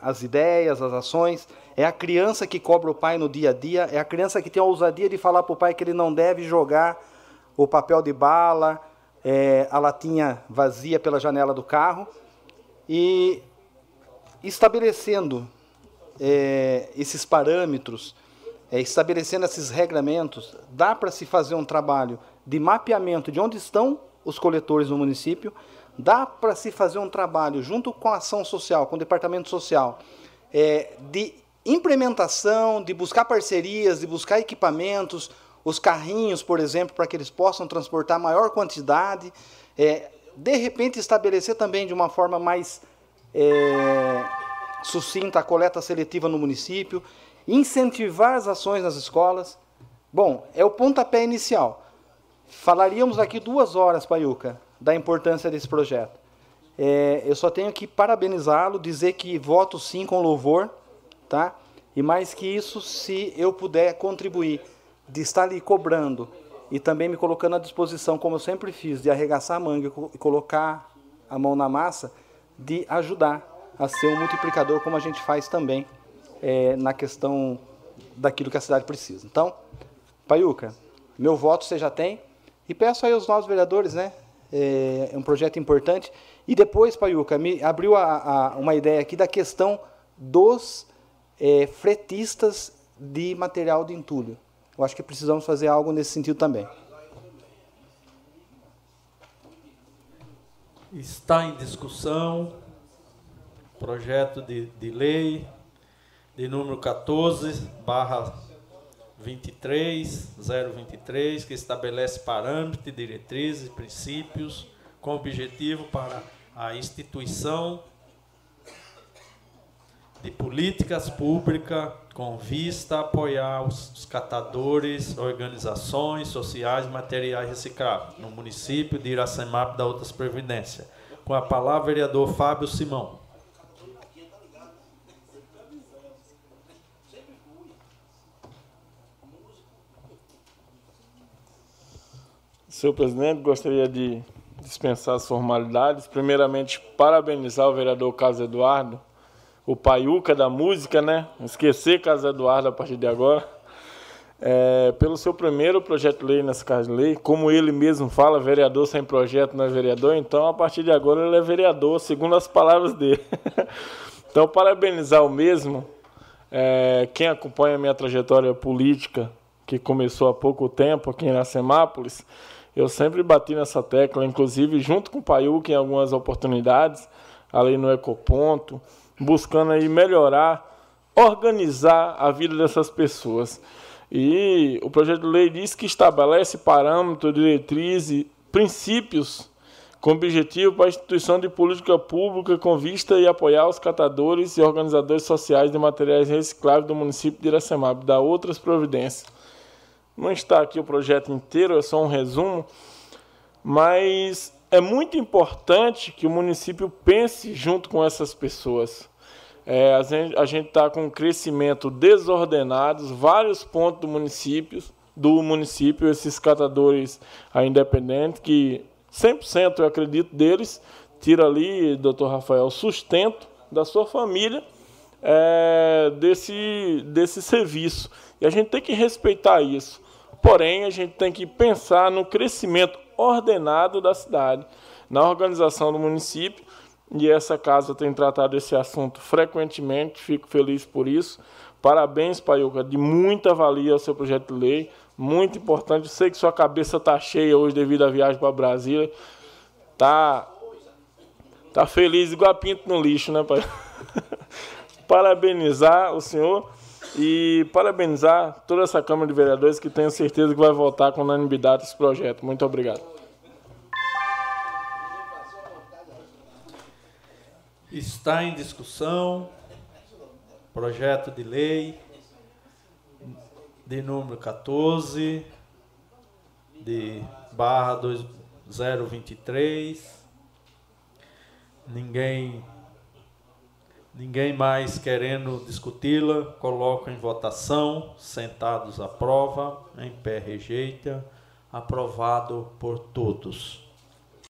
as ideias, as ações. É a criança que cobra o pai no dia a dia, é a criança que tem a ousadia de falar para o pai que ele não deve jogar o papel de bala, é, a latinha vazia pela janela do carro. E estabelecendo é, esses parâmetros, é, estabelecendo esses regramentos, dá para se fazer um trabalho de mapeamento de onde estão os coletores no município, dá para se fazer um trabalho junto com a ação social, com o departamento social, é, de implementação, de buscar parcerias, de buscar equipamentos, os carrinhos, por exemplo, para que eles possam transportar maior quantidade, é, de repente estabelecer também de uma forma mais é, sucinta a coleta seletiva no município, incentivar as ações nas escolas. Bom, é o pontapé inicial. Falaríamos aqui duas horas, Paiuca, da importância desse projeto. É, eu só tenho que parabenizá-lo, dizer que voto sim com louvor, tá? E mais que isso, se eu puder contribuir, de estar ali cobrando e também me colocando à disposição, como eu sempre fiz, de arregaçar a manga e colocar a mão na massa, de ajudar a ser um multiplicador, como a gente faz também é, na questão daquilo que a cidade precisa. Então, Paiuca, meu voto você já tem. E peço aí aos novos vereadores, né? É, um projeto importante. E depois, Paiuca, me abriu a, a, uma ideia aqui da questão dos é, fretistas de material de entulho. Eu acho que precisamos fazer algo nesse sentido também. Está em discussão projeto de, de lei de número 14, barra 23, 023, que estabelece parâmetros, diretrizes princípios com objetivo para a instituição de políticas públicas com vista a apoiar os catadores, organizações sociais materiais recicláveis no município de Iracemap da Outras Previdência. Com a palavra, vereador Fábio Simão. Senhor presidente, gostaria de dispensar as formalidades. Primeiramente, parabenizar o vereador Carlos Eduardo, o paiuca da música, né? Esquecer Carlos Eduardo a partir de agora. É, pelo seu primeiro projeto lei nessa casa de lei, como ele mesmo fala, vereador sem projeto não é vereador, então a partir de agora ele é vereador, segundo as palavras dele. (laughs) então, parabenizar o mesmo, é, quem acompanha a minha trajetória política, que começou há pouco tempo aqui em Iracemápolis, eu sempre bati nessa tecla, inclusive junto com o Paiuca em algumas oportunidades, ali no Ecoponto, buscando aí melhorar, organizar a vida dessas pessoas. E o projeto de lei diz que estabelece parâmetros, diretrizes, princípios com objetivo para a instituição de política pública com vista e apoiar os catadores e organizadores sociais de materiais recicláveis do município de Iracemab, da outras providências. Não está aqui o projeto inteiro, é só um resumo, mas é muito importante que o município pense junto com essas pessoas. É, a gente está com um crescimento desordenado, vários pontos do município, do município, esses catadores independentes, que 100% eu acredito deles, tira ali, doutor Rafael, sustento da sua família é, desse, desse serviço. E a gente tem que respeitar isso. Porém, a gente tem que pensar no crescimento ordenado da cidade, na organização do município, e essa casa tem tratado esse assunto frequentemente, fico feliz por isso. Parabéns, Paiuca, de muita valia ao seu projeto de lei, muito importante. Eu sei que sua cabeça está cheia hoje devido à viagem para Brasília. Tá, tá feliz igual a pinto no lixo, né, pai? (laughs) Parabenizar o senhor e parabenizar toda essa Câmara de Vereadores que tenho certeza que vai votar com unanimidade esse projeto. Muito obrigado. Está em discussão projeto de lei de número 14 de barra 2023. Ninguém ninguém mais querendo discuti-la, coloco em votação, sentados aprova, em pé rejeita, aprovado por todos.